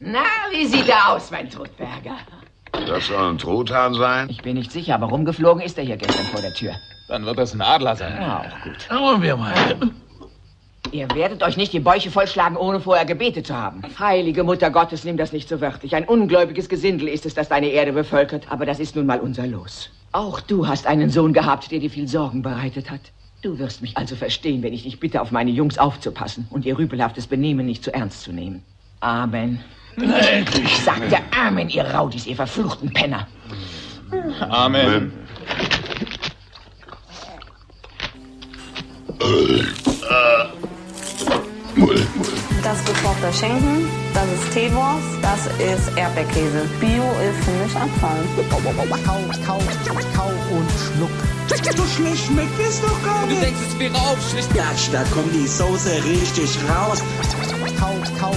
Na, wie sieht er aus, mein Todberger? Das soll ein Truthahn sein? Ich bin nicht sicher, aber rumgeflogen ist er hier gestern vor der Tür. Dann wird das ein Adler sein. Ja, auch gut. Schauen wir mal. Ihr werdet euch nicht die Bäuche vollschlagen, ohne vorher gebetet zu haben. Heilige Mutter Gottes, nimm das nicht so wörtlich. Ein ungläubiges Gesindel ist es, das deine Erde bevölkert. Aber das ist nun mal unser Los. Auch du hast einen Sohn gehabt, der dir viel Sorgen bereitet hat. Du wirst mich also verstehen, wenn ich dich bitte, auf meine Jungs aufzupassen und ihr rüpelhaftes Benehmen nicht zu ernst zu nehmen. Amen. Endlich. Sagt der Amen, ihr Raudis, ihr verfluchten Penner. Amen. Das gekochte Schinken, das ist Teewurst, das ist Erdbeerkäse. Bio ist für mich Abfall. Kau, kau, kau und schluck. So schlecht schmeckt es doch gar Du nicht. denkst, es wäre aufschlicht. Gatsch, da kommt die Soße richtig raus. Kau, kau,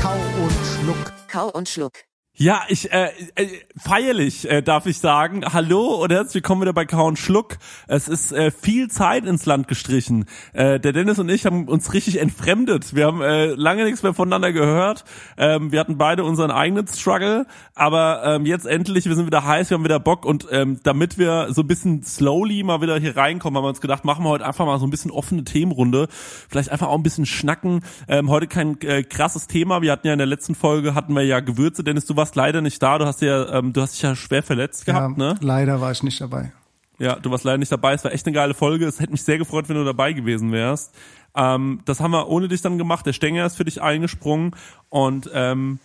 kau und schluck. Kau und Schluck. Ja, ich äh, äh, feierlich äh, darf ich sagen. Hallo und herzlich willkommen wieder bei Kauen Schluck. Es ist äh, viel Zeit ins Land gestrichen. Äh, der Dennis und ich haben uns richtig entfremdet. Wir haben äh, lange nichts mehr voneinander gehört. Ähm, wir hatten beide unseren eigenen Struggle, aber ähm, jetzt endlich, wir sind wieder heiß, wir haben wieder Bock und ähm, damit wir so ein bisschen slowly mal wieder hier reinkommen, haben wir uns gedacht, machen wir heute einfach mal so ein bisschen offene Themenrunde. Vielleicht einfach auch ein bisschen schnacken. Ähm, heute kein äh, krasses Thema. Wir hatten ja in der letzten Folge hatten wir ja Gewürze. Dennis, du warst leider nicht da. Du hast ja, ähm, du hast dich ja schwer verletzt gehabt, ja, ne? Leider war ich nicht dabei. Ja, du warst leider nicht dabei. Es war echt eine geile Folge. Es hätte mich sehr gefreut, wenn du dabei gewesen wärst. Ähm, das haben wir ohne dich dann gemacht. Der Stenger ist für dich eingesprungen und ähm,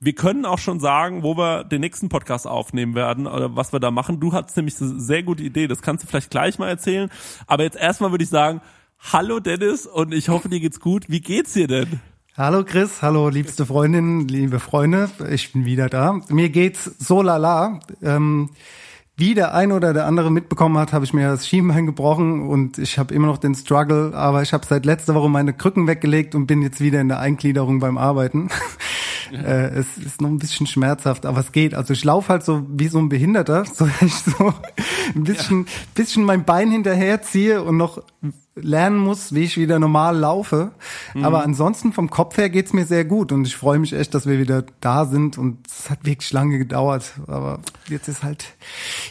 wir können auch schon sagen, wo wir den nächsten Podcast aufnehmen werden oder was wir da machen. Du hattest nämlich eine sehr gute Idee. Das kannst du vielleicht gleich mal erzählen. Aber jetzt erstmal würde ich sagen, hallo Dennis und ich hoffe, dir geht's gut. Wie geht's dir denn? Hallo Chris, hallo liebste Freundin, liebe Freunde, ich bin wieder da. Mir geht's so lala. Ähm, wie der ein oder der andere mitbekommen hat, habe ich mir das Schienbein gebrochen und ich habe immer noch den Struggle, aber ich habe seit letzter Woche meine Krücken weggelegt und bin jetzt wieder in der Eingliederung beim Arbeiten. Äh, es ist noch ein bisschen schmerzhaft, aber es geht. Also ich laufe halt so wie so ein Behinderter, so dass ich so ein bisschen, bisschen mein Bein hinterherziehe und noch lernen muss, wie ich wieder normal laufe. Aber ansonsten vom Kopf her geht's mir sehr gut und ich freue mich echt, dass wir wieder da sind und es hat wirklich lange gedauert. Aber jetzt ist halt,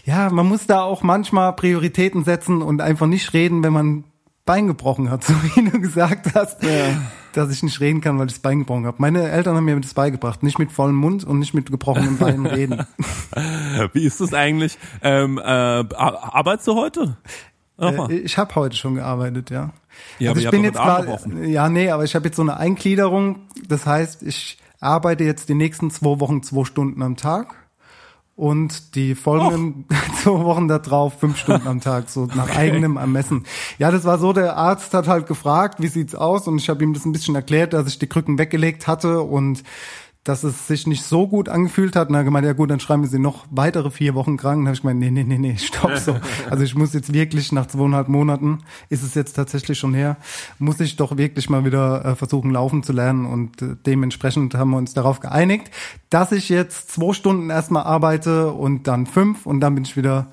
ja, man muss da auch manchmal Prioritäten setzen und einfach nicht reden, wenn man Bein gebrochen hat, so wie du gesagt hast, dass ich nicht reden kann, weil ich das Bein gebrochen habe. Meine Eltern haben mir das beigebracht, nicht mit vollem Mund und nicht mit gebrochenen Beinen reden. Wie ist das eigentlich? Ähm, äh, ar- arbeitest du heute? Äh, Ich habe heute schon gearbeitet, ja. Ja, also ich bin jetzt gerade, ja, nee, aber ich habe jetzt so eine Eingliederung. Das heißt, ich arbeite jetzt die nächsten zwei Wochen zwei Stunden am Tag und die folgenden zwei Wochen da drauf fünf Stunden am Tag, so nach eigenem Ermessen. Ja, das war so, der Arzt hat halt gefragt, wie sieht's aus? Und ich habe ihm das ein bisschen erklärt, dass ich die Krücken weggelegt hatte. Und dass es sich nicht so gut angefühlt hat. Und er hat gemeint, ja gut, dann schreiben wir sie noch weitere vier Wochen krank. Dann habe ich gemeint, nee, nee, nee, nee, stopp so. Also ich muss jetzt wirklich nach zweieinhalb Monaten, ist es jetzt tatsächlich schon her, muss ich doch wirklich mal wieder äh, versuchen, laufen zu lernen. Und äh, dementsprechend haben wir uns darauf geeinigt, dass ich jetzt zwei Stunden erstmal arbeite und dann fünf und dann bin ich wieder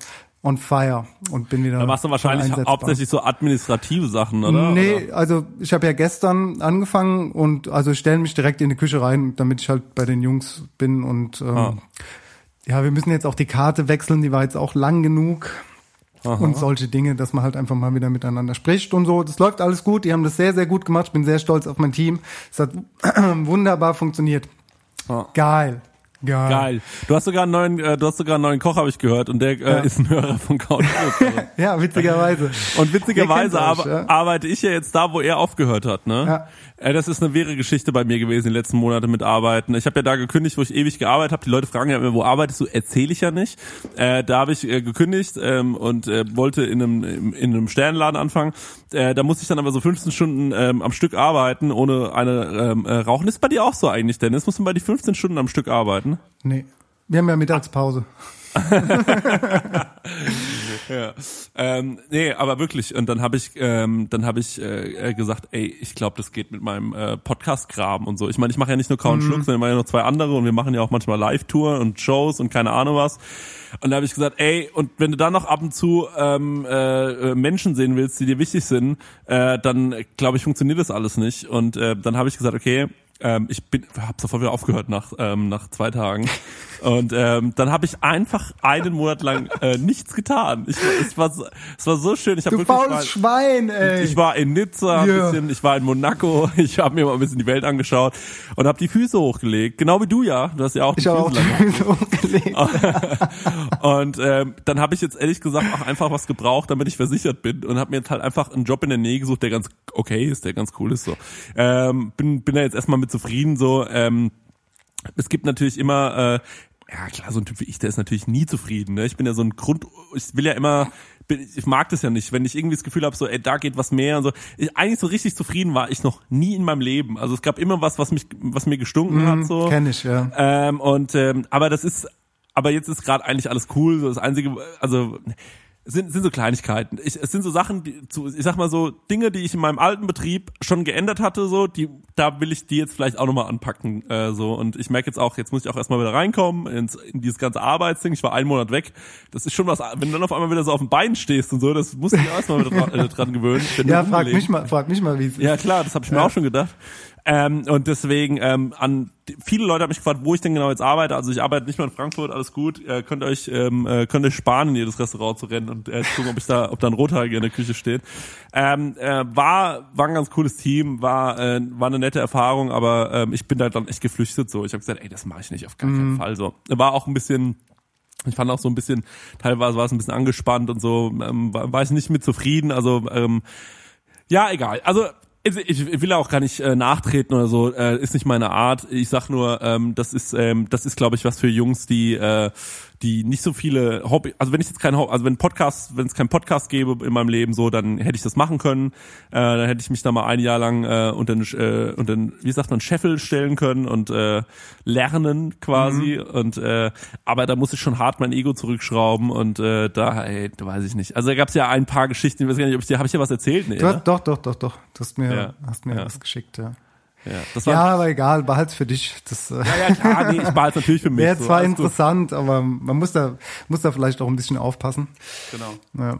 on fire und bin wieder. Da machst du wahrscheinlich hauptsächlich so administrative Sachen, oder? Nee, Oder? also ich habe ja gestern angefangen und also ich stelle mich direkt in die Küche rein, damit ich halt bei den Jungs bin und ähm, Ah. ja, wir müssen jetzt auch die Karte wechseln, die war jetzt auch lang genug und solche Dinge, dass man halt einfach mal wieder miteinander spricht und so. Das läuft alles gut, die haben das sehr, sehr gut gemacht. Ich bin sehr stolz auf mein Team. Es hat wunderbar funktioniert. Ah. Geil. Geil. Geil. Du hast sogar einen neuen, äh, du hast sogar einen neuen Koch, habe ich gehört, und der äh, Ja. ist ein Hörer von Couch. Ja, witzigerweise. Und witzigerweise euch, ja. arbeite ich ja jetzt da, wo er aufgehört hat, ne? Ja. Äh, das ist eine wehre Geschichte bei mir gewesen, die letzten Monate mit Arbeiten. Ich habe ja da gekündigt, wo ich ewig gearbeitet habe. Die Leute fragen ja immer, wo arbeitest du? Erzähle ich ja nicht. Äh, da habe ich äh, gekündigt ähm, und äh, wollte in einem, in, in einem Sternenladen anfangen. Äh, da musste ich dann aber so 15 Stunden ähm, am Stück arbeiten, ohne eine ähm, äh, rauchen. Ist bei dir auch so eigentlich, Dennis? Muss man bei dir 15 Stunden am Stück arbeiten? Nee. Wir haben ja Mittagspause. Ja. Ähm, nee, aber wirklich. Und dann habe ich, ähm, dann habe ich äh, gesagt, ey, ich glaube, das geht mit meinem äh, Podcast-Graben und so. Ich meine, ich mache ja nicht nur Count Schluck, sondern ich mache ja noch zwei andere und wir machen ja auch manchmal Live-Tour und Shows und keine Ahnung was. Und da habe ich gesagt, ey, und wenn du dann noch ab und zu ähm, äh, äh, Menschen sehen willst, die dir wichtig sind, äh, dann glaube ich, funktioniert das alles nicht. Und äh, dann habe ich gesagt, okay, ähm, ich bin, habe sofort wieder aufgehört nach ähm, nach zwei Tagen und ähm, dann habe ich einfach einen Monat lang äh, nichts getan. Ich, es war so, es war so schön. Ich habe Du wirklich faules mal, Schwein, ey. ich war in Nizza ein Ja. bisschen, ich war in Monaco, ich habe mir mal ein bisschen die Welt angeschaut und habe die Füße hochgelegt, genau wie du ja. Du hast ja auch die ich auch Füße lang die Füße hochgelegt. und ähm, dann habe ich jetzt ehrlich gesagt auch einfach was gebraucht, damit ich versichert bin und habe mir jetzt halt einfach einen Job in der Nähe gesucht, der ganz okay ist, der ganz cool ist so. Ähm, bin bin da jetzt erstmal mit zufrieden so. Ähm, es gibt natürlich immer äh, ja klar, so ein Typ wie ich, der ist natürlich nie zufrieden. Ne? Ich bin ja so ein Grund, ich will ja immer, ich mag das ja nicht, wenn ich irgendwie das Gefühl habe, so, ey, da geht was mehr und so. Ich, eigentlich so richtig zufrieden war ich noch nie in meinem Leben. Also es gab immer was, was mich, was mir gestunken hat. so. Kenn ich, ja. Ähm, und ähm, aber das ist, aber jetzt ist gerade eigentlich alles cool. So das einzige, also sind, sind so Kleinigkeiten. Ich, es sind so Sachen, die, zu, ich sag mal so Dinge, die ich in meinem alten Betrieb schon geändert hatte. So, die, da will ich die jetzt vielleicht auch nochmal anpacken. Äh, so und ich merke jetzt auch, jetzt muss ich auch erstmal wieder reinkommen ins, in dieses ganze Arbeitsding. Ich war einen Monat weg. Das ist schon was, wenn du dann auf einmal wieder so auf dem Bein stehst und so, das musst du auch erstmal wieder dran, äh, dran gewöhnen. Ja, frag mich mal, frag mich mal, wie es ist. Ja klar, das habe ich mir Ja. auch schon gedacht. Ähm, und deswegen ähm, an viele Leute haben mich gefragt, wo ich denn genau jetzt arbeite. Also ich arbeite nicht mehr in Frankfurt, alles gut. Äh, könnt euch ähm, äh, könnt euch sparen, in jedes Restaurant zu rennen und äh, gucken, ob ich da, ob da ein Rothaariger in der Küche steht. Ähm, äh, war war ein ganz cooles Team, war äh, war eine nette Erfahrung, aber ähm, ich bin da dann echt geflüchtet so. Ich habe gesagt, ey, das mache ich nicht auf gar keinen Fall so. War auch ein bisschen ich fand auch so ein bisschen, teilweise war es ein bisschen angespannt und so, ähm, war, war ich nicht mit zufrieden. Also ähm, ja, egal. Also ich, ich will auch gar nicht äh, nachtreten oder so, äh, ist nicht meine Art. Ich sag nur, ähm, das ist, ähm, das ist, glaube ich, was für Jungs, die, äh, die nicht so viele Hobby, also wenn ich jetzt kein Hobby, also wenn Podcast, wenn es keinen Podcast gäbe in meinem Leben, so, dann hätte ich das machen können. Äh, dann hätte ich mich da mal ein Jahr lang äh, unter den, äh, unter wie sagt man, Scheffel stellen können und äh, lernen quasi. Und äh, aber da muss ich schon hart mein Ego zurückschrauben und äh, da, ey, da weiß ich nicht. Also da gab es ja ein paar Geschichten, ich weiß gar nicht, ob ich dir, habe ich dir was erzählt? Nee, Du ne? doch, doch, doch, doch. Du hast mir, Ja. hast mir Ja. was geschickt, ja. Ja, das war, Ja, aber egal, behalt's für dich. Das äh, ja, ja, klar, nee, ich behalte natürlich für mich. wäre so, zwar gut. interessant, aber man muss da, muss da vielleicht auch ein bisschen aufpassen. Genau. Ja.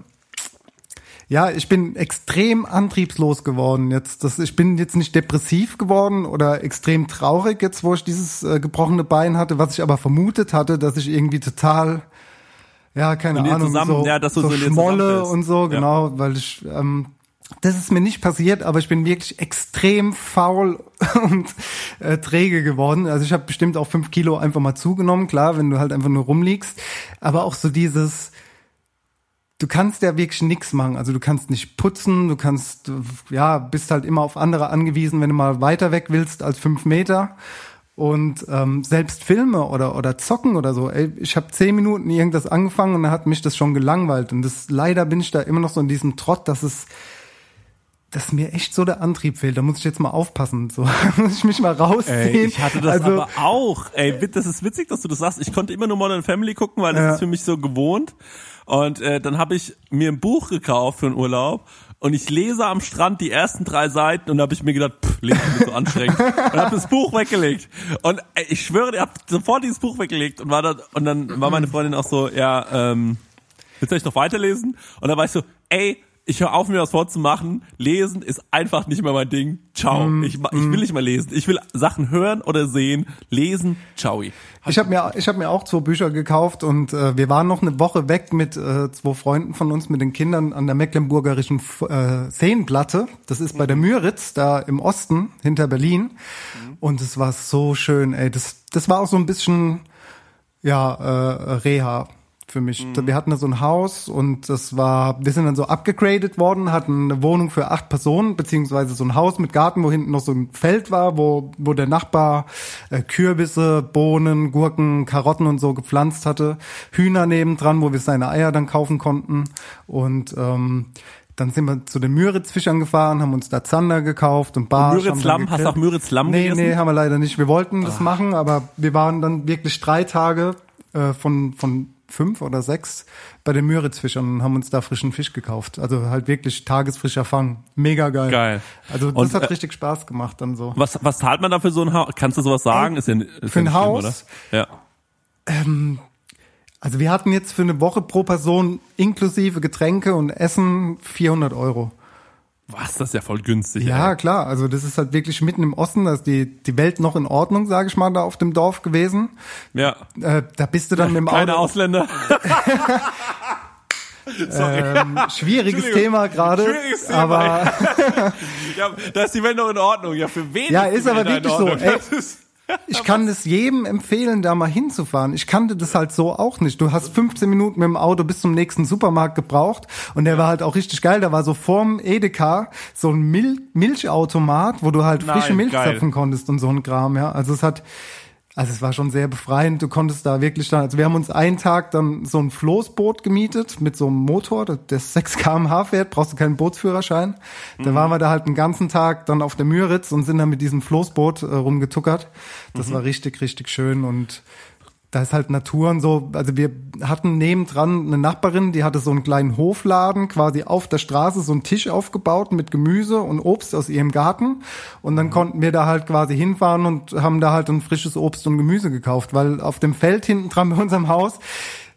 Ja, ich bin extrem antriebslos geworden jetzt. Das, ich bin jetzt nicht depressiv geworden oder extrem traurig jetzt, wo ich dieses äh, gebrochene Bein hatte, was ich aber vermutet hatte, dass ich irgendwie total, ja, keine Ahnung, zusammen- so, ja, so so schmolle und so, Ja. genau, weil ich, ähm, das ist mir nicht passiert, aber ich bin wirklich extrem faul und äh, träge geworden. Also ich habe bestimmt auch fünf Kilo einfach mal zugenommen, klar, wenn du halt einfach nur rumliegst. Aber auch so dieses, du kannst ja wirklich nichts machen. Also du kannst nicht putzen, du kannst, ja, bist halt immer auf andere angewiesen, wenn du mal weiter weg willst als fünf Meter. Und ähm, selbst Filme oder oder Zocken oder so. Ey, ich habe zehn Minuten irgendwas angefangen und dann hat mich das schon gelangweilt. Und das leider bin ich da immer noch so in diesem Trott, dass es dass mir echt so der Antrieb fehlt. Da muss ich jetzt mal aufpassen. So muss ich mich mal rausziehen. Ey, ich hatte das also, aber auch. Ey, das ist witzig, dass du das sagst. Ich konnte immer nur Modern Family gucken, weil das Ja. ist für mich so gewohnt. Und äh, dann habe ich mir ein Buch gekauft für einen Urlaub und ich lese am Strand die ersten drei Seiten und da habe ich mir gedacht, pff, lesen ist so anstrengend und habe das Buch weggelegt. Und ey, ich schwöre, ich habe sofort dieses Buch weggelegt und war da und dann war meine Freundin auch so, ja, ähm, willst du nicht noch weiterlesen? Und da war ich so, ey, ich höre auf, mir was vorzumachen. Lesen ist einfach nicht mehr mein Ding. Ciao. Mm, ich, ich will nicht mehr lesen. Ich will Sachen hören oder sehen. Lesen. Ciao. Ich habe mir, ich hab mir auch zwei Bücher gekauft und äh, wir waren noch eine Woche weg mit äh, zwei Freunden von uns, mit den Kindern an der Mecklenburgerischen äh, Seenplatte. Das ist bei der Müritz, da im Osten, hinter Berlin. Und es war so schön, ey. Das, das war auch so ein bisschen, ja, äh, Reha für mich. Wir hatten da so ein Haus und das war, wir sind dann so abgegradet worden, hatten eine Wohnung für acht Personen, beziehungsweise so ein Haus mit Garten, wo hinten noch so ein Feld war, wo, wo der Nachbar äh, Kürbisse, Bohnen, Gurken, Karotten und so gepflanzt hatte. Hühner nebendran, wo wir seine Eier dann kaufen konnten. Und ähm, dann sind wir zu den Müritzfischern gefahren, haben uns da Zander gekauft und Barsch. Müritz Lamm? Hast du auch Müritz Lamm Nee, gegessen? nee, haben wir leider nicht. Wir wollten das machen, aber wir waren dann wirklich drei Tage äh, von, von fünf oder sechs bei den Müritzfischern und haben uns da frischen Fisch gekauft. Also halt wirklich tagesfrischer Fang. Mega geil. Geil. Also das Und, hat äh, richtig Spaß gemacht dann so. Was, was zahlt man da für so ein Haus? Kannst du sowas sagen? Ist ja, ist für ein Haus? Oder? Ja. Also wir hatten jetzt für eine Woche pro Person inklusive Getränke und Essen 400 Euro. Was? Das ist ja voll günstig. Ja, ey. klar. Also das ist halt wirklich mitten im Osten. Da ist die, die Welt noch in Ordnung, sage ich mal, da auf dem Dorf gewesen. Ja. Äh, da bist du dann dem Keine Auto. Ausländer. Ähm, schwieriges. Thema gerade. Schwieriges Thema, Aber ja, da ist die Welt noch in Ordnung. Ja, für wen? Ja, die ist aber wirklich so, ey. Ich kann es jedem empfehlen, da mal hinzufahren. Ich kannte das halt so auch nicht. Du hast 15 Minuten mit dem Auto bis zum nächsten Supermarkt gebraucht und der war halt auch richtig geil. Da war so vorm Edeka so ein Mil Milchautomat, wo du halt frische Nein, Milch geil. zapfen konntest und so ein Kram, ja. Also es hat also es war schon sehr befreiend. Du konntest da wirklich dann, also wir haben uns einen Tag dann so ein Floßboot gemietet mit so einem Motor, das- das 6 kmh fährt, brauchst du keinen Bootsführerschein. Da waren wir da halt einen ganzen Tag dann auf der Müritz und sind dann mit diesem Floßboot äh, rumgetuckert. Das war richtig, richtig schön und da ist halt Natur und so. Also wir hatten nebendran eine Nachbarin, die hatte so einen kleinen Hofladen, quasi auf der Straße, so einen Tisch aufgebaut mit Gemüse und Obst aus ihrem Garten. Und dann konnten wir da halt quasi hinfahren und haben da halt ein frisches Obst und Gemüse gekauft, weil auf dem Feld hinten dran bei unserem Haus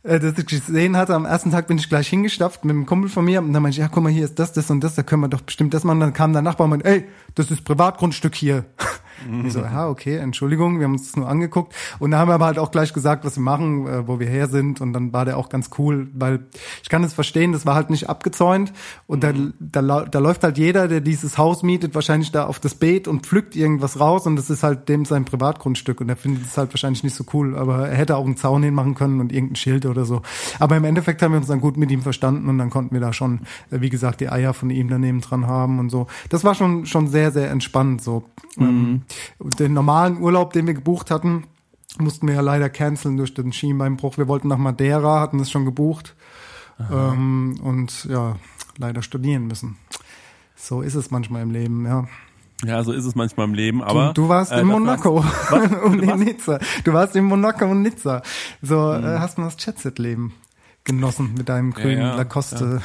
äh, das ich gesehen hatte, am ersten Tag bin ich gleich hingestapft mit einem Kumpel von mir und dann meinte ich, ja, guck mal, hier ist das, das und das, da können wir doch bestimmt das machen. Dann kam der Nachbar und meinte, ey, das ist Privatgrundstück hier. Ich so, ja, okay, Entschuldigung, wir haben uns das nur angeguckt. Und da haben wir aber halt auch gleich gesagt, was wir machen, äh, wo wir her sind. Und dann war der auch ganz cool, weil ich kann es verstehen, das war halt nicht abgezäunt. Und da, da, lau- da läuft halt jeder, der dieses Haus mietet, wahrscheinlich da auf das Beet und pflückt irgendwas raus. Und das ist halt dem sein Privatgrundstück. Und er findet es halt wahrscheinlich nicht so cool. Aber er hätte auch einen Zaun hinmachen können und irgendein Schild oder so. Aber im Endeffekt haben wir uns dann gut mit ihm verstanden. Und dann konnten wir da schon, äh, wie gesagt, die Eier von ihm daneben dran haben und so. Das war schon, schon sehr, sehr entspannt so. Ähm, den normalen Urlaub, den wir gebucht hatten, mussten wir ja leider canceln durch den Schienbeinbruch. Wir wollten nach Madeira, hatten es schon gebucht ähm, und ja, leider studieren müssen. So ist es manchmal im Leben, ja. ja, so ist es manchmal im Leben, aber. du, du warst äh, in Monaco hast- und in warst- Nizza. Du warst in Monaco und Nizza. So Mhm. äh, hast du das Chatset-Leben genossen mit deinem grünen ja, Lacoste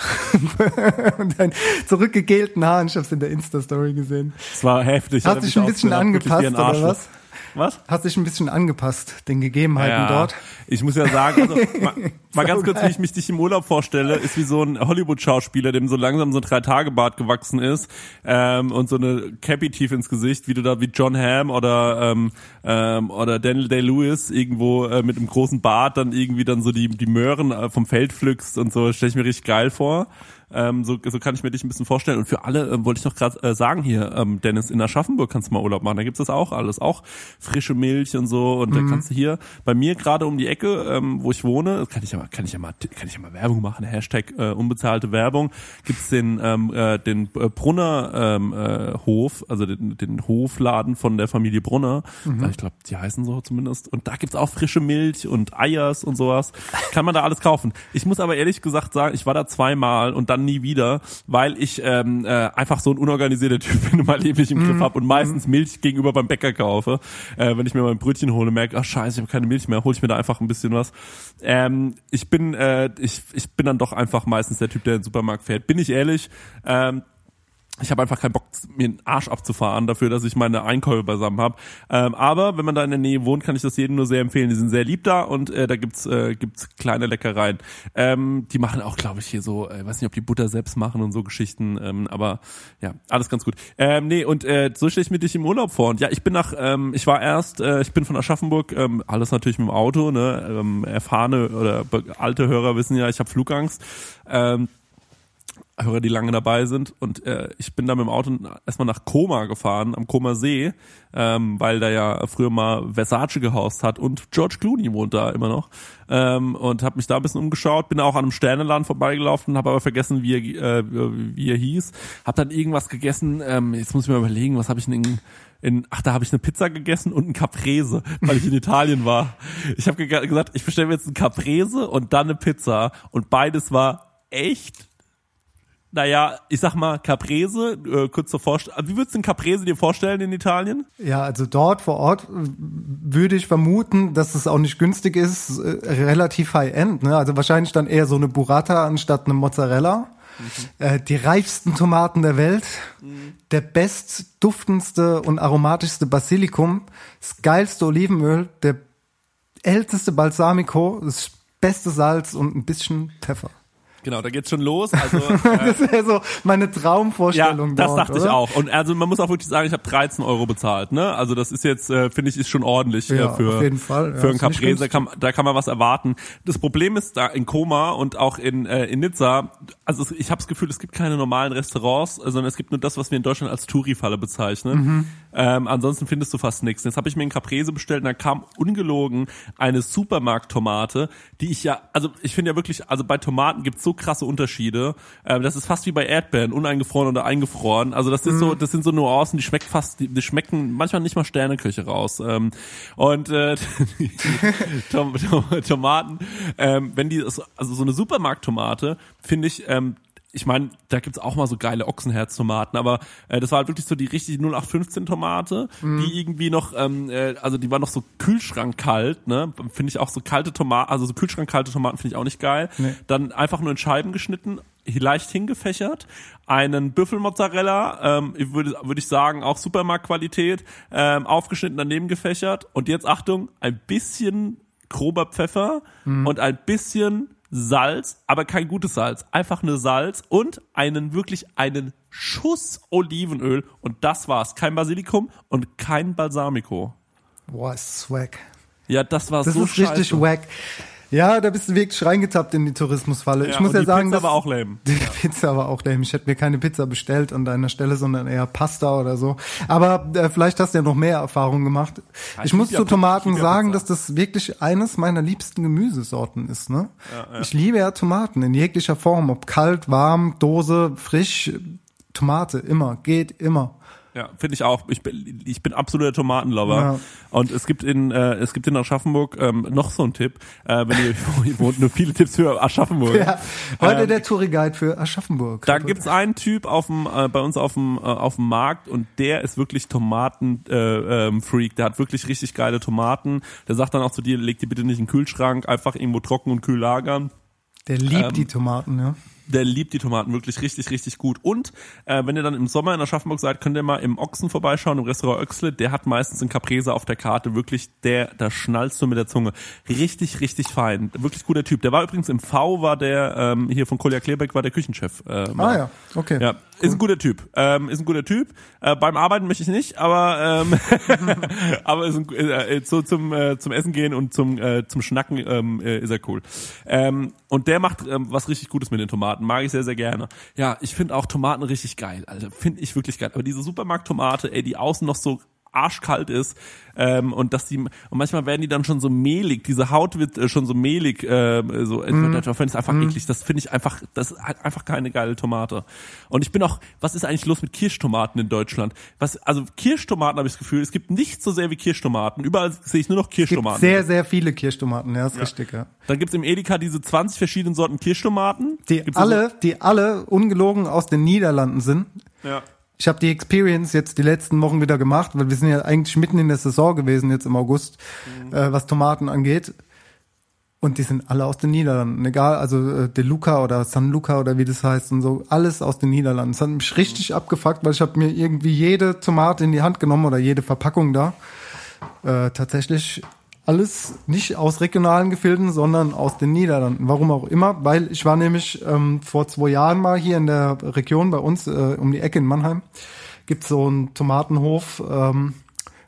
und deinen zurückgegelten Haaren. Ich hab's in der Insta-Story gesehen. Es war heftig. Hast Hat dich ein bisschen angepasst, oder was? Was? Hast dich ein bisschen angepasst, den Gegebenheiten Ja, dort. Ich muss ja sagen, also, mal, mal ganz kurz, wie ich mich dich im Urlaub vorstelle, ist wie so ein Hollywood-Schauspieler, dem so langsam so ein Drei-Tage-Bart gewachsen ist ähm, und so eine Cappy tief ins Gesicht, wie du da wie John Hamm oder ähm, ähm, oder Daniel Day-Lewis irgendwo äh, mit einem großen Bart dann irgendwie dann so die die Möhren äh, vom Feld pflückst und so, stelle ich mir richtig geil vor. Ähm, so, so kann ich mir dich ein bisschen vorstellen. Und für alle ähm, wollte ich noch gerade äh, sagen hier, ähm, Dennis, in Aschaffenburg kannst du mal Urlaub machen. Da gibt's das auch alles. Auch frische Milch und so. Und da kannst du hier bei mir gerade um die Ecke, ähm, wo ich wohne, kann ich ja mal, kann ich ja mal, kann ich ja mal Werbung machen. Hashtag äh, unbezahlte Werbung. Gibt's den ähm, äh, den äh, Brunner ähm, äh, Hof, also den, den Hofladen von der Familie Brunner. Weil Ich glaube, die heißen so zumindest. Und da gibt's auch frische Milch und Eiers und sowas. Kann man da alles kaufen. Ich muss aber ehrlich gesagt sagen, ich war da zweimal und dann nie wieder, weil ich ähm, äh, einfach so ein unorganisierter Typ bin und mein Leben nicht im Griff habe und meistens Milch gegenüber beim Bäcker kaufe. Äh, wenn ich mir mal ein Brötchen hole, merke, ach scheiße, ich habe keine Milch mehr, hole ich mir da einfach ein bisschen was. Ähm, ich bin äh, ich, ich bin dann doch einfach meistens der Typ, der in den Supermarkt fährt. Bin ich ehrlich, ähm, ich habe einfach keinen Bock, mir den Arsch abzufahren dafür, dass ich meine Einkäufe beisammen habe. Ähm, aber wenn man da in der Nähe wohnt, kann ich das jedem nur sehr empfehlen. Die sind sehr lieb da und äh, da gibt's äh, gibt's kleine Leckereien. Ähm, die machen auch, glaube ich, hier so, äh, weiß nicht, ob die Butter selbst machen und so Geschichten. Ähm, aber ja, alles ganz gut. Ähm, nee, und äh, so stelle ich mir dich im Urlaub vor. Und ja, ich bin nach, ähm, ich war erst, äh, ich bin von Aschaffenburg, ähm, alles natürlich mit dem Auto. Ne, ähm, erfahrene oder alte Hörer wissen ja, ich habe Flugangst. Ähm, Hörer, die lange dabei sind. Und äh, ich bin da mit dem Auto erstmal nach Koma gefahren, am Koma See, ähm, weil da ja früher mal Versace gehaust hat und George Clooney wohnt da immer noch. Ähm, und habe mich da ein bisschen umgeschaut, bin auch an einem Sternenladen vorbeigelaufen, habe aber vergessen, wie er, äh, wie er hieß. Hab dann irgendwas gegessen, ähm, jetzt muss ich mal überlegen, was habe ich denn in, in, ach, da habe ich eine Pizza gegessen und ein Caprese, weil ich in Italien war. Ich habe ge gesagt, ich bestelle mir jetzt ein Caprese und dann eine Pizza und beides war echt naja, ich sag mal, Caprese, äh, kurz zur Vorstellung. Wie würdest du den Caprese dir vorstellen in Italien? Ja, also dort vor Ort äh, würde ich vermuten, dass es auch nicht günstig ist, äh, relativ high-end. Ne? Also wahrscheinlich dann eher so eine Burrata anstatt eine Mozzarella. Äh, die reifsten Tomaten der Welt, der bestduftendste und aromatischste Basilikum, das geilste Olivenöl, der älteste Balsamico, das beste Salz und ein bisschen Pfeffer. Genau, da geht's schon los. Also äh, Das wäre so meine Traumvorstellung ja, das dort, dachte ich oder? auch. Und also man muss auch wirklich sagen, ich habe 13 Euro bezahlt. Ne, also das ist jetzt äh, finde ich ist schon ordentlich Ja, äh, für auf jeden Fall. Ja, für ein ist nicht Caprese. Kann, da kann man was erwarten. Das Problem ist da in Koma und auch in äh, in Nizza. Also ich habe das Gefühl, es gibt keine normalen Restaurants, äh, sondern es gibt nur das, was wir in Deutschland als Touri-Falle bezeichnen. Mhm. Ähm, ansonsten findest du fast nichts. Jetzt habe ich mir einen Caprese bestellt und da kam ungelogen eine Supermarkttomate, die ich ja, also ich finde ja wirklich, also bei Tomaten gibt's so krasse Unterschiede. Ähm, das ist fast wie bei Erdbeeren, uneingefroren oder eingefroren. Also das ist so, das sind so Nuancen, die schmeckt fast, die, die schmecken manchmal nicht mal Sterneköche raus. Ähm, und äh, Tom, Tom, Tomaten, ähm, wenn die, also so eine Supermarkttomate, finde ich, ähm, ich meine, da gibt's auch mal so geile Ochsenherztomaten, aber äh, das war halt wirklich so die richtige 0815 Tomate, die irgendwie noch, ähm, äh, also die war noch so kühlschrankkalt, ne? Finde ich auch so kalte Tomaten, also so kühlschrankkalte Tomaten finde ich auch nicht geil. Dann einfach nur in Scheiben geschnitten, leicht hingefächert, einen Büffelmozzarella, ähm, würde würde ich sagen auch Supermarktqualität, ähm, aufgeschnitten daneben gefächert und jetzt Achtung, ein bisschen grober Pfeffer und ein bisschen Salz, aber kein gutes Salz, einfach nur Salz und einen wirklich einen Schuss Olivenöl und das war's, kein Basilikum und kein Balsamico. Boah, ist swag. Ja, das war Das so ist richtig scheiße. wack. Ja, da bist du wirklich reingetappt in die Tourismusfalle. ich muss ja die sagen, Pizza das, war auch lame. Die Pizza war auch lame. Ich hätte mir keine Pizza bestellt an deiner Stelle, sondern eher Pasta oder so. Aber äh, vielleicht hast du ja noch mehr Erfahrung gemacht. ich ich muss ja zu Pizza, Tomaten ja sagen, Pizza. dass das wirklich eines meiner liebsten Gemüsesorten ist. Ne? Ich liebe ja Tomaten in jeglicher Form, ob kalt, warm, Dose, frisch. Tomate, immer, geht immer. Ja, finde ich auch. Ich bin, ich bin absoluter Tomatenlover. Ja. Und es gibt in äh, es gibt in Aschaffenburg ähm, noch so einen Tipp, äh, wenn ihr wohnt nur viele Tipps für Aschaffenburg. Ja, heute Ähm, der Touri-Guide für Aschaffenburg. Da gibt's einen Typ auf dem äh, bei uns auf dem äh, auf dem Markt und der ist wirklich Tomaten äh, ähm, Freak. Der hat wirklich richtig geile Tomaten. Der sagt dann auch zu dir, leg die bitte nicht in den Kühlschrank, einfach irgendwo trocken und kühl lagern. Der liebt ähm, die Tomaten, ja. Der liebt die Tomaten wirklich richtig, richtig gut. Und äh, wenn ihr dann im Sommer in Aschaffenburg seid, könnt ihr mal im Ochsen vorbeischauen, im Restaurant Oechsle. Der hat meistens einen Caprese auf der Karte. Wirklich, der, da schnallst du mit der Zunge. Richtig, richtig fein. Wirklich guter Typ. Der war übrigens im V, war der, ähm, hier von Kolja Klebeck, war der Küchenchef. Äh, mal. Ah ja, okay. Ja, ist ein guter Typ. Ähm, ist ein guter Typ. Äh, beim Arbeiten möchte ich nicht, aber ähm, aber ist ein, äh, so zum äh, zum Essen gehen und zum äh, zum Schnacken ähm, äh, ist er cool. Ähm, und der macht ähm, was richtig Gutes mit den Tomaten. Mag ich sehr sehr gerne. Ja, ich finde auch Tomaten richtig geil. Also finde ich wirklich geil. Aber diese Supermarkttomate, ey, die außen noch so arschkalt ist ähm, und dass die und manchmal werden die dann schon so mehlig, diese Haut wird äh, schon so mehlig, äh, so mm. das finde ich einfach eklig. Das finde ich einfach, das hat einfach keine geile Tomate. Und ich bin auch, was ist eigentlich los mit Kirschtomaten in Deutschland? Was, also Kirschtomaten habe ich das Gefühl, es gibt nicht so sehr wie Kirschtomaten. Überall sehe ich nur noch Es gibt Kirschtomaten. sehr, sehr viele Kirschtomaten, ja, ist richtig, ja. dann gibt's im Edeka diese 20 verschiedenen Sorten Kirschtomaten. Die Gibt's alle, die alle ungelogen aus den Niederlanden sind. So, ja. Ich habe die Experience jetzt die letzten Wochen wieder gemacht, weil wir sind ja eigentlich mitten in der Saison gewesen jetzt im August, Mhm. äh, was Tomaten angeht. Und die sind alle aus den Niederlanden, egal, also äh, De Luca oder San Luca oder wie das heißt und so, alles aus den Niederlanden. Das hat mich richtig abgefuckt, weil ich habe mir irgendwie jede Tomate in die Hand genommen oder jede Verpackung da. Äh, tatsächlich alles nicht aus regionalen Gefilden, sondern aus den Niederlanden. Warum auch immer, weil ich war nämlich ähm, vor zwei Jahren mal hier in der Region bei uns äh, um die Ecke in Mannheim. Gibt so einen Tomatenhof ähm,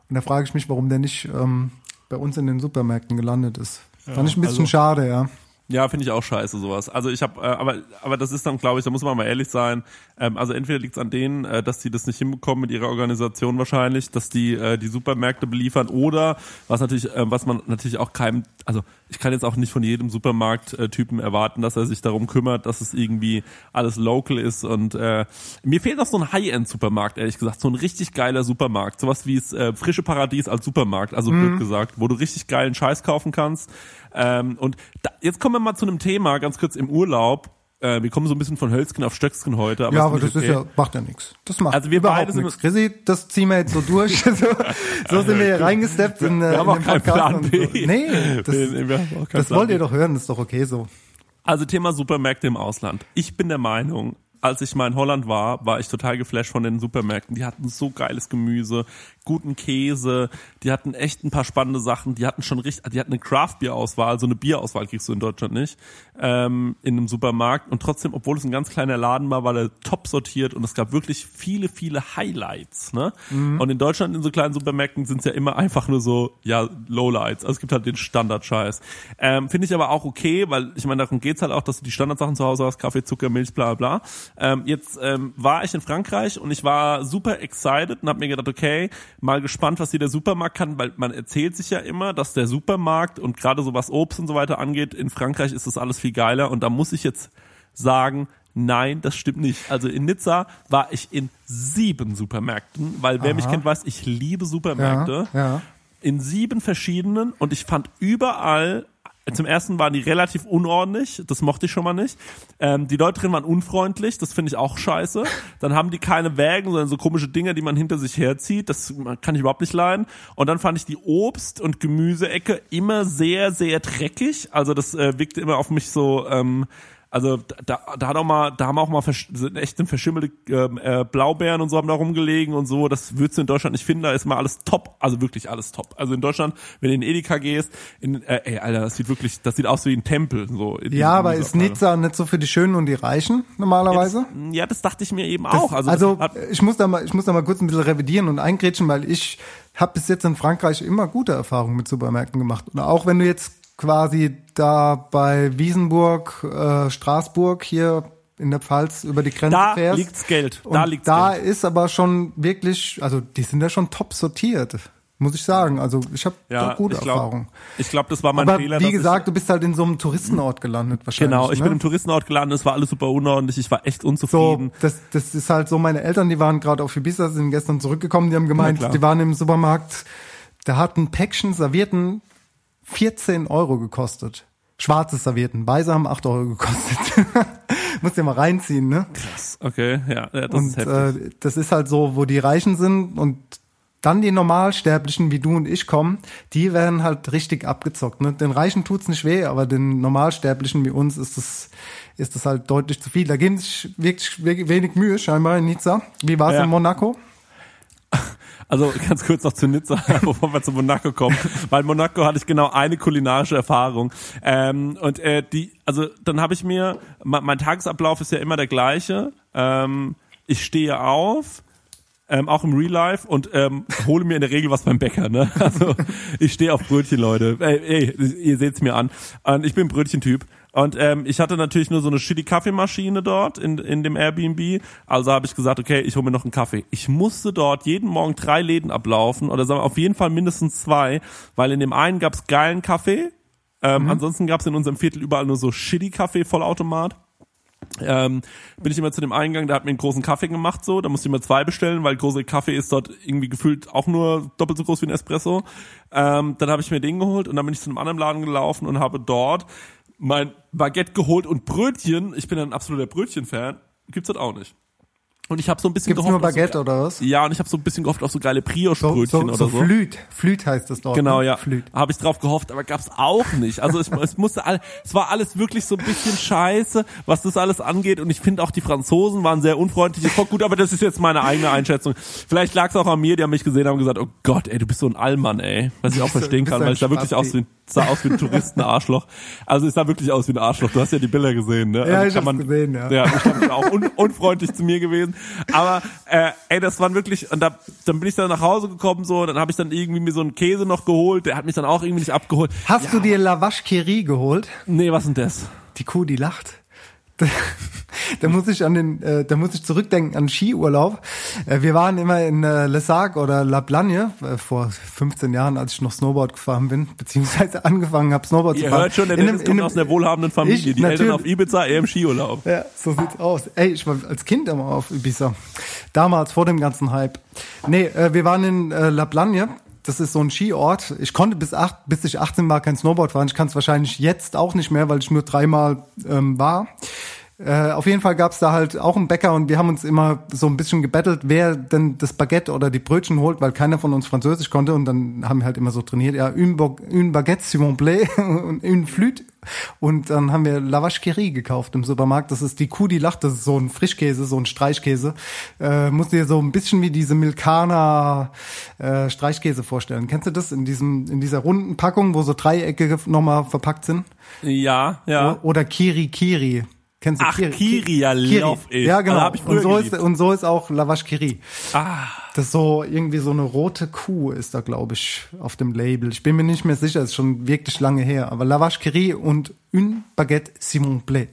und da frage ich mich, warum der nicht ähm, bei uns in den Supermärkten gelandet ist. Fand ich ein bisschen also- schade, ja. Ja, finde ich auch scheiße sowas. Also ich habe, äh, aber aber das ist dann, glaube ich, da muss man mal ehrlich sein. Ähm, also entweder liegt es an denen, äh, dass die das nicht hinbekommen mit ihrer Organisation wahrscheinlich, dass die äh, die Supermärkte beliefern, oder was natürlich, äh, was man natürlich auch keinem, also ich kann jetzt auch nicht von jedem Supermarkttypen erwarten, dass er sich darum kümmert, dass es irgendwie alles local ist. Und äh, mir fehlt noch so ein High-End-Supermarkt, ehrlich gesagt, so ein richtig geiler Supermarkt, sowas wie es äh, frische Paradies als Supermarkt, also blöd gesagt, wo du richtig geilen Scheiß kaufen kannst. Ähm, und da, jetzt kommen wir mal zu einem Thema, ganz kurz im Urlaub. Äh, wir kommen so ein bisschen von Hölzgen auf Stöcksken heute. Aber ja, aber das mich ist ja, macht ja nichts. Das macht Also wir überhaupt nichts. Chrissy, das ziehen wir jetzt so durch. so, so sind wir hier reingesteppt in, äh, Wir haben in auch den keinen Plan B. So. Nee, das, Nee, haben auch das wollt ihr doch hören, das ist doch okay so. Also Thema Supermärkte im Ausland. Ich bin der Meinung, als ich mal in Holland war, war ich total geflasht von den Supermärkten. Die hatten so geiles Gemüse, guten Käse, die hatten echt ein paar spannende Sachen. Die hatten schon richtig, die hatten eine Craft-Bier-Auswahl, so eine Bierauswahl kriegst du in Deutschland nicht, ähm, in einem Supermarkt. Und trotzdem, obwohl es ein ganz kleiner Laden war, war der top sortiert und es gab wirklich viele, viele Highlights. Ne? Und in Deutschland in so kleinen Supermärkten sind es ja immer einfach nur so, ja, Lowlights. Also es gibt halt den Standard-Scheiß. Ähm, Finde ich aber auch okay, weil ich meine, darum geht's halt auch, dass du die Standardsachen zu Hause hast, Kaffee, Zucker, Milch, bla bla. Ähm, jetzt ähm, war ich in Frankreich und ich war super excited und habe mir gedacht, okay, mal gespannt, was hier der Supermarkt kann, weil man erzählt sich ja immer, dass der Supermarkt und gerade so was Obst und so weiter angeht, in Frankreich ist das alles viel geiler und da muss ich jetzt sagen, nein, das stimmt nicht. Also in Nizza war ich in sieben Supermärkten, weil wer mich Aha. kennt, weiß, ich liebe Supermärkte Ja, ja. in sieben verschiedenen und ich fand überall zum ersten waren die relativ unordentlich, das mochte ich schon mal nicht. Ähm, die Leute drin waren unfreundlich, das finde ich auch scheiße. Dann haben die keine Wägen, sondern so komische Dinge, die man hinter sich herzieht, das kann ich überhaupt nicht leiden. Und dann fand ich die Obst- und Gemüseecke immer sehr, sehr dreckig. Also das äh, wirkte immer auf mich so, ähm, also da, da hat auch mal, da haben auch mal sind echt verschimmelte ähm, äh, Blaubeeren und so haben da rumgelegen und so. Das würdest du in Deutschland nicht finden. Da ist mal alles top, also wirklich alles top. Also in Deutschland, wenn du in Edeka gehst, in, äh, ey, Alter, das sieht wirklich, das sieht aus wie ein Tempel. So Ja, aber ist. Nizza nicht so für die Schönen und die Reichen normalerweise? Ja, das dachte ich mir eben Das, auch. Also, also, das hat, ich muss da mal, ich muss da mal kurz ein bisschen revidieren und eingrätschen, weil ich habe bis jetzt in Frankreich immer gute Erfahrungen mit Supermärkten gemacht. Und auch wenn du jetzt quasi da bei Wiesenburg, äh, Straßburg hier in der Pfalz über die Grenze da fährst. liegt's Geld. und Da liegt's da Geld. ist aber schon wirklich, also die sind da schon top sortiert, muss ich sagen. Also ich habe Ja, da gute ich glaub, Erfahrungen. Ich glaube, das war mein Aber Fehler. wie gesagt, du bist halt in so einem Touristenort gelandet wahrscheinlich. genau, ich ne? bin im Touristenort gelandet, es war alles super unordentlich, ich war echt So, unzufrieden. das, das ist halt so, meine Eltern, die waren gerade auf Ibiza, sind gestern zurückgekommen, die haben gemeint, die waren im Supermarkt, da hat ein Päckchen Servierten 14 Euro gekostet. Schwarze Servierten, weiße haben 8 Euro gekostet. Musst dir mal reinziehen, ne? Okay, ja, ja das und ist heftig. äh, das ist halt so, wo die Reichen sind und dann die Normalsterblichen, wie du und ich kommen, die werden halt richtig abgezockt. Ne? Den Reichen tut's nicht weh, aber den Normalsterblichen wie uns ist das, ist das halt deutlich zu viel. Da geben sich wirklich we- wenig Mühe scheinbar in Nizza. Wie war's Ja. in Monaco? Also ganz kurz noch zu Nizza, bevor wir zu Monaco kommen. Weil Monaco hatte ich genau eine kulinarische Erfahrung. Ähm, und äh, die, also dann habe ich mir, mein, mein Tagesablauf ist ja immer der gleiche. Ähm, ich stehe auf, ähm, auch im Real Life und ähm, hole mir in der Regel was beim Bäcker. Ne? Also ich stehe auf Brötchen, Leute. Ey, ey ihr seht's mir an. Und ich bin Brötchentyp. Und ähm, ich hatte natürlich nur so eine shitty Kaffeemaschine dort in, in dem Airbnb. Also habe ich gesagt, okay, ich hole mir noch einen Kaffee. Ich musste dort jeden Morgen drei Läden ablaufen oder sagen wir auf jeden Fall mindestens zwei, weil in dem einen gab's geilen Kaffee. Ähm, Ansonsten gab's in unserem Viertel überall nur so shitty Kaffee Vollautomat ähm, bin ich immer zu dem Eingang, der hat mir einen großen Kaffee gemacht, so, da musste ich immer zwei bestellen, weil große Kaffee ist dort irgendwie gefühlt auch nur doppelt so groß wie ein Espresso. Ähm, dann habe ich mir den geholt und dann bin ich zu einem anderen Laden gelaufen und habe dort mein Baguette geholt und Brötchen. Ich bin ein absoluter Brötchen-Fan. Gibt's das auch nicht. Und ich habe so ein bisschen Gibt's gehofft. nur so Baguette ge- oder was? Ja, und ich habe so ein bisschen gehofft auf so geile So, Brioche-Brötchen so, oder so so. Flüt. Flüt heißt das dort. Genau, ne? ja. Flüt. Habe ich drauf gehofft, aber gab's auch nicht. Also es, es musste all, es war alles wirklich so ein bisschen scheiße, was das alles angeht. Und ich finde auch die Franzosen waren sehr unfreundlich. War gut, aber das ist jetzt meine eigene Einschätzung. Vielleicht lag's auch an mir, die haben mich gesehen, haben gesagt, oh Gott, ey, du bist so ein Allmann, ey. Was ich auch verstehen kann, weil ich sah wirklich Spasti. Sah aus wie ein Touristenarschloch. Also es sah wirklich aus wie ein Arschloch. Du hast ja die Bilder gesehen, ne? Ja, also ich hab's gesehen, ja. Ja, ich auch un, unfreundlich zu mir gewesen. Aber äh, ey, das waren wirklich, und da, dann bin ich dann nach Hause gekommen so, dann habe ich dann irgendwie mir so einen Käse noch geholt, der hat mich dann auch irgendwie nicht abgeholt. Hast du dir Lavash Kiri geholt? Nee, was denn das? Die Kuh, die lacht. Da, da muss ich an den, äh, da muss ich zurückdenken an Skiurlaub. Äh, wir waren immer in äh, Les Sac oder La Plagne äh, vor 15 Jahren, als ich noch Snowboard gefahren bin, beziehungsweise angefangen habe Snowboard zu Ihr fahren. hört schon, der In einem- in aus einem- einer wohlhabenden Familie. Ich, die Eltern natürlich. auf Ibiza, er im Skiurlaub. Ja, so sieht's aus. Ey, ich war als Kind immer auf Ibiza. Damals, vor dem ganzen Hype. Nee, äh, wir waren in äh, La Plagne. Das ist so ein Skiort. Ich konnte bis acht, bis ich 18 war kein Snowboard fahren. Ich kann es wahrscheinlich jetzt auch nicht mehr, weil ich nur dreimal ähm, war. Äh, auf jeden Fall gab's da halt auch einen Bäcker und wir haben uns immer so ein bisschen gebettelt, wer denn das Baguette oder die Brötchen holt, weil keiner von uns Französisch konnte und dann haben wir halt immer so trainiert, ja, une, une Baguette s'il vous plaît une Flûte und dann haben wir Lavash Kiri gekauft im Supermarkt. Das ist die Kuh, die lacht, das ist so ein Frischkäse, so ein Streichkäse. Äh, musst dir so ein bisschen wie diese Milkana äh, Streichkäse vorstellen. Kennst du das in diesem in dieser runden Packung, wo so Dreiecke nochmal verpackt sind? Ja, ja. Oder Kiri Kiri. Kennst du Ach, Kiri, ja, love it. Ja, genau. Also und, so ist, und so ist auch Lavash Kiri. Ah, Das ist so irgendwie so eine rote Kuh ist da, glaube ich, auf dem Label. Ich bin mir nicht mehr sicher, ist schon wirklich lange her. Aber Lavash Kiri und une Baguette Simon Play.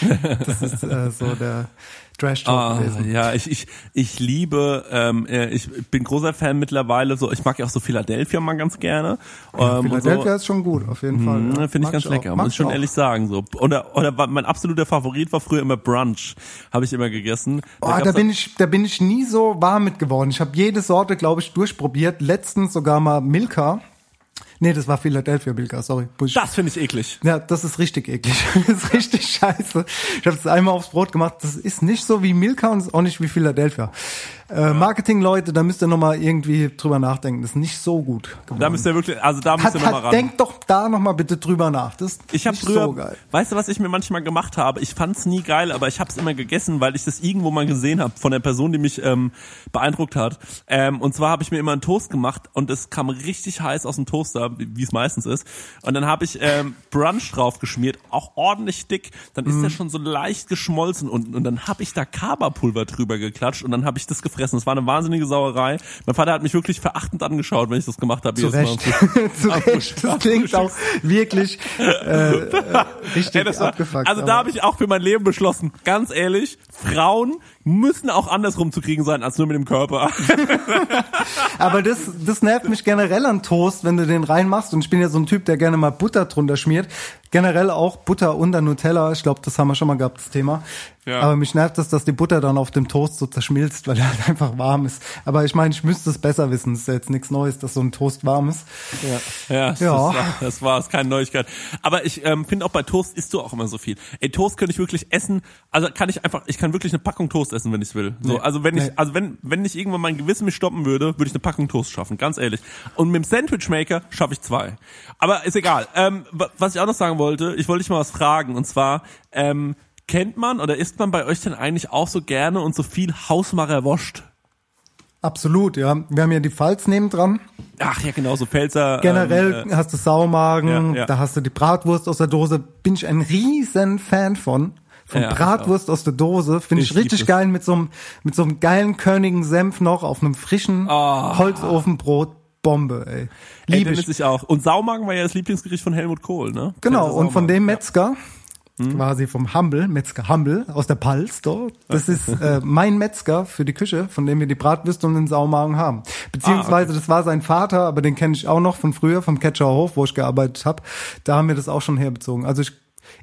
das ist äh, so der Trash Talk ah, gewesen. ja, ich, ich, ich liebe, ähm, äh, ich bin großer Fan mittlerweile, so, ich mag ja auch so Philadelphia mal ganz gerne. Ja, ähm, Philadelphia so. ist schon gut, auf jeden Fall. Mhm, ja. Finde ich ganz auch. lecker, Mag muss ich schon auch. ehrlich sagen. So. Oder, oder mein absoluter Favorit war früher immer Brunch. Habe ich immer gegessen. Oh, da bin ich, da bin ich nie so warm mit geworden. Ich habe jede Sorte, glaube ich, durchprobiert. Letztens sogar mal Milka. Nee, das war Philadelphia Milka, sorry. Busch. das finde ich eklig. Ja, das ist richtig eklig. Das ist richtig scheiße. Ich habe es einmal aufs Brot gemacht. Das ist nicht so wie Milka und ist auch nicht wie Philadelphia. Äh, Marketing-Leute, da müsst ihr nochmal irgendwie drüber nachdenken. Das ist nicht so gut geworden. Da müsst ihr wirklich, also da müsst hat, ihr nochmal ran. denkt doch da nochmal bitte drüber nach. Das ist Ich habe nicht früher, so geil. weißt du, was ich mir manchmal gemacht habe? Ich fand's nie geil, aber ich habe es immer gegessen, weil ich das irgendwo mal gesehen habe von der Person, die mich ähm, beeindruckt hat. Ähm, und zwar habe ich mir immer einen Toast gemacht und es kam richtig heiß aus dem Toaster, wie es meistens ist. Und dann habe ich ähm, Brunch drauf geschmiert, auch ordentlich dick. Dann ist der schon so leicht geschmolzen unten und dann habe ich da Kaba-Pulver drüber geklatscht und dann habe ich das gefressen. Das war eine wahnsinnige Sauerei. Mein Vater hat mich wirklich verachtend angeschaut, wenn ich das gemacht habe. Zu Recht. Zu Recht. Das klingt auch wirklich äh, äh, richtig Ey, war, abgefuckt. also da habe ich auch für mein Leben beschlossen, ganz ehrlich, Frauen müssen auch andersrum zu kriegen sein als nur mit dem Körper. Aber das, das nervt mich generell an Toast, wenn du den reinmachst. Und ich bin ja so ein Typ, der gerne mal Butter drunter schmiert. Generell auch Butter unter Nutella. Ich glaube, das haben wir schon mal gehabt, das Thema. Ja. Aber mich nervt es, dass die Butter dann auf dem Toast so zerschmilzt, weil er halt einfach warm ist. Aber ich meine, ich müsste es besser wissen. Das ist ja jetzt nichts Neues, dass so ein Toast warm ist. Ja, das, Ja. war, das war es, keine Neuigkeit. Aber ich ähm, finde auch bei Toast isst du auch immer so viel. Ey, Toast könnte ich wirklich essen, also kann ich einfach, ich kann wirklich eine Packung Toast essen, wenn ich will. So, Nee. also wenn Nee. ich, also wenn, wenn ich irgendwann mein Gewissen mich stoppen würde, würde ich eine Packung Toast schaffen, ganz ehrlich. Und mit dem Sandwichmaker schaffe ich zwei. Aber ist egal. Ähm, wa- was ich auch noch sagen wollte, ich wollte dich mal was fragen, und zwar, ähm, kennt man oder isst man bei euch denn eigentlich auch so gerne und so viel Hausmacher Wurst? Absolut, ja. Wir haben ja die Pfalz nebendran. Ach ja, genau, so Pfälzer. Generell ähm, äh, hast du Saumagen, Ja, ja. da hast du die Bratwurst aus der Dose. Bin ich ein riesen Fan von. Von Ja, Bratwurst aus der Dose. Finde ich, Ich richtig geil mit so einem, mit so einem geilen körnigen Senf noch auf einem frischen Ah. Holzofenbrot. Bombe, ey. Ey, Lieb Dennis, ich. ich auch. Und Saumagen war ja das Lieblingsgericht von Helmut Kohl, ne? Genau, und von dem Metzger, Hm? quasi vom Humble, Metzger Humble aus der Palz dort. Das ist äh, mein Metzger für die Küche, von dem wir die Bratwürste und den Saumagen haben. Beziehungsweise Ah, das war sein Vater, aber den kenne ich auch noch von früher, vom Catcher Hof, wo ich gearbeitet habe. Da haben wir das auch schon herbezogen. Also ich,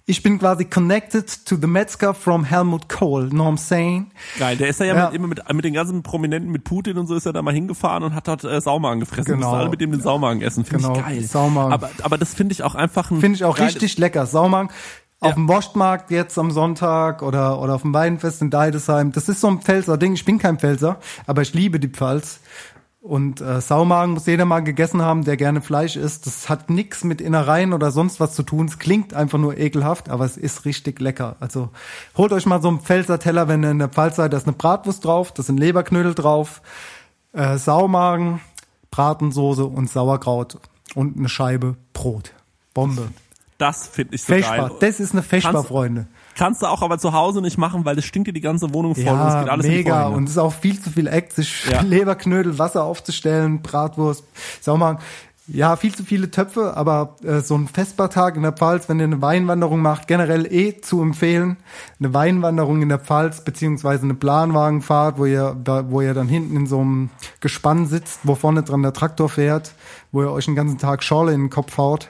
ich bin quasi connected to the Metzger from Helmut Kohl, know what I'm saying? Geil, der ist ja, Ja. Mit, immer mit, mit den ganzen Prominenten, mit Putin und so ist er da mal hingefahren und hat dort äh, Saumagen gefressen. Genau. Alle mit dem den Saumagen essen. Finde Genau, ich geil. Saumagen. Aber, aber das finde ich auch einfach ein Finde ich auch richtig lecker. Saumagen. Auf dem Wurstmarkt jetzt am Sonntag oder, oder auf dem Weinfest in Deidesheim. Das ist so ein Pfälzer Ding. Ich bin kein Pfälzer, aber ich liebe die Pfalz. Und äh, Saumagen muss jeder mal gegessen haben, der gerne Fleisch isst. Das hat nix mit Innereien oder sonst was zu tun. Es klingt einfach nur ekelhaft, aber es ist richtig lecker. Also holt euch mal so einen Pfälzer Teller, wenn ihr in der Pfalz seid. Da ist eine Bratwurst drauf, da sind Leberknödel drauf, äh, Saumagen, Bratensoße und Sauerkraut und eine Scheibe Brot. Bombe. Das finde ich so Feschbar. geil. Das ist eine Feschbar, Kannst- Freunde. Kannst du auch aber zu Hause nicht machen, weil das stinkt dir die ganze Wohnung voll und es Ja, geht alles mega. Vorhänge. Und es ist auch viel zu viel Act, sich Ja. Leberknödel, Wasser aufzustellen, Bratwurst, Saumagen. Ja, viel zu viele Töpfe, aber äh, so ein Festbartag in der Pfalz, wenn ihr eine Weinwanderung macht, generell eh zu empfehlen. Eine Weinwanderung in der Pfalz, beziehungsweise eine Planwagenfahrt, wo ihr, da, wo ihr dann hinten in so einem Gespann sitzt, wo vorne dran der Traktor fährt, wo ihr euch den ganzen Tag Schorle in den Kopf haut.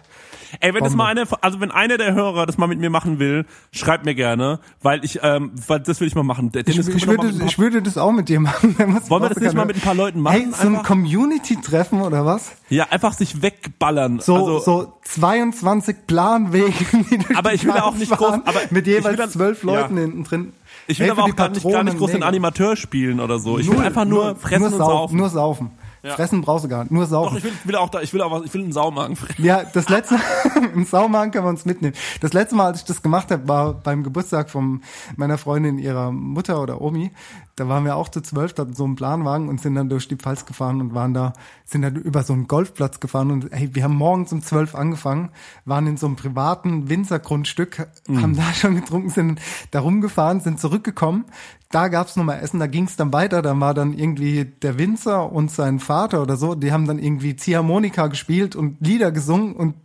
Ey, wenn das Bombe. mal einer, also wenn einer der Hörer das mal mit mir machen will, schreibt mir gerne, weil ich, ähm, weil das will ich mal machen. Ich, Dennis, ich, noch würde, ich würde das auch mit dir machen. Wollen wir das nicht mal mit ein paar Leuten machen? Hey, so ein Community-Treffen oder was? ja, einfach sich wegballern. So, also, so 22 Planwege. die durch Aber ich will auch nicht groß- aber mit ich jeweils zwölf Leuten ja. hinten drin. ich will Hey, aber auch gar nicht, gar nicht groß den. Animateur spielen oder so. Ich will einfach nur, fressen nur und sau- saufen. Nur saufen. Fressen brauchst du gar nicht, nur saufen. Doch, ich will, will auch da, ich will auch was, ich will einen Saumagen fressen. Ja, das letzte im Saumagen können wir uns mitnehmen. Das letzte Mal, als ich das gemacht habe, war beim Geburtstag von meiner Freundin, ihrer Mutter oder Omi. Da waren wir auch zu zwölf, hatten so einen Planwagen und sind dann durch die Pfalz gefahren und waren da, sind dann über so einen Golfplatz gefahren und hey, wir haben morgens um zwölf angefangen, waren in so einem privaten Winzergrundstück, Mhm. haben da schon getrunken, sind da rumgefahren, sind zurückgekommen. Da gab's noch mal Essen, da ging's dann weiter. Da war dann irgendwie der Winzer und sein Vater oder so, die haben dann irgendwie Ziehharmonika gespielt und Lieder gesungen und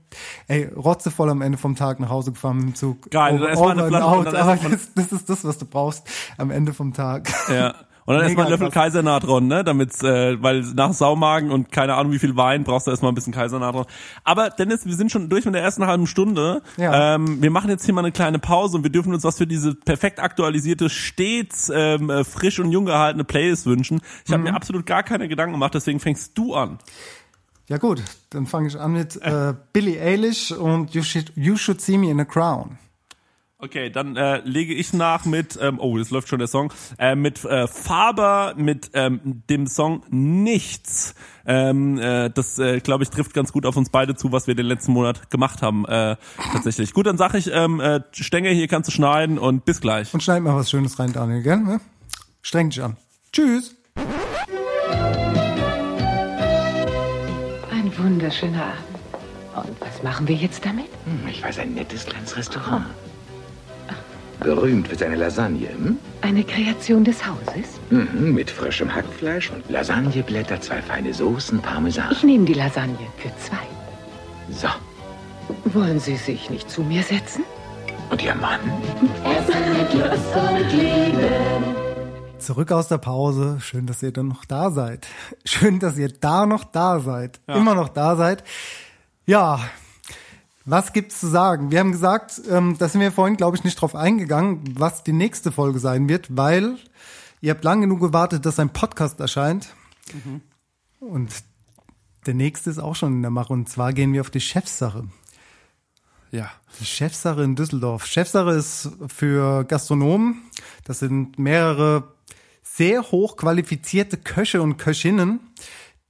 ey, rotzevoll am Ende vom Tag nach Hause gefahren mit dem Zug. Geil, dann erstmal eine and Flasche- out. und dann Aber das, das ist das, was du brauchst am Ende vom Tag. Ja. Und dann erstmal einen Löffel krass. Kaisernatron, ne? Damit, äh, weil nach Saumagen und keine Ahnung wie viel Wein brauchst du erstmal ein bisschen Kaisernatron. Aber Dennis, wir sind schon durch mit der ersten halben Stunde. Ja. Ähm, wir machen jetzt hier mal eine kleine Pause und wir dürfen uns was für diese perfekt aktualisierte, stets ähm, äh, frisch und jung gehaltene Playlist wünschen. Ich habe Mhm. mir absolut gar keine Gedanken gemacht, deswegen fängst du an. Ja gut, dann fange ich an mit äh, Billie Eilish und you should, you should See Me in a Crown. Okay, dann äh, lege ich nach mit, ähm, oh, das läuft schon der Song, äh, mit äh, Faber, mit ähm, dem Song Nichts. Ähm, äh, das, äh, glaube ich, trifft ganz gut auf uns beide zu, was wir den letzten Monat gemacht haben, äh, tatsächlich. Gut, dann sage ich, ähm, äh, Stenge, hier kannst du schneiden und bis gleich. Und schneid mal was Schönes rein, Daniel, gell? Ne? Streng dich an. Tschüss. Ein wunderschöner Abend. Und was machen wir jetzt damit? Hm, Ich weiß, ein nettes kleines Restaurant. Berühmt für seine Lasagne, hm? Eine Kreation des Hauses? Mhm, mit frischem Hackfleisch und Lasagneblätter, zwei feine Soßen, Parmesan. Ich nehme die Lasagne für zwei. So, Wollen Sie sich nicht zu mir setzen? und Ihr Mann? Zurück aus der Pause. Schön, dass ihr dann noch da seid. Schön, dass ihr da noch da seid. Immer noch da seid. Ja, was gibt's zu sagen? Wir haben gesagt, ähm, da sind wir vorhin, glaube ich, nicht drauf eingegangen, was die nächste Folge sein wird, weil ihr habt lang genug gewartet, dass ein Podcast erscheint. Und der nächste ist auch schon in der Mache. Und zwar gehen wir auf die Chefsache. Ja. Die Chefsache in Düsseldorf. Chefsache ist für Gastronomen. Das sind mehrere sehr hoch qualifizierte Köche und Köchinnen,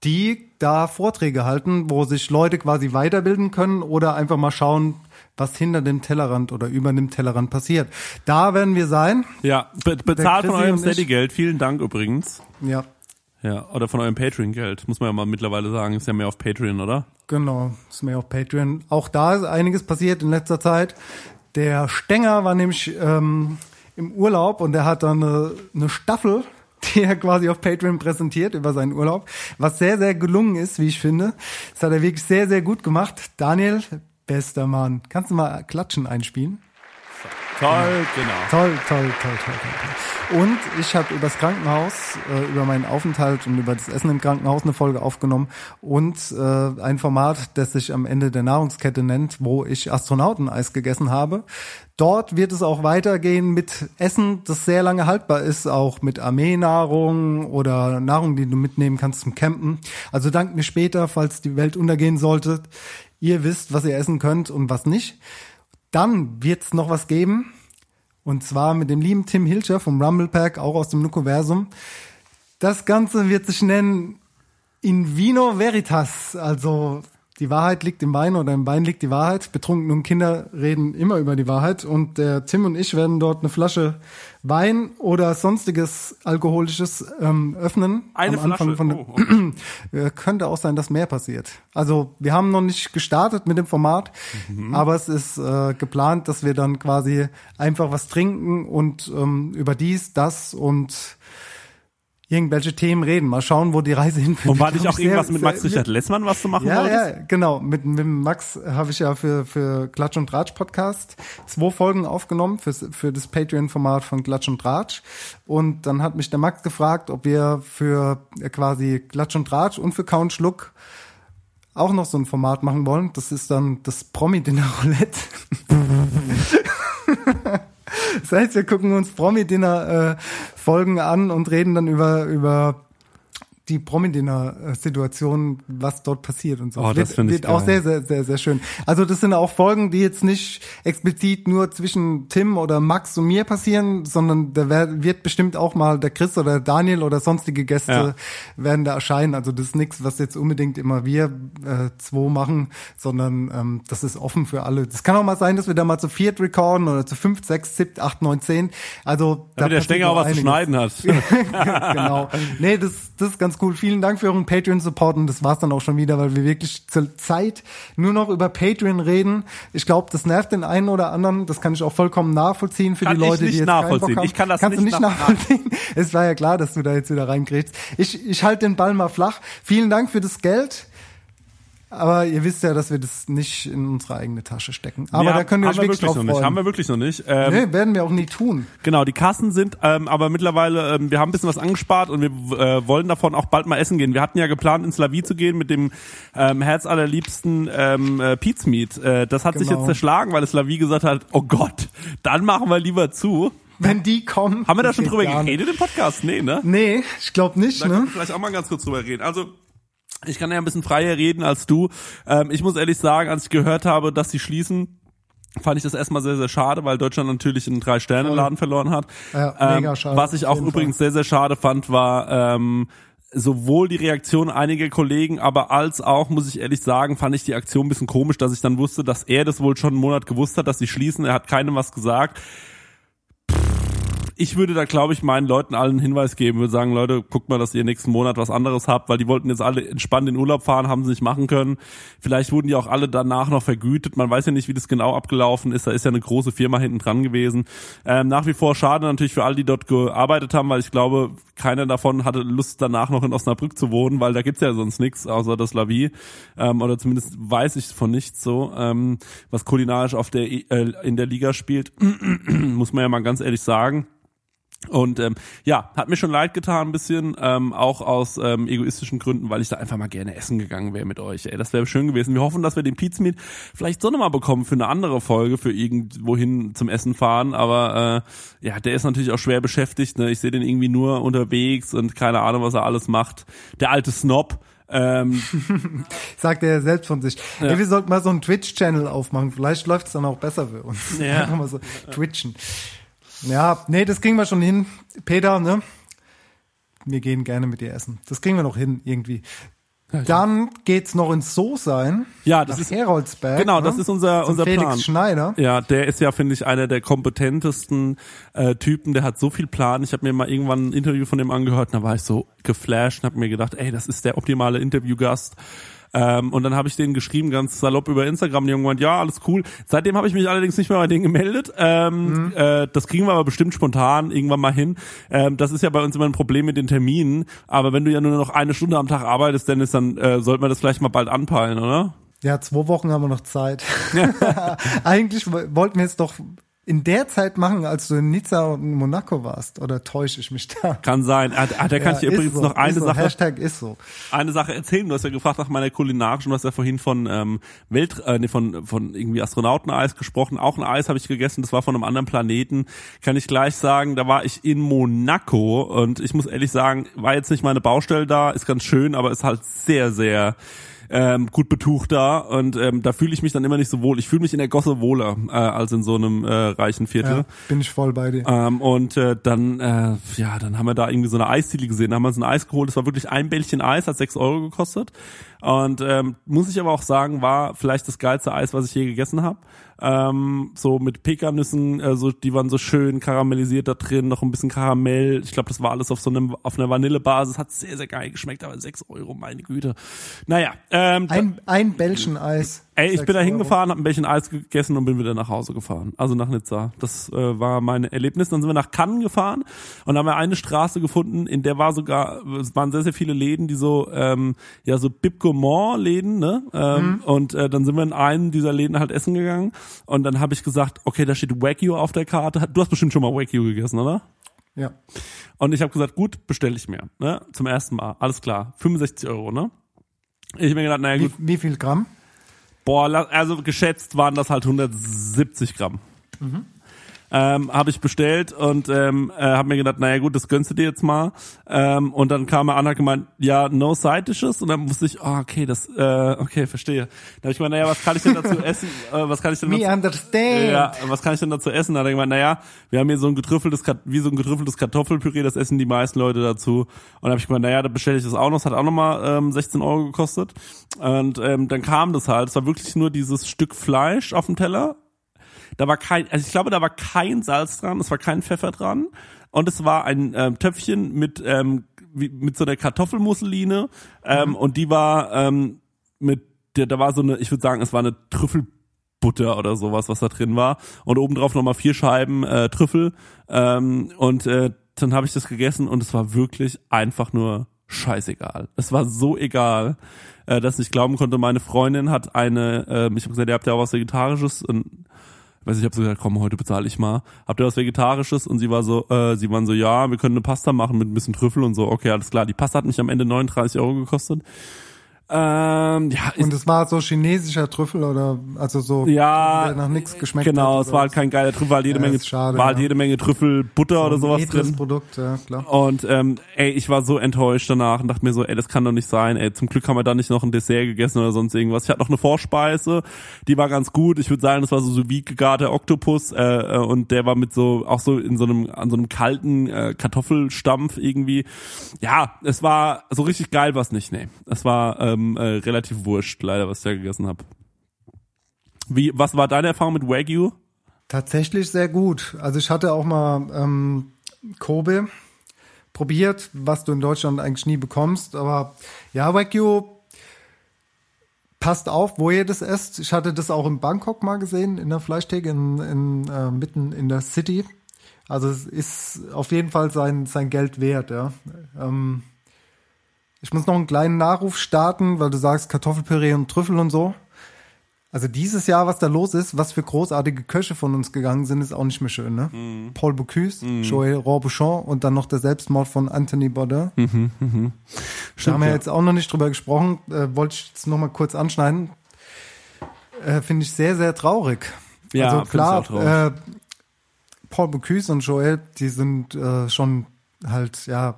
die da Vorträge halten, wo sich Leute quasi weiterbilden können oder einfach mal schauen, was hinter dem Tellerrand oder über dem Tellerrand passiert. Da werden wir sein. Ja, be bezahlt von eurem Steady-Geld. Vielen Dank übrigens. Ja, Ja, oder von eurem Patreon-Geld. Muss man ja mal mittlerweile sagen. Ist ja mehr auf Patreon, oder? Genau, ist mehr auf Patreon. Auch da ist einiges passiert in letzter Zeit. Der Stenger war nämlich ähm, im Urlaub und der hat dann eine, eine Staffel, die er quasi auf Patreon präsentiert über seinen Urlaub, was sehr, sehr gelungen ist, wie ich finde. Das hat er wirklich sehr, sehr gut gemacht. Daniel, bester Mann. Kannst du mal Klatschen einspielen? Toll, genau. Toll, toll, toll, toll, toll. toll. Und ich habe über das Krankenhaus, äh, über meinen Aufenthalt und über das Essen im Krankenhaus eine Folge aufgenommen und äh, ein Format, das sich am Ende der Nahrungskette nennt, wo ich Astronauteneis gegessen habe. Dort wird es auch weitergehen mit Essen, das sehr lange haltbar ist, auch mit Armeenahrung oder Nahrung, die du mitnehmen kannst zum Campen. Also dank mir später, falls die Welt untergehen sollte. Ihr wisst, was ihr essen könnt und was nicht. Dann wird's noch was geben. Und zwar mit dem lieben Tim Hilscher vom Rumble Pack, auch aus dem Nukoversum. Das Ganze wird sich nennen In Vino Veritas. Also die Wahrheit liegt im Wein oder im Wein liegt die Wahrheit. Betrunkene und Kinder reden immer über die Wahrheit. Und der Tim und ich werden dort eine Flasche Wein oder sonstiges Alkoholisches ähm, öffnen. Eine am Anfang Flasche? Von Oh, okay. der, könnte auch sein, dass mehr passiert. Also wir haben noch nicht gestartet mit dem Format, Mhm. aber es ist äh, geplant, dass wir dann quasi einfach was trinken und ähm, über dies, das und irgendwelche Themen reden. Mal schauen, wo die Reise hinführt. Und war Glaub auch sehr- irgendwas mit Max Richard Lessmann, was du machen ja, wolltest? ja, genau. Mit, mit Max habe ich ja für, für Klatsch und Tratsch Podcast zwei Folgen aufgenommen für, für das Patreon-Format von Klatsch und Tratsch. Und dann hat mich der Max gefragt, ob wir für äh, quasi Klatsch und Tratsch und für Count Schluck auch noch so ein Format machen wollen. Das ist dann das Promi-Dinner Roulette. Das heißt, wir gucken uns Promi-Dinner-Folgen an und reden dann über, über die Promi-Dinner-Situation, was dort passiert und so. Oh, das wird wird auch sehr, sehr, sehr, sehr schön. Also das sind auch Folgen, die jetzt nicht explizit nur zwischen Tim oder Max und mir passieren, sondern da wird bestimmt auch mal der Chris oder Daniel oder sonstige Gäste Ja. werden da erscheinen. Also das ist nichts, was jetzt unbedingt immer wir äh, zwei machen, sondern ähm, das ist offen für alle. Das kann auch mal sein, dass wir da mal zu viert recorden oder zu fünf, sechs, sieben, acht, neun, zehn. Also Damit der passiert Stenger noch auch was zu einiges. schneiden hat. genau. Nee, das, das ist ganz cool. Vielen Dank für euren Patreon-Support und das war's dann auch schon wieder, weil wir wirklich zur Zeit nur noch über Patreon reden. Ich glaube, das nervt den einen oder anderen. Das kann ich auch vollkommen nachvollziehen für Kann die Leute, die jetzt keinen Bock nachvollziehen. haben. Ich kann das Kannst nicht du nicht nach- nachvollziehen. Es war ja klar, dass du da jetzt wieder reinkriegst. Ich, ich halte den Ball mal flach. Vielen Dank für das Geld. Aber ihr wisst ja, dass wir das nicht in unsere eigene Tasche stecken. Aber Nee, da könnt ihr haben euch wir wirklich wirklich noch nicht. Haben wir wirklich noch nicht. Ähm, nee, werden wir auch nie tun. Genau, die Kassen sind, ähm, aber mittlerweile, ähm, wir haben ein bisschen was angespart und wir äh, wollen davon auch bald mal essen gehen. Wir hatten ja geplant, ins Lavi zu gehen mit dem ähm, herzallerliebsten ähm, äh, Pizmeat. Äh, das hat sich Genau. jetzt zerschlagen, weil das Lavi gesagt hat, oh Gott, dann machen wir lieber zu. Wenn die kommen. Haben wir da schon drüber geredet im Podcast? Nee, ne? Nee, ich glaube nicht, Da können ne? wir vielleicht auch mal ganz kurz drüber reden. Also, ich kann ja ein bisschen freier reden als du. Ähm, ich muss ehrlich sagen, als ich gehört habe, dass sie schließen, fand ich das erstmal sehr, sehr schade, weil Deutschland natürlich einen Drei-Sterne-Laden verloren hat. Ja, mega schade, Was ich auch übrigens sehr, sehr schade fand, war ähm, sowohl die Reaktion einiger Kollegen, aber als auch, muss ich ehrlich sagen, fand ich die Aktion ein bisschen komisch, dass ich dann wusste, dass er das wohl schon einen Monat gewusst hat, dass sie schließen. Er hat keinem was gesagt ich würde da, glaube ich, meinen Leuten allen einen Hinweis geben, würde sagen, Leute, guckt mal, dass ihr nächsten Monat was anderes habt, weil die wollten jetzt alle entspannt in Urlaub fahren, haben sie nicht machen können. Vielleicht wurden die auch alle danach noch vergütet. Man weiß ja nicht, wie das genau abgelaufen ist. Da ist ja eine große Firma hinten dran gewesen. Ähm, nach wie vor schade natürlich für alle, die dort gearbeitet haben, weil ich glaube, keiner davon hatte Lust, danach noch in Osnabrück zu wohnen, weil da gibt's ja sonst nichts, außer das Lavi. Ähm, oder zumindest weiß ich von nichts so, ähm, was kulinarisch auf der äh, in der Liga spielt. Muss man ja mal ganz ehrlich sagen. Und ähm, ja, hat mir schon leid getan ein bisschen, ähm, auch aus ähm, egoistischen Gründen, weil ich da einfach mal gerne essen gegangen wäre mit euch. Ey, das wäre schön gewesen. Wir hoffen, dass wir den Pizmeet vielleicht so nochmal bekommen für eine andere Folge, für irgendwohin zum Essen fahren. Aber äh, ja, der ist natürlich auch schwer beschäftigt. Ne? Ich sehe den irgendwie nur unterwegs und keine Ahnung, was er alles macht. Der alte Snob. Ähm, Sagt er selbst von sich. Ja. Ey, wir sollten mal so einen Twitch-Channel aufmachen. Vielleicht läuft's dann auch besser für uns. Ja. So twitchen. Ja, nee, das kriegen wir schon hin. Peter, ne? Wir gehen gerne mit dir essen. Das kriegen wir noch hin, irgendwie. Dann geht's noch ins So sein. Ja, das ist- Heroldsberg. genau, ne? das ist unser- Zum unser Felix Plan. Schneider. Ja, der ist ja, finde ich, einer der kompetentesten äh, Typen. Der hat so viel Plan. Ich habe mir mal irgendwann ein Interview von dem angehört und da war ich so geflasht und habe mir gedacht, ey, das ist der optimale Interviewgast. Ähm, und dann habe ich denen geschrieben, ganz salopp über Instagram, die haben gemeint, ja, alles cool. Seitdem habe ich mich allerdings nicht mehr bei denen gemeldet. Ähm, äh, das kriegen wir aber bestimmt spontan irgendwann mal hin. Ähm, das ist ja bei uns immer ein Problem mit den Terminen. Aber wenn du ja nur noch eine Stunde am Tag arbeitest, Dennis, dann äh, sollte man das vielleicht mal bald anpeilen, oder? Ja, zwei Wochen haben wir noch Zeit. Eigentlich wo- wollten wir es doch in der Zeit machen, als du in Nizza und in Monaco warst. Oder täusche ich mich da? Kann sein. Ah, ah, da kann ich dir ist übrigens so, noch eine so. Sache. Hashtag ist so. eine Sache erzählen. Du hast ja gefragt nach meiner kulinarischen, du hast ja vorhin von ähm, Welt, äh, nee, von von irgendwie Astronauteneis gesprochen. Auch ein Eis habe ich gegessen, das war von einem anderen Planeten. Kann ich gleich sagen, da war ich in Monaco und ich muss ehrlich sagen, war jetzt nicht meine Baustelle da, ist ganz schön, aber ist halt sehr, sehr ähm, gut betucht da und ähm, da fühle ich mich dann immer nicht so wohl. Ich fühle mich in der Gosse wohler äh, als in so einem äh, reichen Viertel. Ja, bin ich voll bei dir. Ähm, und äh, dann, äh, ja, dann haben wir da irgendwie so eine Eisdiele gesehen, da haben wir uns ein Eis geholt. Das war wirklich ein Bällchen Eis, hat sechs Euro gekostet. Und ähm, muss ich aber auch sagen, war vielleicht das geilste Eis, was ich je gegessen habe. Ähm, so mit Pekannüssen, äh, so, die waren so schön karamellisiert da drin, noch ein bisschen Karamell. Ich glaube, das war alles auf so einem, auf einer Vanillebasis. Hat sehr, sehr geil geschmeckt, aber sechs Euro, meine Güte. Naja, ähm, Ein, ein Bällchen Eis. Ey, ich bin da hingefahren, hab ein bisschen Eis gegessen und bin wieder nach Hause gefahren. Also nach Nizza. Das äh, war mein Erlebnis. Dann sind wir nach Cannes gefahren und haben wir eine Straße gefunden, in der war sogar, es waren sehr, sehr viele Läden, die so, ähm, ja, so Bib Gourmand Läden, ne? Ähm, Und äh, dann sind wir in einen dieser Läden halt essen gegangen und dann habe ich gesagt, okay, da steht Wagyu auf der Karte. Du hast bestimmt schon mal Wagyu gegessen, oder? Ja. Und ich habe gesagt, gut, bestelle ich mir. Ne? Zum ersten Mal. Alles klar. 65 Euro, ne? Ich hab mir gedacht, naja Wie, gut, wie viel Gramm? Boah, also geschätzt waren das halt 170 Gramm. Ähm, habe ich bestellt und ähm, äh, habe mir gedacht, naja gut, das gönnst du dir jetzt mal. Ähm, und dann kam er an, hat gemeint, ja, no side dishes. Und dann wusste ich, oh, okay, das, äh, okay, verstehe. Da habe ich gemeint, naja, was kann ich denn dazu essen? Äh, was kann ich denn Me dazu, understand. ja, was kann ich denn dazu essen? Da hat er gemeint, naja, wir haben hier so ein getrüffeltes, wie so ein getrüffeltes Kartoffelpüree, das essen die meisten Leute dazu. Und da habe ich gemeint, naja, da bestelle ich das auch noch. Das hat auch nochmal ähm, 16 Euro gekostet. Und ähm, dann kam das halt. Es war wirklich nur dieses Stück Fleisch auf dem Teller. Da war kein, also ich glaube, da war kein Salz dran, es war kein Pfeffer dran. Und es war ein ähm, Töpfchen mit, ähm, wie, mit so einer Kartoffelmusseline. Ähm, Und die war ähm, mit, der, da war so eine, ich würde sagen, es war eine Trüffelbutter oder sowas, was da drin war. Und obendrauf nochmal vier Scheiben äh, Trüffel. Ähm, und äh, dann habe ich das gegessen und es war wirklich einfach nur scheißegal. Es war so egal, äh, dass ich glauben konnte, meine Freundin hat eine, äh, ich habe gesagt, ihr habt ja auch was Vegetarisches und weiß ich, habe so gesagt, komm, heute bezahle ich mal. Habt ihr was Vegetarisches? Und sie war so, äh, sie waren so, ja, wir können eine Pasta machen mit ein bisschen Trüffel und so. Okay, alles klar. Die Pasta hat mich am Ende 39 Euro gekostet. Ähm, ja, Und es war so chinesischer Trüffel oder also so Ja, der nach nichts geschmeckt genau, es war halt kein geiler Trüffel, war halt jede Ja, Menge, schade, war halt ja. jede Menge Trüffelbutter oder ein sowas edles drin. Produkt, ja klar. Und ähm, ey, ich war so enttäuscht danach und dachte mir so, ey, das kann doch nicht sein. Ey, zum Glück haben wir da nicht noch ein Dessert gegessen oder sonst irgendwas. Ich hatte noch eine Vorspeise, die war ganz gut. Ich würde sagen, das war so so wie gegarter Oktopus äh, äh, und der war mit so auch so in so einem an so einem kalten äh, Kartoffelstampf irgendwie. Ja, es war so richtig geil, was nicht. Nee, es war ähm, äh, relativ wurscht, leider, was ich da gegessen habe. Was war deine Erfahrung mit Wagyu? Tatsächlich sehr gut. Also ich hatte auch mal ähm, Kobe probiert, was du in Deutschland eigentlich nie bekommst. Aber ja, Wagyu passt auf, wo ihr das esst. Ich hatte das auch in Bangkok mal gesehen, in der Fleischtheke in, in, äh, mitten in der City. Also es ist auf jeden Fall sein, sein Geld wert, ja. Ähm, ich muss noch einen kleinen Nachruf starten, weil du sagst Kartoffelpüree und Trüffel und so. Also dieses Jahr, was da los ist, was für großartige Köche von uns gegangen sind, ist auch nicht mehr schön, ne? Paul Bocuse, Joël Robuchon und dann noch der Selbstmord von Anthony Bourdain. da haben wir ja. jetzt auch noch nicht drüber gesprochen, äh, wollte ich jetzt noch mal kurz anschneiden. Äh, Finde ich sehr, sehr traurig. Ja, also klar, traurig. äh, Paul Bocuse und Joël, die sind äh, schon halt, ja,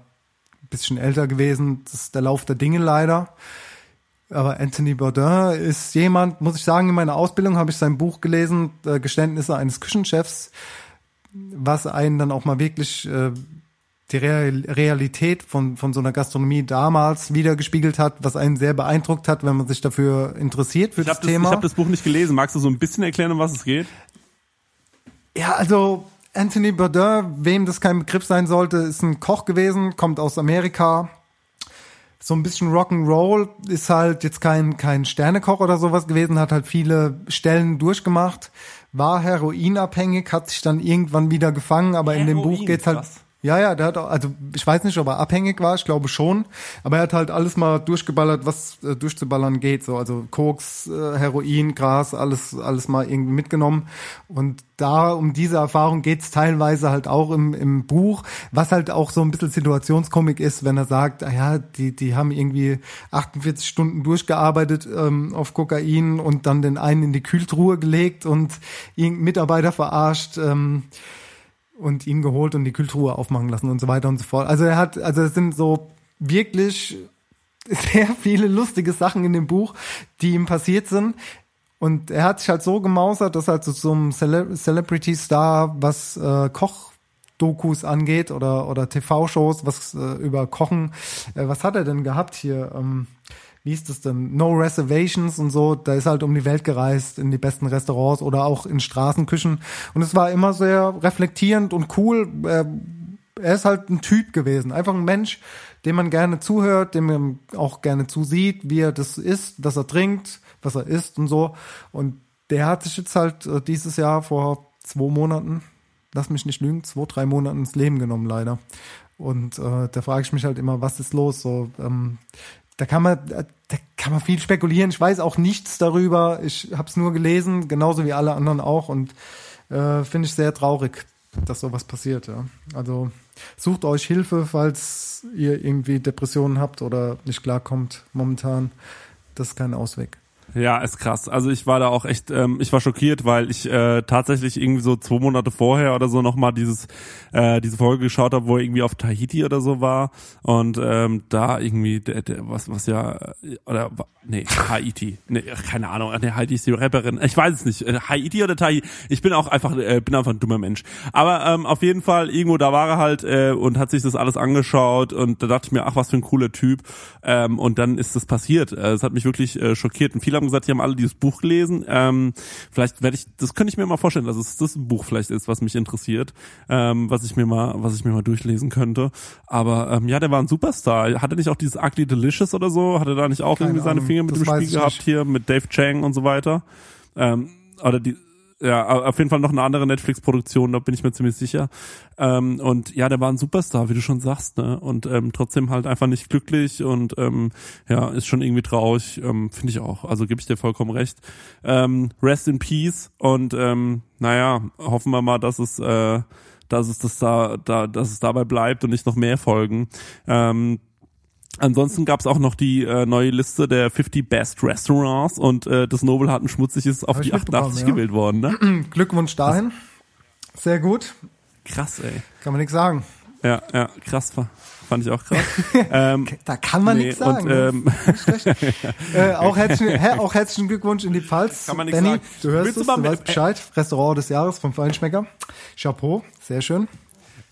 bisschen älter gewesen. Das ist der Lauf der Dinge leider. Aber Anthony Bourdain ist jemand, muss ich sagen, in meiner Ausbildung habe ich sein Buch gelesen, äh, Geständnisse eines Küchenchefs, was einen dann auch mal wirklich äh, die Real Realität von, von so einer Gastronomie damals wiedergespiegelt hat, was einen sehr beeindruckt hat, wenn man sich dafür interessiert für Ich das habe das, ich Thema. hab das Buch nicht gelesen. Magst du so ein bisschen erklären, um was es geht? Ja, also Anthony Bourdain, wem das kein Begriff sein sollte, ist ein Koch gewesen, kommt aus Amerika. So ein bisschen Rock'n'Roll, ist halt jetzt kein, kein Sternekoch oder sowas gewesen, hat halt viele Stellen durchgemacht, war heroinabhängig, hat sich dann irgendwann wieder gefangen, aber in dem Heroin, Buch geht's halt. krass. Ja, ja, der hat auch, also ich weiß nicht, ob er abhängig war, ich glaube schon, aber er hat halt alles mal durchgeballert, was äh, durchzuballern geht, so also Koks, äh, Heroin, Gras, alles alles mal irgendwie mitgenommen und da um diese Erfahrung geht's teilweise halt auch im, im Buch, was halt auch so ein bisschen Situationskomik ist, wenn er sagt, ah ja, die die haben irgendwie 48 Stunden durchgearbeitet ähm, auf Kokain und dann den einen in die Kühltruhe gelegt und irgendeinen Mitarbeiter verarscht. Ähm, und ihn geholt und die Kühltruhe aufmachen lassen und so weiter und so fort. Also er hat, also es sind so wirklich sehr viele lustige Sachen in dem Buch, die ihm passiert sind. Und er hat sich halt so gemausert, dass halt so zum Cele Celebrity-Star, was äh, Koch-Dokus angeht oder, oder TV-Shows, was äh, über Kochen, äh, was hat er denn gehabt hier? Ähm, wie ist das denn? No Reservations und so. Da ist halt um die Welt gereist, in die besten Restaurants oder auch in Straßenküchen. Und es war immer sehr reflektierend und cool. Er, er ist halt ein Typ gewesen. Einfach ein Mensch, dem man gerne zuhört, dem man auch gerne zusieht, wie er das isst, was er trinkt, was er isst und so. Und der hat sich jetzt halt äh, dieses Jahr vor zwei Monaten, lass mich nicht lügen, zwei, drei Monaten ins Leben genommen, leider. Und äh, da frage ich mich halt immer, was ist los? So, ähm, da kann man, da kann man viel spekulieren. Ich weiß auch nichts darüber. Ich habe es nur gelesen, genauso wie alle anderen auch. Und äh, finde ich sehr traurig, dass sowas passiert. Ja. Also sucht euch Hilfe, falls ihr irgendwie Depressionen habt oder nicht klarkommt momentan. Das ist kein Ausweg. Ja, ist krass. Also ich war da auch echt, ähm, ich war schockiert, weil ich äh, tatsächlich irgendwie so zwei Monate vorher oder so nochmal dieses, äh, diese Folge geschaut habe, wo er irgendwie auf Tahiti oder so war. Und ähm, da irgendwie, der, der, was, was ja, oder nee, Haiti, nee, keine Ahnung, nee, Haiti ist die Rapperin, ich weiß es nicht, äh, Haiti oder Tahiti, ich bin auch einfach, äh, bin einfach ein dummer Mensch. Aber ähm, auf jeden Fall, irgendwo da war er halt äh, und hat sich das alles angeschaut und da dachte ich mir, ach, was für ein cooler Typ. Ähm, und dann ist das passiert. Äh, Es hat mich wirklich äh, schockiert. Und viele haben gesagt, die haben alle dieses Buch gelesen. Ähm, vielleicht werde ich, das könnte ich mir mal vorstellen, dass es das ein Buch vielleicht ist, was mich interessiert, ähm, was ich mir mal, was ich mir mal durchlesen könnte. Aber ähm, ja, der war ein Superstar. Hatte nicht auch dieses Ugly Delicious oder so? Hatte da nicht auch Keine irgendwie seine Ahnung, Finger mit das dem Spiel gehabt hier mit Dave Chang und so weiter? Ähm, oder die ja, auf jeden Fall noch eine andere Netflix-Produktion, da bin ich mir ziemlich sicher. Ähm, und ja, der war ein Superstar, wie du schon sagst, ne? Und ähm, trotzdem halt einfach nicht glücklich und ähm, ja, ist schon irgendwie traurig, ähm, finde ich auch. Also gebe ich dir vollkommen recht. Ähm, rest in Peace und ähm, naja, hoffen wir mal, dass es äh, dass es das da, da, dass es dabei bleibt und nicht noch mehr folgen. Ähm, Ansonsten gab's auch noch die äh, neue Liste der 50 Best Restaurants und äh, das Nobel hat ein schmutziges auf Hab die 88 mitbekommen, ja. gewählt worden, ne? Glückwunsch dahin. Sehr gut. Krass, ey. Kann man nichts sagen. Ja, ja, krass, fa- fand ich auch krass. ähm, Da kann man nee, nichts sagen. Und, ähm, äh, auch, herzlichen, hä, auch herzlichen Glückwunsch in die Pfalz. Kann man nichts Benny, sagen. du hörst Willst es, du du, mal weißt Bescheid. Restaurant des Jahres vom Feinschmecker. Chapeau, sehr schön.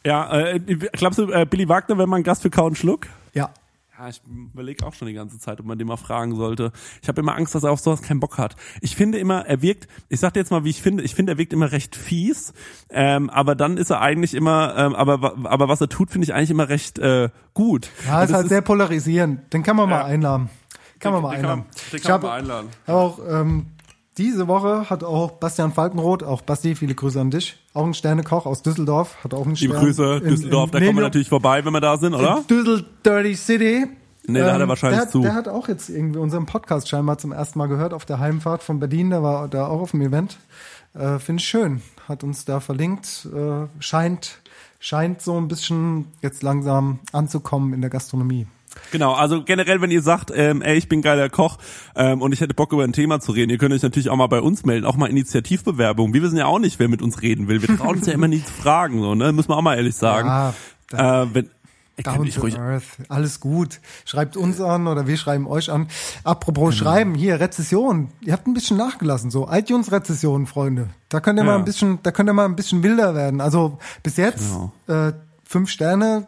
ja, äh, glaubst du, äh, Billy Wagner wäre mal ein Gast für Kau und Schluck? Ja, Ja, ich überlege auch schon die ganze Zeit, ob man den mal fragen sollte. Ich habe immer Angst, dass er auf sowas keinen Bock hat. Ich finde immer, er wirkt, ich sag dir jetzt mal, wie ich finde, ich finde, er wirkt immer recht fies, ähm, aber dann ist er eigentlich immer, ähm, aber, aber was er tut, finde ich eigentlich immer recht äh, gut. ja ist halt sehr polarisierend. Den kann man mal Ja. einladen. Kann man mal den kann einladen. man- den Ich kann man habe mal einladen. auch ähm, diese Woche hat auch Bastian Falkenroth, auch Basti, viele Grüße an dich, auch ein Sternekoch aus Düsseldorf, hat auch einen Liebe Stern. Grüße, in- Düsseldorf, in da kommen wir natürlich vorbei, wenn wir da sind, oder? Düssel Dirty City. Nee, da hat er wahrscheinlich der hat, zu. Der hat auch jetzt irgendwie unseren Podcast scheinbar zum ersten Mal gehört auf der Heimfahrt von Berlin. Der war da auch auf dem Event. Äh, Finde ich schön. Hat uns da verlinkt. Äh, scheint, scheint so ein bisschen jetzt langsam anzukommen in der Gastronomie. Genau, also generell, wenn ihr sagt, ähm, ey, ich bin geiler Koch ähm, und ich hätte Bock über ein Thema zu reden, ihr könnt euch natürlich auch mal bei uns melden, auch mal Initiativbewerbung. Wir wissen ja auch nicht, wer mit uns reden will. Wir trauen uns ja immer nie zu fragen, so, ne? Müssen wir auch mal ehrlich sagen. Ja, äh, wenn, Down to ruhig- earth. Alles gut. Schreibt uns an oder wir schreiben euch an. Apropos Genau. schreiben, hier Rezession. Ihr habt ein bisschen nachgelassen, so iTunes-Rezession, Freunde. Da könnt ihr Ja. mal ein bisschen, da könnt ihr mal ein bisschen wilder werden. Also bis jetzt Genau. äh, fünf Sterne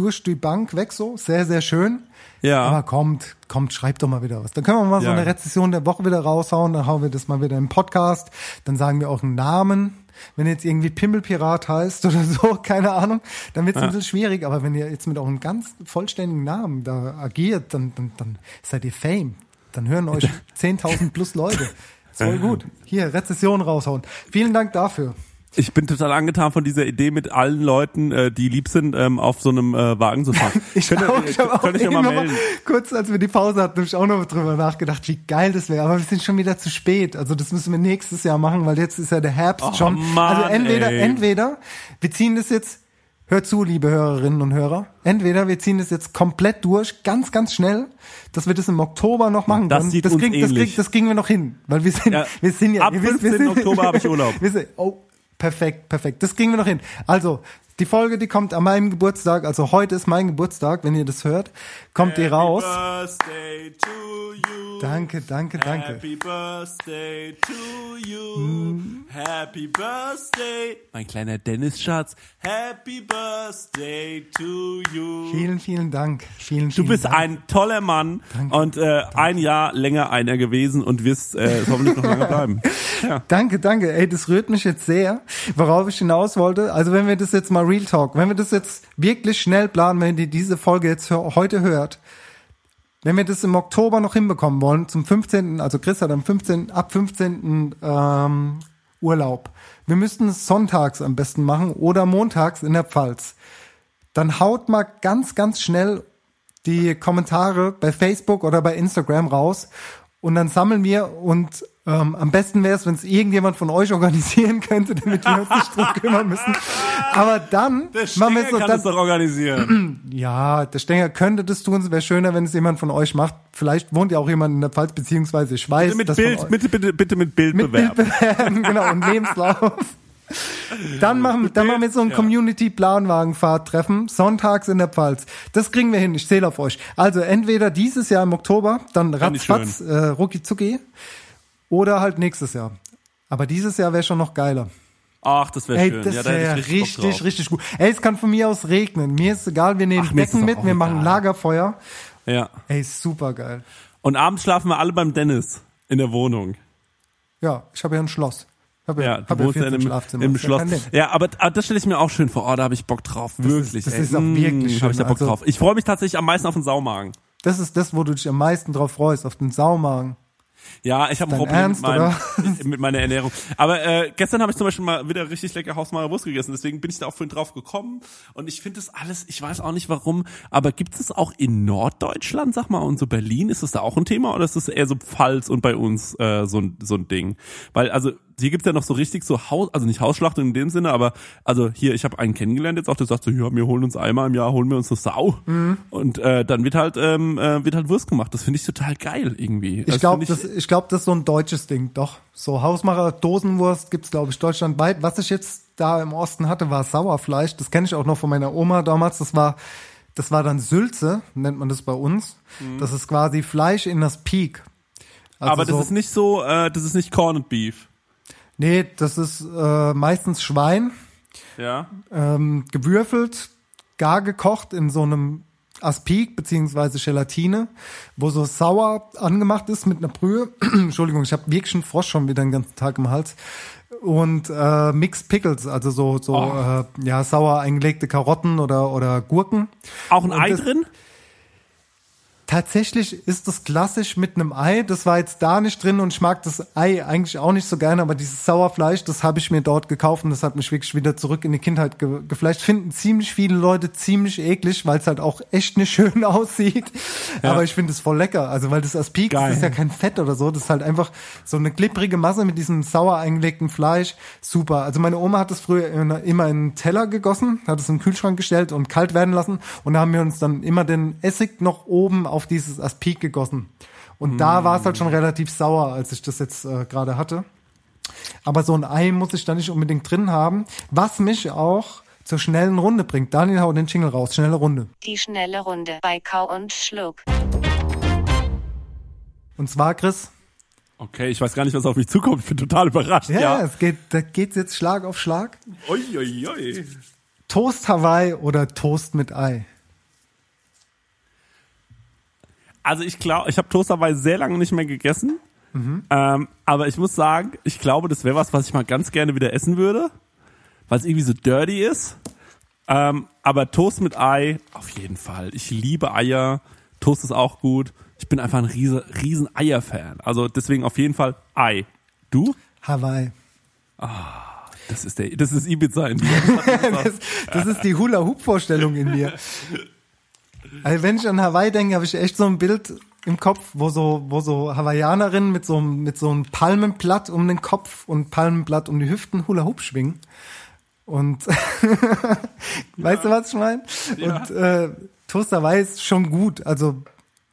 durch die Bank weg, so sehr sehr schön. Ja. Aber kommt, kommt, schreibt doch mal wieder was. Dann können wir mal so Ja. eine Rezession der Woche wieder raushauen. Dann hauen wir das mal wieder im Podcast. Dann sagen wir auch einen Namen. Wenn ihr jetzt irgendwie Pimmelpirat heißt oder so, keine Ahnung, dann wird es Ja. ein bisschen schwierig. Aber wenn ihr jetzt mit eurem ganz vollständigen Namen da agiert, dann, dann, dann seid ihr Fame. Dann hören euch 10.000 plus Leute. Ist voll gut. Hier, Rezession raushauen. Vielen Dank dafür. Ich bin total angetan von dieser Idee, mit allen Leuten, äh, die lieb sind, ähm, auf so einem äh, Wagen zu fahren. Ich, Könnt ihr- auch, ich habe auch könnt ihr euch ja mal irgendwann mal, melden. kurz als wir die Pause hatten, habe ich auch noch drüber nachgedacht, wie geil das wäre. Aber wir sind schon wieder zu spät. Also das müssen wir nächstes Jahr machen, weil jetzt ist ja der Herbst Oh, schon. Mann, also entweder, ey. entweder wir ziehen das jetzt. Hört zu, liebe Hörerinnen und Hörer. Entweder wir ziehen das jetzt komplett durch, ganz, ganz schnell, dass wir das im Oktober noch machen Das können. sieht das, uns kriegen, das, ähnlich. kriegen, das kriegen wir noch hin, weil wir sind, Ja, wir sind ja ab wir 15. sind- Oktober habe ich Urlaub. wir sind, oh, perfekt, perfekt. Das kriegen wir noch hin. Also, Die Folge, die kommt an meinem Geburtstag, also heute ist mein Geburtstag, wenn ihr das hört, kommt die raus. Birthday to you. Danke, danke, danke. Happy Birthday to you. Happy Birthday. Mein kleiner Dennis-Schatz. Happy Birthday to you. Vielen, vielen Dank. Vielen, Du vielen bist Dank. ein toller Mann Danke. und äh, ein Jahr länger einer gewesen und wirst äh, hoffentlich noch lange bleiben. Ja. Danke, danke. Ey, das rührt mich jetzt sehr, worauf ich hinaus wollte. Also wenn wir das jetzt mal Real Talk, wenn wir das jetzt wirklich schnell planen, wenn ihr diese Folge jetzt heute hört, wenn wir das im Oktober noch hinbekommen wollen, zum 15., also Chris hat am 15., ab 15. Ähm, Urlaub. Wir müssten es sonntags am besten machen oder montags in der Pfalz. Dann haut mal ganz, ganz schnell die Kommentare bei Facebook oder bei Instagram raus und dann sammeln wir und ähm, am besten wäre es, wenn es irgendjemand von euch organisieren könnte, damit wir uns nicht drum kümmern müssen. Aber dann Der machen wir Stinger so, kann dann, es doch organisieren. ja, der Stenger könnte das tun. Es wäre schöner, wenn es jemand von euch macht. Vielleicht wohnt ja auch jemand in der Pfalz, beziehungsweise ich weiß, Bitte mit dass Bild, bitte, bitte, bitte mit Bild mit bewerben. Bild bewerben, genau, und Lebenslauf. Dann machen, dann machen wir so ein. Community-Planwagenfahrt-Treffen, sonntags in der Pfalz. Das kriegen wir hin, ich zähle auf euch. Also entweder dieses Jahr im Oktober, dann ratzfatz, äh, rucki zucki, oder halt nächstes Jahr. Aber dieses Jahr wäre schon noch geiler. Ach, das wäre schön. das ja, ich richtig, richtig, richtig gut. Ey, es kann von mir aus regnen. Mir ist egal, wir nehmen Ach, ist Decken mit, wir machen. Lagerfeuer. Ja. Ey, super geil. Und abends schlafen wir alle beim Dennis in der Wohnung. Ja, ich habe ja ein Schloss. Habe ja, Ja, hab du ja wohnst ja 14 im, Schlafzimmer. im Ist Schloss. Ja, aber, aber das stelle ich mir auch schön vor. Oh, da habe ich Bock drauf. Wirklich. das ey. ist auch wirklich Habe ich da schön. Bock Also- drauf. Ich freue mich tatsächlich am meisten auf den Saumagen. Das ist das, wo du dich am meisten drauf freust, auf den Saumagen. Ja, ich habe ein Problem Ernst, mit, meinem, mit meiner Ernährung. Aber äh, gestern habe ich zum Beispiel mal wieder richtig lecker Hausmacher Wurst gegessen. Deswegen bin ich da auch vorhin drauf gekommen. Und ich finde das alles, ich weiß auch nicht warum, aber gibt es auch in Norddeutschland, sag mal, und so Berlin, ist das da auch ein Thema oder ist das eher so Pfalz und bei uns äh, so, ein- so ein Ding? Weil, also hier gibt's ja noch so richtig so Haus, also nicht Hausschlachtung in dem Sinne, aber also hier, ich habe einen kennengelernt jetzt auch, der sagt so, ja, wir holen uns einmal im Jahr, holen wir uns eine Sau. Mhm. Und äh, dann wird halt, ähm, äh, wird halt Wurst gemacht. Das finde ich total geil irgendwie. Ich Das glaube, das, ich glaub, das ist so ein deutsches Ding, doch. So Hausmacher, Dosenwurst gibt's glaube ich, deutschlandweit. Was ich jetzt da im Osten hatte, war Sauerfleisch. Das kenne ich auch noch von meiner Oma damals. Das war, das war dann Sülze, nennt man das bei uns. Das ist quasi Fleisch in das Peak. Also aber das so, ist nicht so, äh, das ist nicht Corned Beef. Nee, das ist äh, meistens Schwein, Ja. ähm, gewürfelt, gar gekocht in so einem Aspik beziehungsweise Gelatine, wo so sauer angemacht ist mit einer Brühe. Entschuldigung, ich habe wirklich einen Frosch schon wieder den ganzen Tag im Hals. Und äh, Mixed Pickles, also so so Oh. äh, ja sauer eingelegte Karotten oder oder Gurken. Auch ein Und Ei das- drin? Tatsächlich ist das klassisch mit einem Ei. Das war jetzt da nicht drin und ich mag das Ei eigentlich auch nicht so gerne, aber dieses Sauerfleisch, das habe ich mir dort gekauft und das hat mich wirklich wieder zurück in die Kindheit ge gefleischt. Finden ziemlich viele Leute ziemlich eklig, weil es halt auch echt nicht schön aussieht. Aber ich finde es voll lecker. Also weil das Aspik, das ist ja kein Fett oder so. Das ist halt einfach so eine glibbrige Masse mit diesem sauer eingelegten Fleisch. Super. Also meine Oma hat das früher immer immer in einen Teller gegossen, hat es in den Kühlschrank gestellt und kalt werden lassen. Und da haben wir uns dann immer den Essig noch oben auf dieses Aspik gegossen. Und da war es halt schon relativ sauer, als ich das jetzt äh, gerade hatte. Aber so ein Ei muss ich da nicht unbedingt drin haben. Was mich auch zur schnellen Runde bringt. Daniel, hau den Jingle raus. Schnelle Runde. Die schnelle Runde bei Kau und Schluck. Und zwar, Chris, Okay, ich weiß gar nicht, was auf mich zukommt. Ich bin total überrascht. ja, Ja. es geht, da geht's jetzt Schlag auf Schlag. Ui, ui, ui. Toast Hawaii oder Toast mit Ei? Also ich glaube, ich habe Toast Hawaii sehr lange nicht mehr gegessen. Mhm. Ähm, aber ich muss sagen, ich glaube, das wäre was, was ich mal ganz gerne wieder essen würde, weil es irgendwie so dirty ist. Ähm, aber Toast mit Ei, auf jeden Fall. Ich liebe Eier. Toast ist auch gut. Ich bin einfach ein riesen, riesen Eier-Fan. Also deswegen auf jeden Fall Ei. Du? Hawaii. Das ist der, das ist Ibiza in dir. Das, das ist die Hula-Hoop-Vorstellung in mir. Also wenn ich an Hawaii denke, habe ich echt so ein Bild im Kopf, wo so, wo so Hawaiianerinnen mit so, einem- mit so einem Palmenblatt um den Kopf und Palmenblatt um die Hüften Hula Hoop schwingen. Und weißt du, was ich meine? Und äh, Toast Hawaii ist schon gut. Also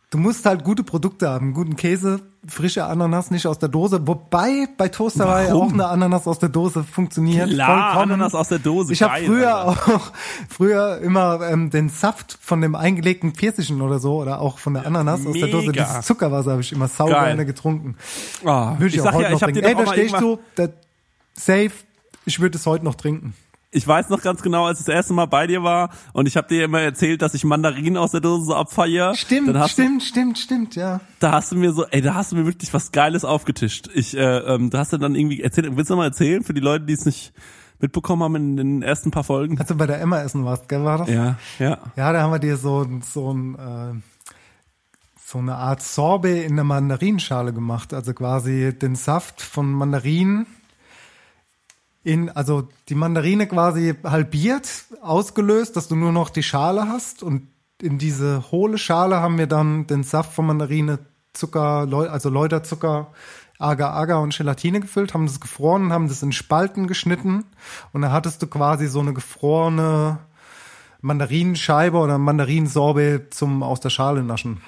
du musst halt gute Produkte haben, guten Käse, frische Ananas nicht aus der Dose, wobei bei Toasterei auch eine Ananas aus der Dose funktioniert. Klar, vollkommen. Ananas aus der Dose, Ich habe früher Alter. auch früher immer ähm, den Saft von dem eingelegten Pfirsichen oder so oder auch von der Ananas aus der Dose. Dieses Zuckerwasser habe ich immer sau Geil. gerne getrunken. Ah, Würde ich, ich auch sag heute ja, noch trinken. Ey, da stehst du, da, safe. Ich würde es heute noch trinken. Ich weiß noch ganz genau, als ich das erste Mal bei dir war und ich habe dir immer erzählt, dass ich Mandarinen aus der Dose so abfeier. Stimmt, Dann hast stimmt, stimmt, stimmt, ja. da hast du mir so, ey, da hast du mir wirklich was Geiles aufgetischt. Ich, äh, ähm, da hast du dann irgendwie erzählt, willst du mal erzählen für die Leute, die es nicht mitbekommen haben in den ersten paar Folgen? Als du bei der Emma essen warst, gell, war das? Ja, ja. Ja, da haben wir dir so, so ein, äh, so eine Art Sorbet in der Mandarinschale gemacht. Also quasi den Saft von Mandarinen in, also die Mandarine quasi halbiert, ausgelöst, dass du nur noch die Schale hast. Und in diese hohle Schale haben wir dann den Saft von Mandarine, Zucker, also Läuterzucker, Agar-Agar und Gelatine gefüllt, haben das gefroren und haben das in Spalten geschnitten. Und da hattest du quasi so eine gefrorene Mandarinenscheibe oder Mandarinsorbet zum aus der Schale naschen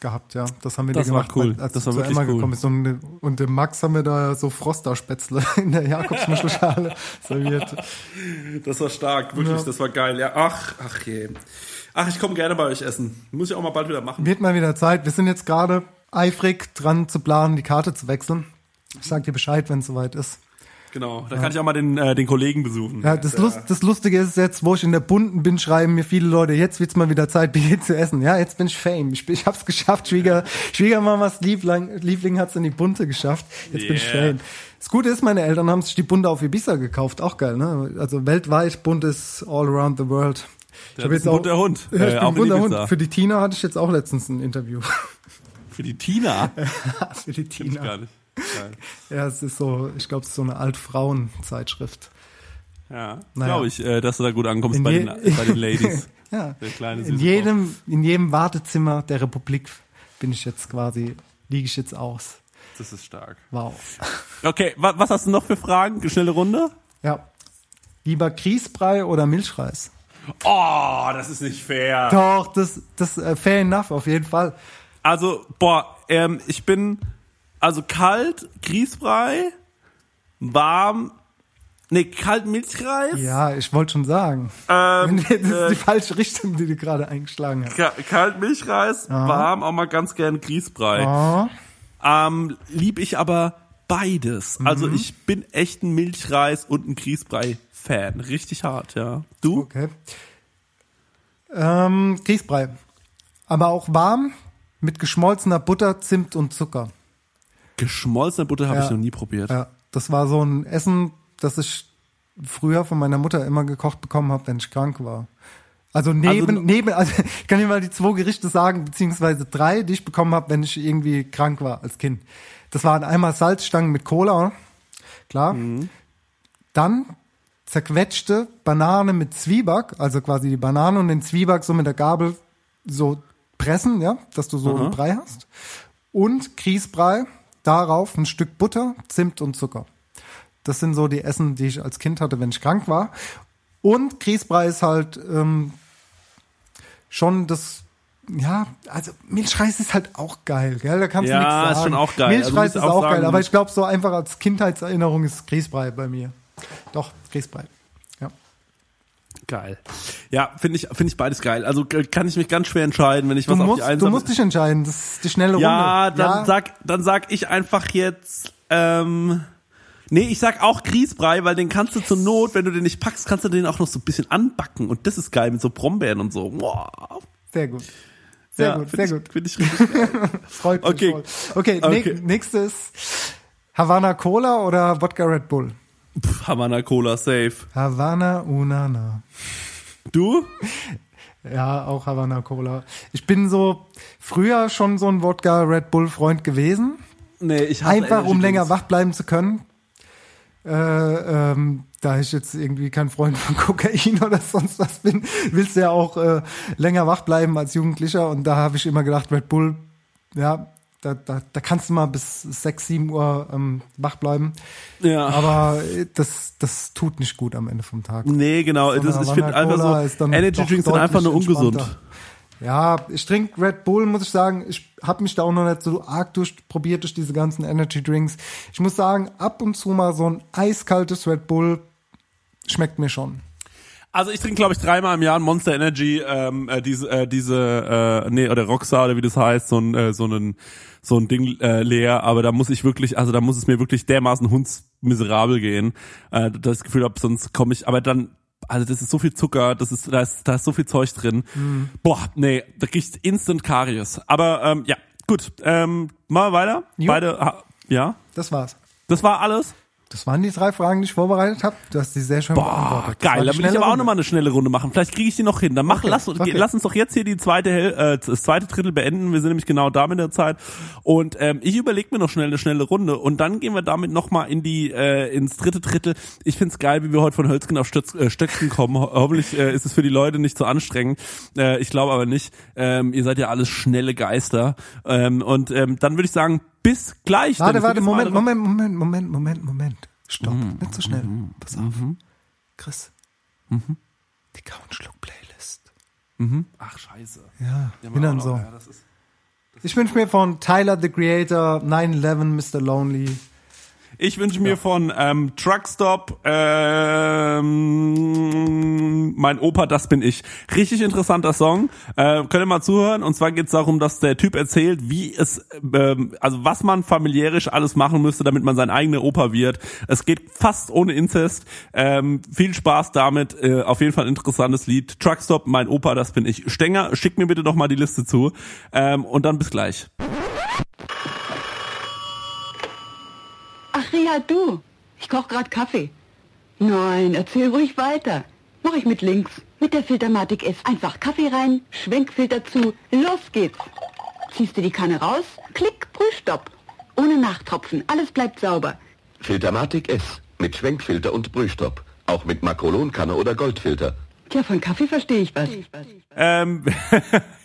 gehabt, ja. Das haben wir Das dir war gemacht, cool. weil- als Das war zu wirklich Emma cool. gekommen bist. Und, und dem Max haben wir da so Frosterspätzle in der Jakobsmuschelschale serviert. Das war stark, wirklich, Ja. das war geil. Ja, ach, ach je. Ach, ich komme gerne bei euch essen. Muss ich auch mal bald wieder machen. Wird mal wieder Zeit. Wir sind jetzt gerade eifrig dran zu planen, die Karte zu wechseln. Ich sag dir Bescheid, wenn es soweit ist. Genau, da kann ich auch mal den, äh, den Kollegen besuchen. Ja, das, Lust, das Lustige ist jetzt, wo ich in der Bunten bin, schreiben mir viele Leute, jetzt wird's mal wieder Zeit, Bier zu essen. Ja, jetzt bin ich Fame. Ich, bin- ich hab's geschafft. Schwieger, Schwiegermamas Liebling, Liebling hat's in die Bunte geschafft. Jetzt bin ich Yeah. Fame. Das Gute ist, meine Eltern haben sich die Bunte auf Ibiza gekauft. Auch geil, ne? Also weltweit, Bunt ist all around the world. Der ist ein bunter Hund, Ja, ich äh, bin auch ein in bunter. Hund. Für die Tina hatte ich jetzt auch letztens ein Interview. Für die Tina? Für die ich Tina. gar nicht. Ja, es ist so, ich glaube, es ist so eine Altfrauen-Zeitschrift. Ja, Naja. glaube ich, äh, dass du da gut ankommst In bei den, bei den Ladies. ja. Der kleine In jedem, in jedem Wartezimmer der Republik bin ich jetzt quasi, liege ich jetzt aus. Das ist stark. Wow. Okay, wa was hast du noch für Fragen? Schnelle Runde? Ja. Lieber Grießbrei oder Milchreis? Oh, das ist nicht fair. Doch, das, das äh, fair enough, auf jeden Fall. Also, boah, ähm, ich bin also kalt, Grießbrei, warm, nee, kalt Milchreis, Ja, ich wollte schon sagen. ähm, das ist äh, die falsche Richtung, die du gerade eingeschlagen hast. ka- kalt Milchreis, Aha. warm, auch mal ganz gern Grießbrei. Oh, Ähm, lieb ich aber beides. Also Mhm. ich bin echt ein Milchreis und ein Grießbrei-Fan. Richtig hart, ja. Du? okay. Ähm, Grießbrei. Aber auch warm, mit geschmolzener Butter, Zimt und Zucker. Geschmolzene Butter habe Ja. ich noch nie probiert. Ja, das war so ein Essen, das ich früher von meiner Mutter immer gekocht bekommen habe, wenn ich krank war. Also neben, Also- neben, also ich kann dir mal die zwei Gerichte sagen, beziehungsweise drei, die ich bekommen habe, wenn ich irgendwie krank war als Kind. Das waren einmal Salzstangen mit Cola, klar. Mhm. Dann zerquetschte Banane mit Zwieback, also quasi die Banane und den Zwieback so mit der Gabel so pressen, ja, dass du so Aha. einen Brei hast. Und Grießbrei, darauf ein Stück Butter, Zimt und Zucker. Das sind so die Essen, die ich als Kind hatte, wenn ich krank war. Und Grießbrei ist halt ähm, schon das, ja, also Milchreis ist halt auch geil, gell? Da kannst Ja, du nichts sagen. ist schon auch geil. Also Milchreis musst ist auch auch geil, aber ich glaube so einfach als Kindheitserinnerung ist Grießbrei bei mir. Doch, Grießbrei. Ja. Geil. Ja, finde ich, finde ich beides geil. Also kann ich mich ganz schwer entscheiden, wenn ich Du was auf die musst, eine du musst dich entscheiden, das ist die schnelle Ja, Runde. dann sag, dann sag ich einfach jetzt, ähm, nee, ich sag auch Grießbrei, weil den kannst du zur Not, wenn du den nicht packst, kannst du den auch noch so ein bisschen anbacken und das ist geil mit so Brombeeren und so. Boah. Sehr gut. Sehr Ja, gut, sehr ich- gut. Find ich richtig geil. Freut mich Okay. voll. Okay, Okay. nächstes Havana Cola oder Wodka Red Bull? Pff, Havana Cola, safe. Havana Unana. Du? Ja, auch Havana Cola. Ich bin so früher schon so ein Wodka Red Bull Freund gewesen. Nee, ich hasse Einfach um länger wach bleiben zu können. Äh, ähm, da ich jetzt irgendwie kein Freund von Kokain oder sonst was bin, willst du ja auch äh, länger wach bleiben als Jugendlicher. Und da habe ich immer gedacht, Red Bull, ja, da, da, da kannst du mal bis 6, 7 Uhr ähm, wach bleiben. Ja. Aber das, das tut nicht gut am Ende vom Tag. Nee, genau. So das, eine ich finde einfach so, ist Energy Drinks sind einfach nur ungesund. Ja, ich trinke Red Bull, muss ich sagen. Ich habe mich da auch noch nicht so arg durchprobiert durch diese ganzen Energy Drinks. Ich muss sagen, ab und zu mal so ein eiskaltes Red Bull schmeckt mir schon. Also ich trinke, glaube ich, dreimal im Jahr ein Monster Energy, ähm, äh, diese, äh, diese, äh, nee, oder Rockstar oder wie das heißt, so ein, äh, so ein, so ein Ding äh, leer, aber da muss ich wirklich, also da muss es mir wirklich dermaßen hundsmiserabel gehen, äh, das Gefühl habe, sonst komme ich, aber dann, also das ist so viel Zucker, das ist, da ist, da ist so viel Zeug drin. Mhm. Boah, nee, da kriegst instant Karies. Aber ähm, ja, gut, ähm, machen wir weiter. Jo. Beide, ha, ja, Das war's. das war alles. Das waren die drei Fragen, die ich vorbereitet habe. Du hast die sehr schön Boah, geil. Dann will ich aber auch nochmal eine schnelle Runde machen. Vielleicht kriege ich die noch hin. Dann mach, Okay, lass, okay. lass uns doch jetzt hier die zweite, äh, das zweite Drittel beenden. Wir sind nämlich genau da mit der Zeit. Und ähm, ich überlege mir noch schnell eine schnelle Runde. Und dann gehen wir damit nochmal in die, äh, ins dritte Drittel. Ich find's geil, wie wir heute von Hölzgen auf Stötz, äh, Stöcken kommen. Ho hoffentlich äh, ist es für die Leute nicht so anstrengend. Äh, ich glaube aber nicht. Ähm, ihr seid ja alles schnelle Geister. Ähm, und ähm, dann würde ich sagen, bis gleich. Warte, Dennis. warte, Moment, Moment, Moment, Moment, Moment, Moment. Stopp, Mhm. nicht so schnell. Pass auf. Chris. Die Couch-Schluck-Playlist. Mhm. Ach, scheiße. Ja, aber dann so. ja, das ist- Ich wünsche mir von Tyler, the Creator, 9-11, Mr. Lonely. Ich wünsche mir von ähm, Truckstop ähm, mein Opa, das bin ich. Richtig interessanter Song. Äh, könnt ihr mal zuhören. Und zwar geht es darum, dass der Typ erzählt, wie es, ähm, also was man familiärisch alles machen müsste, damit man sein eigener Opa wird. Es geht fast ohne Inzest. Ähm, viel Spaß damit. Äh, auf jeden Fall ein interessantes Lied. Truckstop, mein Opa, das bin ich. Stenger, schick mir bitte doch mal die Liste zu. Ähm, und dann bis gleich. Ach Ria, du. Ich koch grad Kaffee. Nein, erzähl ruhig weiter. Mach ich mit links. Mit der Filtermatik S. Einfach Kaffee rein, Schwenkfilter zu. Los geht's. Ziehst du die Kanne raus, klick, Brühstopp. Ohne Nachtropfen, alles bleibt sauber. Filtermatic S mit Schwenkfilter und Brühstopp. Auch mit Makrolonkanne oder Goldfilter. Tja, von Kaffee verstehe ich was. Ähm,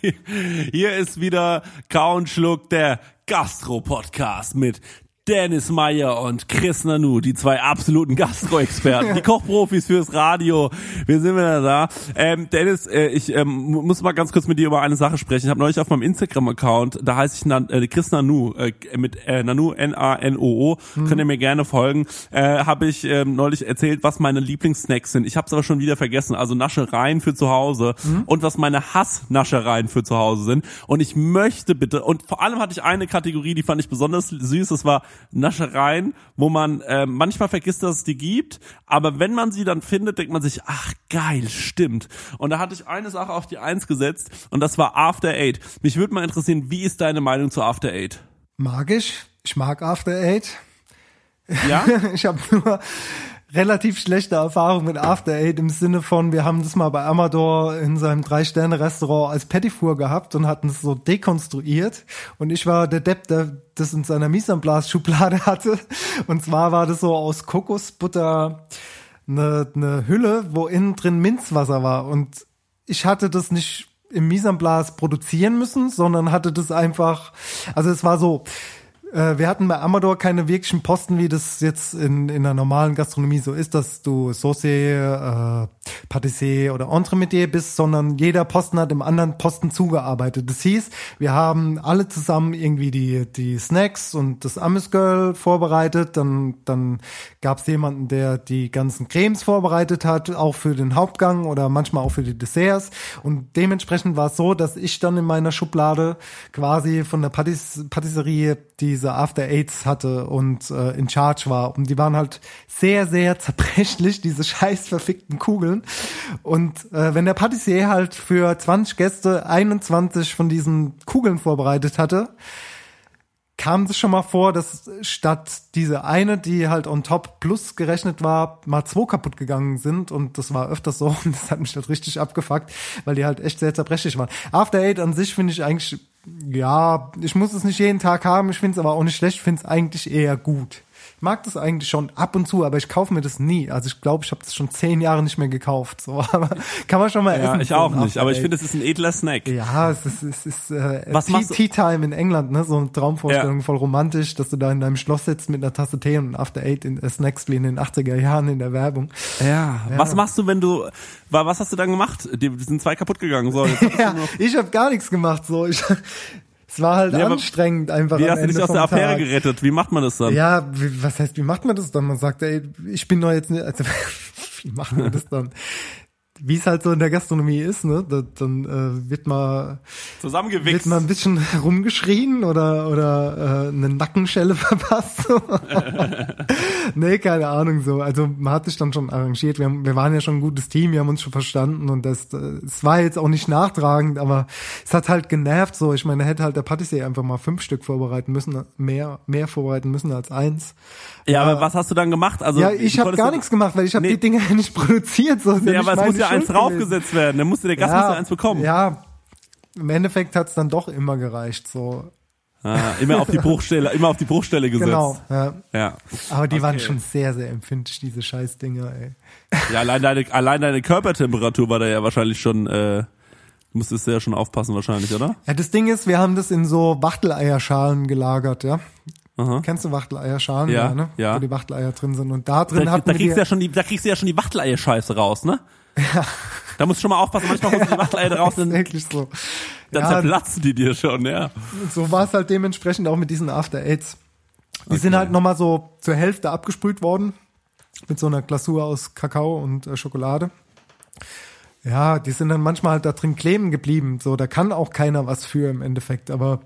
hier ist wieder Kau und Schluck, der Gastro-Podcast mit Dennis Meyer und Chris Nanu, die zwei absoluten Gastro-Experten, die Kochprofis fürs Radio. Wir sind wieder da. Ähm, Dennis, äh, ich ähm, mu- muss mal ganz kurz mit dir über eine Sache sprechen. Ich habe neulich auf meinem Instagram-Account, da heiße ich Nan, äh, Chris Nanu, äh, mit äh, Nanu, N-A-N-O-O, Mhm. könnt ihr mir gerne folgen, äh, habe ich ähm, neulich erzählt, was meine Lieblingssnacks sind. Ich habe es aber schon wieder vergessen. Also Naschereien für zu Hause Mhm. und was meine Hassnaschereien für zu Hause sind. Und ich möchte bitte, und vor allem hatte ich eine Kategorie, die fand ich besonders süß, das war Naschereien, wo man äh, manchmal vergisst, dass es die gibt, aber wenn man sie dann findet, denkt man sich, ach geil, stimmt. Und da hatte ich eine Sache auf die Eins gesetzt und das war After Eight. Mich würde mal interessieren, wie ist deine Meinung zu After Eight? Mag ich. Ich mag After Eight. Ja? ich habe nur relativ schlechte Erfahrung mit After Eight im Sinne von, wir haben das mal bei Amador in seinem Drei-Sterne-Restaurant als Pettifour gehabt und hatten es so dekonstruiert. Und ich war der Depp, der das in seiner Mise en place Schublade hatte. Und zwar war das so aus Kokosbutter eine, eine Hülle, wo innen drin Minzwasser war. Und ich hatte das nicht im Mise en place produzieren müssen, sondern hatte das einfach, also es war so, äh, wir hatten bei Amador keine wirklichen Posten, wie das jetzt in, in der normalen Gastronomie so ist, dass du Saucier, äh, Patissier oder Entremetier bist, sondern jeder Posten hat im anderen Posten zugearbeitet. Das hieß, wir haben alle zusammen irgendwie die, die Snacks und das Amüsgirl vorbereitet, dann, dann gab es jemanden, der die ganzen Cremes vorbereitet hat, auch für den Hauptgang oder manchmal auch für die Desserts und dementsprechend war es so, dass ich dann in meiner Schublade quasi von der Patis Patisserie diese After Eights hatte und äh, in Charge war. Und die waren halt sehr, sehr zerbrechlich, diese scheiß verfickten Kugeln. Und äh, wenn der Patissier halt für 20 Gäste 21 von diesen Kugeln vorbereitet hatte, kam es schon mal vor, dass statt diese eine, die halt on top plus gerechnet war, mal zwei kaputt gegangen sind. Und das war öfters so. Und das hat mich halt richtig abgefuckt, weil die halt echt sehr zerbrechlich waren. After Eight an sich finde ich eigentlich, ja, ich muss es nicht jeden Tag haben, ich finde es aber auch nicht schlecht, ich finde es eigentlich eher gut. Ich mag das eigentlich schon ab und zu, aber ich kaufe mir das nie. Also ich glaube, ich habe das schon zehn Jahre nicht mehr gekauft. So, aber kann man schon mal Ja, essen. ich auch nicht, aber ich finde, es ist ein edler Snack. ja, es ist, es ist äh, Was Tea, Tea Time in England, ne? So eine Traumvorstellung, Ja. voll romantisch, dass du da in deinem Schloss sitzt mit einer Tasse Tee und After Eight in äh, Snacks wie in den 80er Jahren in der Werbung. Ja. Was machst du, wenn du, wa- was hast du dann gemacht? Die die sind zwei kaputt gegangen. So, Ja, ich habe gar nichts gemacht. So, ich, es war halt aber anstrengend einfach. Wie hast du dich aus der Affäre Tag. gerettet? Wie macht man das dann? Ja, wie, was heißt, wie macht man das dann? Man sagt, ey, ich bin doch jetzt nicht, also, wie macht man das dann? Wie es halt so in der Gastronomie ist, ne? Da, dann äh, wird mal Zusammengewichst. wird mal ein bisschen rumgeschrien oder oder äh, eine Nackenschelle verpasst. So. nee, keine Ahnung so. Also man hat sich dann schon arrangiert. Wir, haben, wir waren ja schon ein gutes Team, wir haben uns schon verstanden und das äh, es war jetzt auch nicht nachtragend, aber es hat halt genervt so. Ich meine, hätte halt der Patissier einfach mal fünf Stück vorbereiten müssen, mehr mehr vorbereiten müssen als eins. Ja, aber was hast du dann gemacht? Also ja, ich habe gar ja- nichts gemacht, weil ich habe Nee. die Dinge ja nicht produziert. So Nee, ja aber es muss meine ja eins draufgesetzt werden. Dann musste der Gast muss ja eins bekommen. Ja, im Endeffekt hat's dann doch immer gereicht. So Ah, immer auf die Bruchstelle, immer auf die Bruchstelle gesetzt. Genau, ja. Ja. Aber die waren Okay. schon sehr, sehr empfindlich, diese Scheißdinger, ey. Ja, allein deine, allein deine Körpertemperatur war da ja wahrscheinlich schon, äh, du musstest ja schon aufpassen wahrscheinlich, oder? Ja, das Ding ist, wir haben das in so Wachteleierschalen gelagert, ja. Aha. Kennst du Wachteleierschalen? Ja, ne? ja. Wo die Wachteleier drin sind. Und da drin Da, hatten da wir die, ja schon die, da kriegst du ja schon die Wachteleier-Scheiße raus, ne? Ja. Da musst du schon mal aufpassen, manchmal holst du die Wachteleier raus, ist dann, wirklich so. dann Ja, zerplatzen die dir schon, ja. so war es halt dementsprechend auch mit diesen After Aids. Die sind halt nochmal so zur Hälfte abgesprüht worden. Mit so einer Glasur aus Kakao und äh, Schokolade. Ja, die sind dann manchmal halt da drin kleben geblieben. So, da kann auch keiner was für im Endeffekt. Aber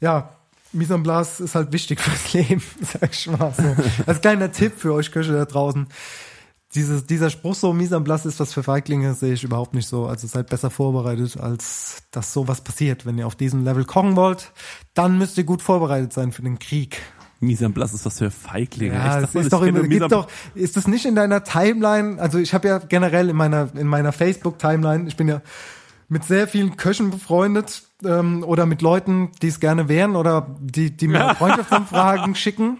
ja, Mise en place ist halt wichtig fürs Leben, sag ich mal so. Als kleiner Tipp für euch Köche da draußen. Dieses, dieser Spruch so, Mise en place ist was für Feiglinge, sehe ich überhaupt nicht so. Also seid besser vorbereitet, als dass sowas passiert. Wenn ihr auf diesem Level kochen wollt, dann müsst ihr gut vorbereitet sein für den Krieg. Mise en place ist was für Feiglinge. Ja, das ist doch immer, gibt doch, ist das nicht in deiner Timeline? Also ich habe ja generell in meiner in meiner Facebook Timeline, ich bin ja mit sehr vielen Köchen befreundet ähm, oder mit Leuten, die es gerne wären oder die die mir Freundschaftsanfragen schicken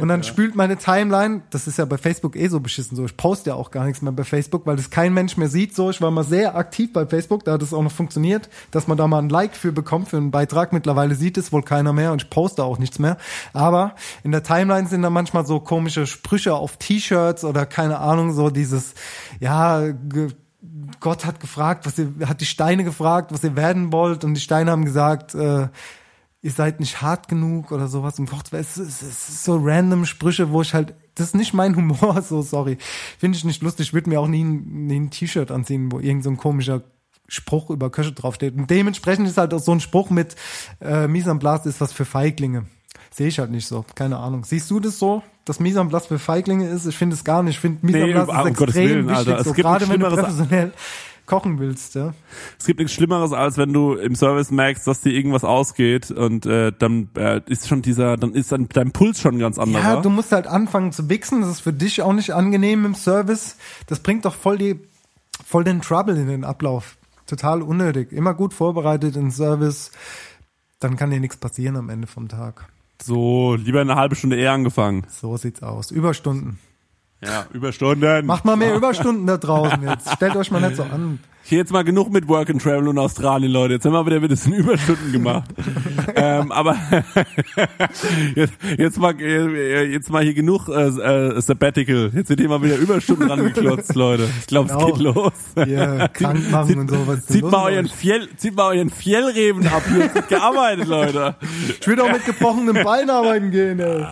und dann spült meine Timeline. Das ist ja bei Facebook eh so beschissen so. Ich poste ja auch gar nichts mehr bei Facebook, weil das kein Mensch mehr sieht. So, ich war mal sehr aktiv bei Facebook, da hat es auch noch funktioniert, dass man da mal ein Like für bekommt für einen Beitrag. Mittlerweile sieht es wohl keiner mehr und ich poste auch nichts mehr. Aber in der Timeline sind da manchmal so komische Sprüche auf T-Shirts oder keine Ahnung so dieses ja Gott hat gefragt, was ihr, hat die Steine gefragt, was ihr werden wollt, und die Steine haben gesagt, äh, ihr seid nicht hart genug oder sowas. Und Gott, es ist, es ist so random Sprüche, wo ich halt, das ist nicht mein Humor, so sorry. Finde ich nicht lustig. Würde mir auch nie, nie ein T-Shirt anziehen, wo irgend so ein komischer Spruch über Köche draufsteht. Und dementsprechend ist halt auch so ein Spruch mit äh, Mise en place ist was für Feiglinge. Sehe ich halt nicht so. Keine Ahnung. Siehst du das so, dass Mise en place für Feiglinge ist? Ich finde es gar nicht. Ich finde Mise en Nee, place um ist extrem Willen, wichtig. Alter. Es So, gibt gerade nichts wenn du Schlimmeres- professionell kochen willst, ja. Es gibt nichts Schlimmeres, als wenn du im Service merkst, dass dir irgendwas ausgeht und äh, dann äh, ist schon dieser, dann ist dann dein Puls schon ganz anderer. Ja, du musst halt anfangen zu wichsen. Das ist für dich auch nicht angenehm im Service. Das bringt doch voll die, voll den Trouble in den Ablauf. Total unnötig. Immer gut vorbereitet in Service. Dann kann dir nichts passieren am Ende vom Tag. So, lieber eine halbe Stunde eher angefangen. So sieht's aus. Überstunden. Ja, Überstunden. Macht mal mehr Überstunden da draußen jetzt. Stellt euch mal nicht so an. Hier jetzt mal genug mit Work and Travel und Australien, Leute. Jetzt haben wir wieder ein bisschen Überstunden gemacht. ähm, aber jetzt, jetzt mal äh, jetzt mal hier genug äh, äh, Sabbatical. Jetzt wird hier mal wieder Überstunden rangeklotzt, Leute. Ich glaube, es Genau. geht los. Hier, krank machen Zieht- und so. Was ist denn Zieht mal euren? Fjell, zieht mal euren Fjellreben ab. Hier wird gearbeitet, Leute. Ich will auch mit gebrochenem Bein arbeiten gehen, ey.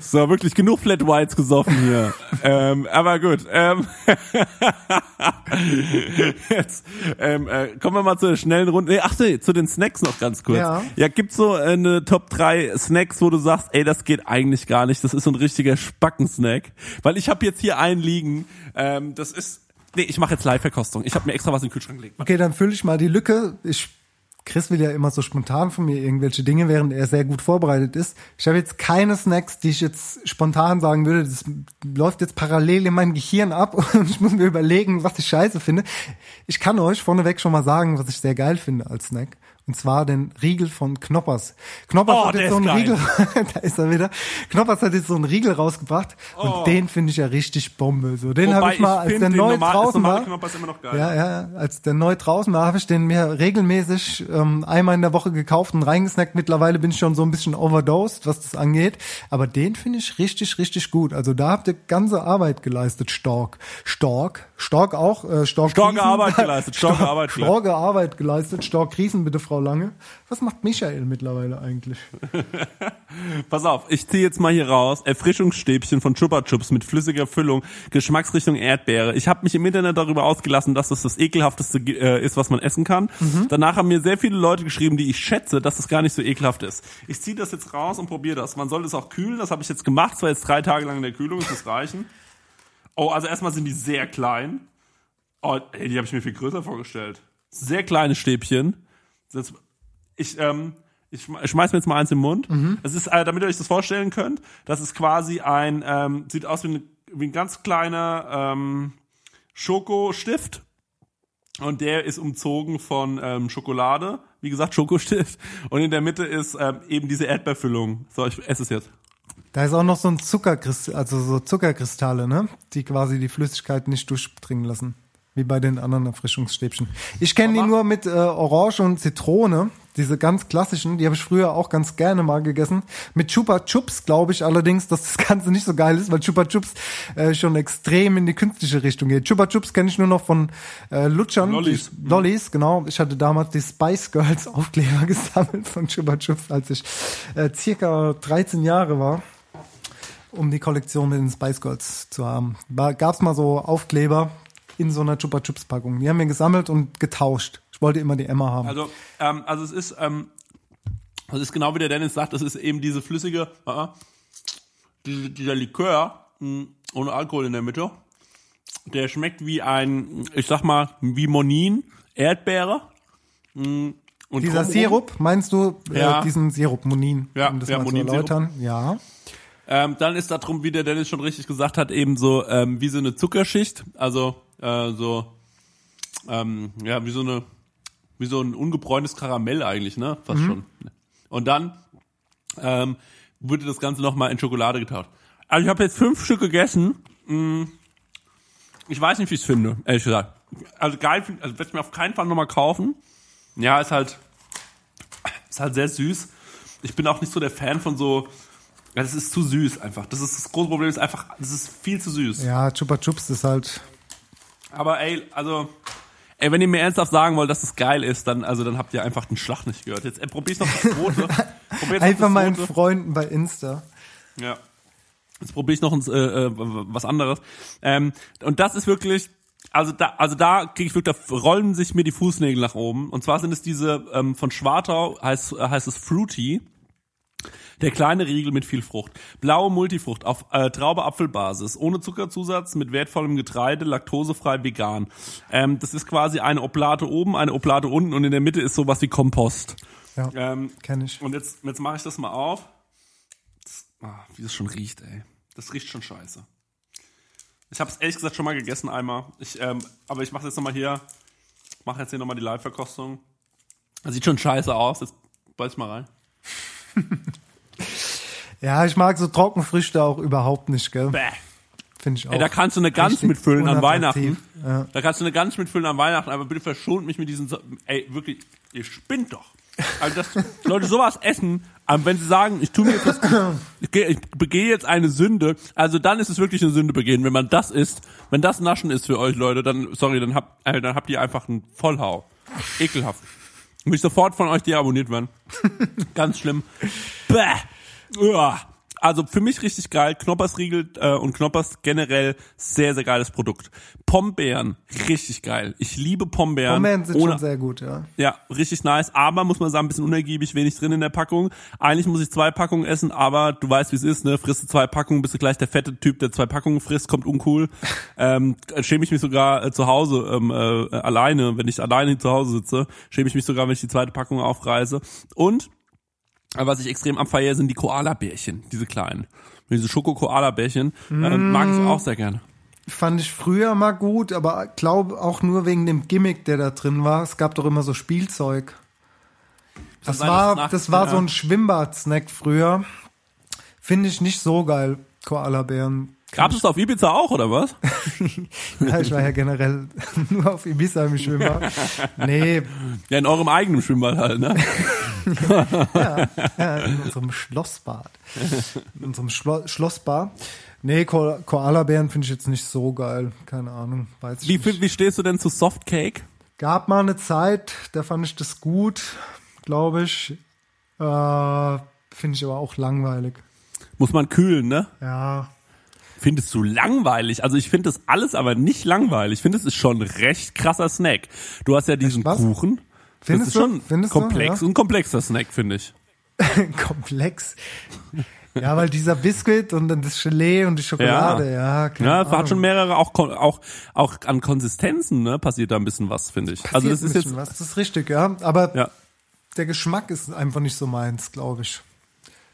So, wirklich genug Flat Whites gesoffen hier. ähm, aber gut. Ähm, jetzt ähm, äh, kommen wir mal zu der schnellen Runde. Nee, ach nee, zu den Snacks noch ganz kurz. Ja. ja gibt's so äh, eine Top 3 Snacks, wo du sagst, ey, das geht eigentlich gar nicht. Das ist so ein richtiger Spackensnack. Weil ich habe jetzt hier einen liegen. Ähm, das ist. Nee, ich mache jetzt Live-Verkostung. Ich habe mir extra was in den Kühlschrank gelegt. Okay, dann fülle ich mal die Lücke. Ich, Chris will ja immer so spontan von mir irgendwelche Dinge, während er sehr gut vorbereitet ist. Ich habe jetzt keine Snacks, die ich jetzt spontan sagen würde. Das läuft jetzt parallel in meinem Gehirn ab und ich muss mir überlegen, was ich scheiße finde. Ich kann euch vorneweg schon mal sagen, was ich sehr geil finde als Snack. Und zwar den Riegel von Knoppers. Knoppers Oh, hat jetzt so einen geil. Riegel, da ist er wieder. Knoppers hat jetzt so einen Riegel rausgebracht Oh. und den finde ich ja richtig Bombe. So, den habe ich mal, als der neu normal- draußen war. Ja, ja, als der neu draußen war, habe ich den mir regelmäßig ähm, einmal in der Woche gekauft und reingesnackt. Mittlerweile bin ich schon so ein bisschen overdosed, was das angeht. Aber den finde ich richtig, richtig gut. Also da habt ihr ganze Arbeit geleistet, Stork. Stork, Stork auch, äh, Stork Kriesen. Arbeit geleistet, starke Arbeit geleistet. Arbeit geleistet. Stork Kriesen, bitte, Frau Lange. Was macht Michael mittlerweile eigentlich? Pass auf, ich ziehe jetzt mal hier raus. Erfrischungsstäbchen von Chupa Chups mit flüssiger Füllung, Geschmacksrichtung Erdbeere. Ich habe mich im Internet darüber ausgelassen, dass das das ekelhafteste äh, ist, was man essen kann. Mhm. Danach haben mir sehr viele Leute geschrieben, die ich schätze, dass das gar nicht so ekelhaft ist. Ich ziehe das jetzt raus und probiere das. Man soll es auch kühlen, das habe ich jetzt gemacht. Es war jetzt drei Tage lang in der Kühlung, das muss reichen. Oh, also erstmal sind die sehr klein. Oh, ey, die habe ich mir viel größer vorgestellt. Sehr kleine Stäbchen. Das, ich, ähm, ich schme- ich schmeiß mir jetzt mal eins im Mund. Das ist, äh, damit ihr euch das vorstellen könnt, das ist quasi ein, ähm, sieht aus wie, eine, wie ein ganz kleiner ähm, Schokostift. Und der ist umzogen von ähm, Schokolade, wie gesagt, Schokostift. Und in der Mitte ist ähm, eben diese Erdbeerfüllung. So, ich esse es jetzt. Da ist auch noch so ein Zuckerkristall, also so Zuckerkristalle, ne? Die quasi die Flüssigkeit nicht durchdringen lassen. Wie bei den anderen Erfrischungsstäbchen. Ich kenne die nur mit äh, Orange und Zitrone. Diese ganz klassischen, die habe ich früher auch ganz gerne mal gegessen. Mit Chupa Chups glaube ich allerdings, dass das Ganze nicht so geil ist, weil Chupa Chups äh, schon extrem in die künstliche Richtung geht. Chupa Chups kenne ich nur noch von äh, Lutschern. Lollis. Die, Lollis, genau. Ich hatte damals die Spice Girls Aufkleber gesammelt von Chupa Chups, als ich äh, circa 13 Jahre war um die Kollektion mit den Spice Girls zu haben. War, gab's mal so Aufkleber in so einer Chupa Chups Packung. Die haben wir gesammelt und getauscht. Ich wollte immer die Emma haben. Also, ähm, also es ist, ähm, es ist genau wie der Dennis sagt, das ist eben diese flüssige, äh, diese, dieser Likör mh, ohne Alkohol in der Mitte. Der schmeckt wie ein, ich sag mal, wie Monin, Erdbeere. mh, Und Dieser drumherum- Sirup, meinst du Ja. äh, diesen Sirup Monin, Ja, um das ja, mal zu Monin-Sirup. erläutern? Ja. Ähm, dann ist da drum, wie der Dennis schon richtig gesagt hat, eben so ähm, wie so eine Zuckerschicht, also äh, so ähm, ja wie so eine wie so ein ungebräuntes Karamell eigentlich, ne? Fast Mhm. schon. Und dann ähm, wurde das Ganze nochmal in Schokolade getaucht. Also ich habe jetzt fünf Stück gegessen. Mm, Ich weiß nicht, wie ich es finde, ehrlich gesagt. Also geil, also werde ich mir auf keinen Fall nochmal kaufen. Ja, ist halt ist halt sehr süß. Ich bin auch nicht so der Fan von so ja, das ist zu süß einfach. Das ist das große Problem, ist einfach, das ist viel zu süß. Ja, Chupa Chups ist halt. Aber ey, also, ey, wenn ihr mir ernsthaft sagen wollt, dass das geil ist, dann, also, dann habt ihr einfach den Schlag nicht gehört. Jetzt äh, probier's noch das Rote. Probier's Einfach noch meinen. Freunden bei Insta. Ja. Jetzt probiere ich noch ein, äh, äh, was anderes. Ähm, und das ist wirklich, also da, also da kriege ich wirklich, da rollen sich mir die Fußnägel nach oben. Und zwar sind es diese ähm, von Schwartau heißt äh, heißt es Fruity. Der kleine Riegel mit viel Frucht. Blaue Multifrucht auf äh, Traube-Apfelbasis, ohne Zuckerzusatz, mit wertvollem Getreide, laktosefrei, vegan. Ähm, das ist quasi eine Oblate oben, eine Oblate unten und in der Mitte ist sowas wie Kompost. Ja, Ähm, kenn ich. Und jetzt, jetzt mache ich das mal auf. Das, ah, wie das schon riecht, ey. Das riecht schon scheiße. Ich habe es ehrlich gesagt schon mal gegessen einmal. Ich, ähm, aber ich mache jetzt nochmal hier, mache jetzt hier nochmal die Live-Verkostung. Das sieht schon scheiße aus. Jetzt beiß ich mal rein. Ja, ich mag so Trockenfrüchte auch überhaupt nicht, gell? Bäh. Finde ich auch. Ey, da kannst du eine Gans mitfüllen an. Weihnachten. Ja. Da kannst du eine Gans mitfüllen an Weihnachten, aber bitte verschont mich mit diesen. So Ey, wirklich, ihr spinnt doch. Also, dass Leute sowas essen, aber wenn sie sagen, ich tu mir jetzt was, ich, ich begehe jetzt eine Sünde, also dann ist es wirklich eine Sünde begehen. Wenn man das isst, wenn das Naschen ist für euch Leute, dann, sorry, dann habt, äh, dann habt ihr einfach einen Vollhau. Ekelhaft. Muss ich sofort von euch deabonniert werden. Ganz schlimm. Bäh. Also für mich richtig geil. Knoppersriegel äh, und Knoppers generell sehr, sehr geiles Produkt. Pombeeren, richtig geil. Ich liebe Pombeeren. Pombeeren sind ohne, schon sehr gut, ja. ja, richtig nice. Aber muss man sagen, ein bisschen unergiebig, wenig drin in der Packung. Eigentlich muss ich zwei Packungen essen, aber du weißt, wie es ist, ne? Frisst du zwei Packungen, bist du gleich der fette Typ, der zwei Packungen frisst, kommt uncool. ähm, schäme ich mich sogar äh, zu Hause ähm, äh, alleine, wenn ich alleine zu Hause sitze, schäme ich mich sogar, wenn ich die zweite Packung aufreiße. Und aber was ich extrem abfeiere, sind die Koala-Bärchen, diese kleinen. Diese Schoko-Koala-Bärchen äh, mag ich auch sehr gerne. Fand ich früher mal gut, aber glaube auch nur wegen dem Gimmick, der da drin war. Es gab doch immer so Spielzeug. Das sein, war, das nachts- war ja. so ein Schwimmbad-Snack früher. Finde ich nicht so geil, Koalabären. Gab es auf Ibiza auch, oder was? Ja, ich war ja generell nur auf Ibiza im Schwimmbad. Nee, Ja, in eurem eigenen Schwimmbad halt, ne? ja, in unserem Schlossbad. In unserem Schlo Schlossbad. Nee, Ko Koalabären finde ich jetzt nicht so geil. Keine Ahnung, weiß ich Wie, nicht. wie stehst du denn zu Softcake? Gab mal eine Zeit, da fand ich das gut, glaube ich. Äh, finde ich aber auch langweilig. Muss man kühlen, ne? Ja, Findest du langweilig? Also ich finde das alles aber nicht langweilig. Ich finde, es ist schon recht krasser Snack. Du hast ja diesen? Kuchen. Findest das ist du? schon Findest du? komplex Ja. und ein komplexer Snack, finde ich. komplex. Ja, weil dieser Biscuit und dann das Gelee und die Schokolade, ja, keine Ja, Ahnung. hat schon mehrere, auch, auch, auch an Konsistenzen, ne, passiert da ein bisschen was, finde ich. also Passiert das ist jetzt, was, das ist richtig, ja. Aber ja. der Geschmack ist einfach nicht so meins, glaube ich.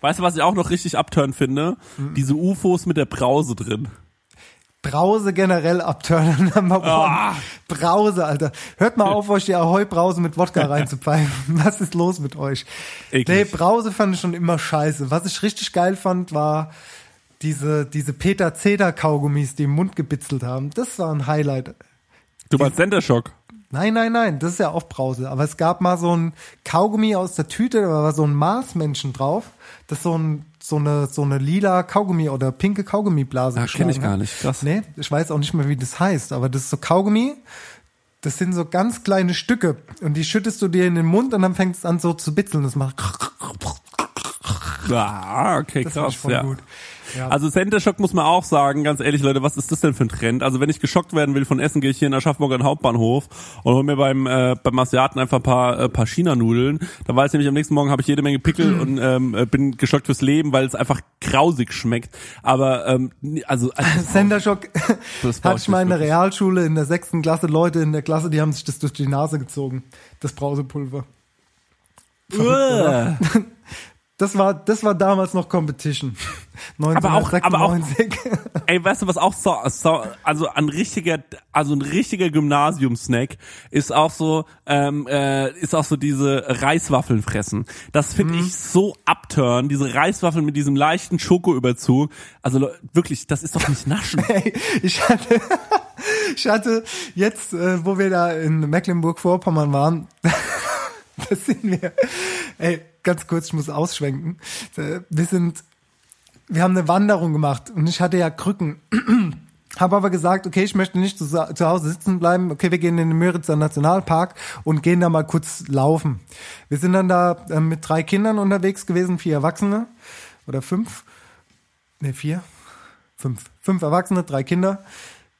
Weißt du, was ich auch noch richtig abturn finde? Mhm. Diese UFOs mit der Brause drin. Brause generell abturnen. One. Ah. Brause, Alter. Hört mal auf, euch die Ahoi-Brause mit Wodka reinzupfeifen. Was ist los mit euch? Eklig. Nee, Brause fand ich schon immer scheiße. Was ich richtig geil fand, war diese, diese Peter Zeder Kaugummis, die im Mund gebitzelt haben. Das war ein Highlight. Du meinst Center Shock. Nein, nein, nein, das ist ja auch Brause. Aber es gab mal so ein Kaugummi aus der Tüte, da war so ein Marsmenschen drauf, das so, ein, so eine so eine lila Kaugummi oder pinke Kaugummiblase Ja, geschlagen kenn ich gar nicht. Krass. Nee, ich weiß auch nicht mehr, wie das heißt, aber das ist so Kaugummi, das sind so ganz kleine Stücke und die schüttest du dir in den Mund und dann fängt es an so zu bitzeln. Das macht Ah, okay, Das krass. ja. gut. Ja. Also Center Shock muss man auch sagen, ganz ehrlich, Leute, was ist das denn für ein Trend? Also wenn ich geschockt werden will von Essen, gehe ich hier in Aschaffenburger Hauptbahnhof und hol mir beim äh, beim Asiaten einfach ein paar äh, paar China-Nudeln. Da weiß ich nämlich, am nächsten Morgen habe ich jede Menge Pickel und ähm, äh, bin geschockt fürs Leben, weil es einfach grausig schmeckt. Aber ähm, also, also Senderschock hatte ich mal in der Realschule in der sechsten Klasse Leute in der Klasse, die haben sich das durch die Nase gezogen, das Brausepulver. Verrückt? Das war, das war damals noch Competition. Aber auch, aber auch, 1996. ey, weißt du, was auch so, so, also ein richtiger, also ein richtiger Gymnasium-Snack ist auch so, ähm, äh, ist auch so diese Reiswaffeln fressen. Das finde ich so abturn, diese Reiswaffeln mit diesem leichten Schokoüberzug. Also wirklich, das ist doch nicht naschen. Ey, ich hatte, ich hatte jetzt, äh, wo wir da in Mecklenburg-Vorpommern waren, da sind wir, ey, ganz kurz, ich muss ausschwenken. Äh, Wir sind, wir haben eine Wanderung gemacht und ich hatte ja Krücken. Habe aber gesagt, okay, ich möchte nicht zu, zu Hause sitzen bleiben. Okay, wir gehen in den Müritzer Nationalpark und gehen da mal kurz laufen. Wir sind dann da äh, mit drei Kindern unterwegs gewesen, vier Erwachsene oder fünf. Ne, vier? Fünf. Fünf Erwachsene, drei Kinder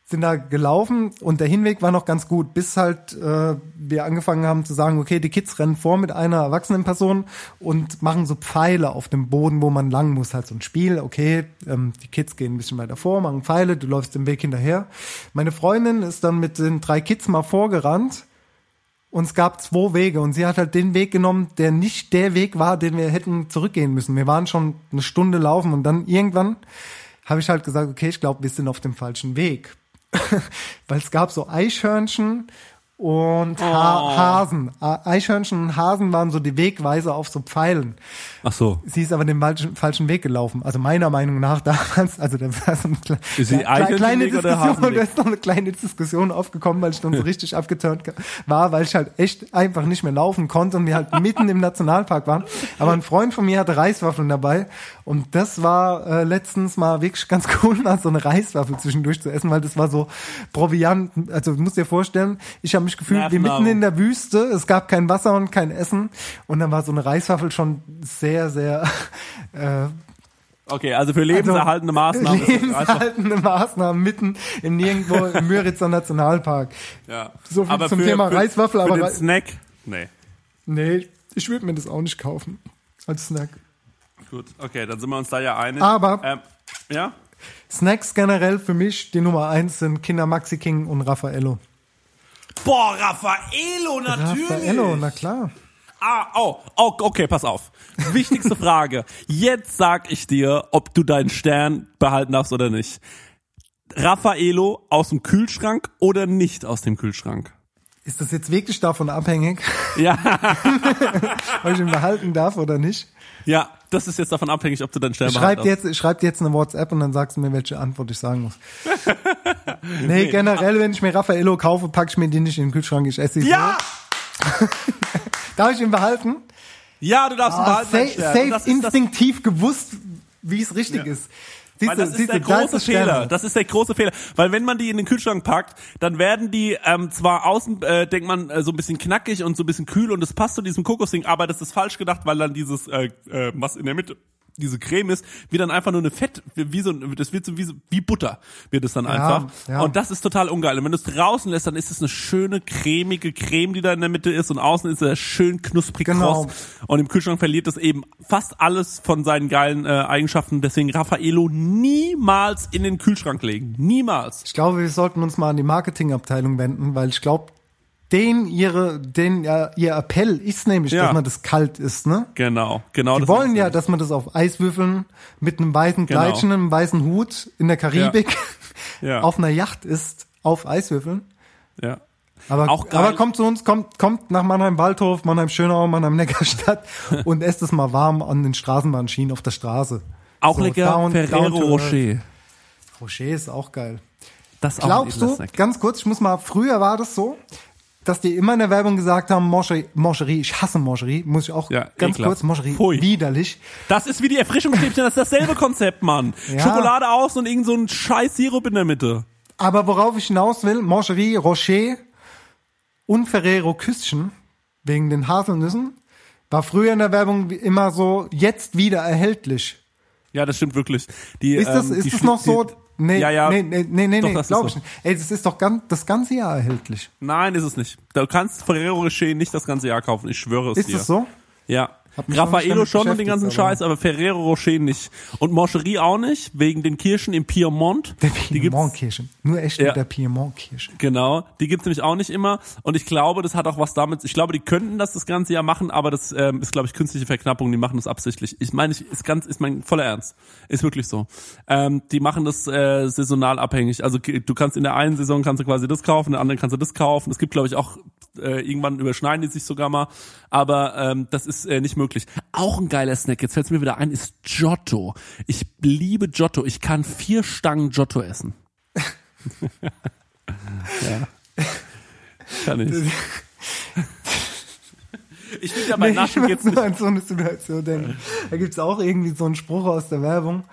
sind da gelaufen und der Hinweg war noch ganz gut, bis halt äh, wir angefangen haben zu sagen, okay, die Kids rennen vor mit einer erwachsenen Person und machen so Pfeile auf dem Boden, wo man lang muss. Halt so ein Spiel, okay, ähm, die Kids gehen ein bisschen weiter vor, machen Pfeile, du läufst den Weg hinterher. Meine Freundin ist dann mit den drei Kids mal vorgerannt und es gab zwei Wege und sie hat halt den Weg genommen, der nicht der Weg war, den wir hätten zurückgehen müssen. Wir waren schon eine Stunde laufen und dann irgendwann habe ich halt gesagt, okay, ich glaube, wir sind auf dem falschen Weg. Weil es gab so Eichhörnchen und ha Oh. Hasen. Eichhörnchen und Hasen waren so die Wegweiser auf so Pfeilen. Ach so. Sie ist aber den falschen, falschen Weg gelaufen. Also meiner Meinung nach damals, also da war so eine kle Ist sie kle- Eichhörnchenweg oder Diskussion, da ist noch eine kleine Diskussion aufgekommen, weil ich dann so richtig abgeturnt war, weil ich halt echt einfach nicht mehr laufen konnte und wir halt mitten im Nationalpark waren. Aber ein Freund von mir hatte Reiswaffeln dabei und das war äh, letztens mal wirklich ganz cool, mal so eine Reiswaffel zwischendurch zu essen, weil das war so Proviant. Also du musst dir vorstellen, ich habe mich gefühlt wie mitten in der Wüste. Es gab kein Wasser und kein Essen und dann war so eine Reiswaffel schon sehr, sehr äh, Okay, also für lebenserhaltende Maßnahmen. das einfach- Lebenserhaltende Maßnahmen mitten im Nirgendwo im Müritzer Nationalpark. Ja. So viel Aber zum für- Thema für- Reiswaffel, für aber den Snack? Nee. Nee, ich würde mir das auch nicht kaufen. Als Snack. Gut, okay, dann sind wir uns da ja einig. Aber- ähm, ja? Snacks generell für mich, die Nummer eins sind Kinder Maxi King und Raffaello. Boah, Raffaello, natürlich. Raffaello, na klar. Ah, oh, oh, okay, pass auf. Wichtigste Frage. Jetzt sag ich dir, ob du deinen Stern behalten darfst oder nicht. Raffaello aus dem Kühlschrank oder nicht aus dem Kühlschrank? Ist das jetzt wirklich davon abhängig, Ja, ob ich ihn behalten darf oder nicht? ja, das ist jetzt davon abhängig, ob du deinen Stern Schreib behalten jetzt, schreib jetzt eine WhatsApp und dann sagst du mir, welche Antwort ich sagen muss. nee, generell, wenn ich mir Raffaello kaufe, packe ich mir die nicht in den Kühlschrank, ich esse sie Ja! so. Darf ich ihn behalten? Ja, du darfst ihn Ah, behalten. deinen safe, safe instinktiv gewusst, wie es richtig ist. Siehst Weil du, das ist siehst der du, große das. Fehler. Das ist der große Fehler. Weil wenn man die in den Kühlschrank packt, dann werden die ähm, zwar außen, äh, denkt man, äh, so ein bisschen knackig und so ein bisschen kühl und es passt zu diesem Kokosding, aber das ist falsch gedacht, weil dann dieses, äh, äh, was in der Mitte diese Creme ist, wie dann einfach nur eine Fett, wie so, ein- das wird so wie, so, wie Butter, wird es dann einfach. ja. Und das ist total ungeil. Und wenn du es draußen lässt, dann ist es eine schöne, cremige Creme, die da in der Mitte ist und außen ist er schön knusprig Genau. kross. Und im Kühlschrank verliert es eben fast alles von seinen geilen äh, Eigenschaften. Deswegen Raffaello niemals in den Kühlschrank legen. Niemals. Ich glaube, wir sollten uns mal an die Marketingabteilung wenden, weil ich glaube, den ihre, den ja, ihr Appell ist nämlich, Ja. dass man das kalt ist, ne? Genau, genau. Die wollen ja, dass man das auf Eiswürfeln mit einem weißen Genau. Kleidchen, einem weißen Hut in der Karibik Ja. auf einer Yacht ist, auf Eiswürfeln. Ja. Aber, Auch geil. aber kommt zu uns, kommt, kommt nach Mannheim-Waldhof, Mannheim-Schönau, Mannheim-Neckarstadt und esst es mal warm an den Straßenbahnschienen auf der Straße. Auch So, lecker down- down Ferrero to earth. Rocher. Rocher ist auch geil. Das auch Glaubst du, ganz kurz, ich muss mal, früher war das so, dass die immer in der Werbung gesagt haben, Moncherie, Moncherie ich hasse Moncherie, muss ich auch Ja, ganz ekelhaft. kurz, Moncherie, Pfui. widerlich. Das ist wie die Erfrischungsstäbchen, das ist dasselbe Konzept, Mann. Ja. Schokolade außen und irgend so ein scheiß Sirup in der Mitte. Aber worauf ich hinaus will, Moncherie, Rocher und Ferrero Küsschen, wegen den Haselnüssen, war früher in der Werbung immer so, jetzt wieder erhältlich. Ja, das stimmt wirklich. Die, Ist das, ähm, ist das noch so? Nee, Ja, ja. nee, nee, nee, nee, Doch, nee das ist glaube ich nicht. Ey, das ist doch ganz, das ganze Jahr erhältlich. Nein, ist es nicht. Du kannst Ferrero Rocher nicht das ganze Jahr kaufen. Ich schwöre es Ist dir. das so? Ja. Raffaello schon und den ganzen aber- Scheiß, aber Ferrero Rocher nicht. Und Moncherie auch nicht, wegen den Kirschen im Piemont. Der Die gibt's, Piemont-Kirsche. Nur echt Ja. der Piemont-Kirsche. genau, die gibt's nämlich auch nicht immer. Und ich glaube, das hat auch was damit, ich glaube, die könnten das das ganze Jahr machen, aber das ähm, ist, glaube ich, künstliche Verknappung, die machen das absichtlich. Ich meine, ich, ist ganz, ist mein voller Ernst. Ist wirklich so. Ähm, die machen das äh, saisonal abhängig. Also du kannst in der einen Saison kannst du quasi das kaufen, in der anderen kannst du das kaufen. Es gibt, glaube ich, auch äh, irgendwann überschneiden die sich sogar mal, aber ähm, das ist äh, nicht möglich. Auch ein geiler Snack, jetzt fällt es mir wieder ein, ist Giotto. Ich liebe Giotto. Ich kann vier Stangen Giotto essen. ja. Kann ich. Ich finde ja bei Nee, Naschen geht's nicht. nur an so eine Situation denken. Da gibt's auch irgendwie so einen Spruch aus der Werbung.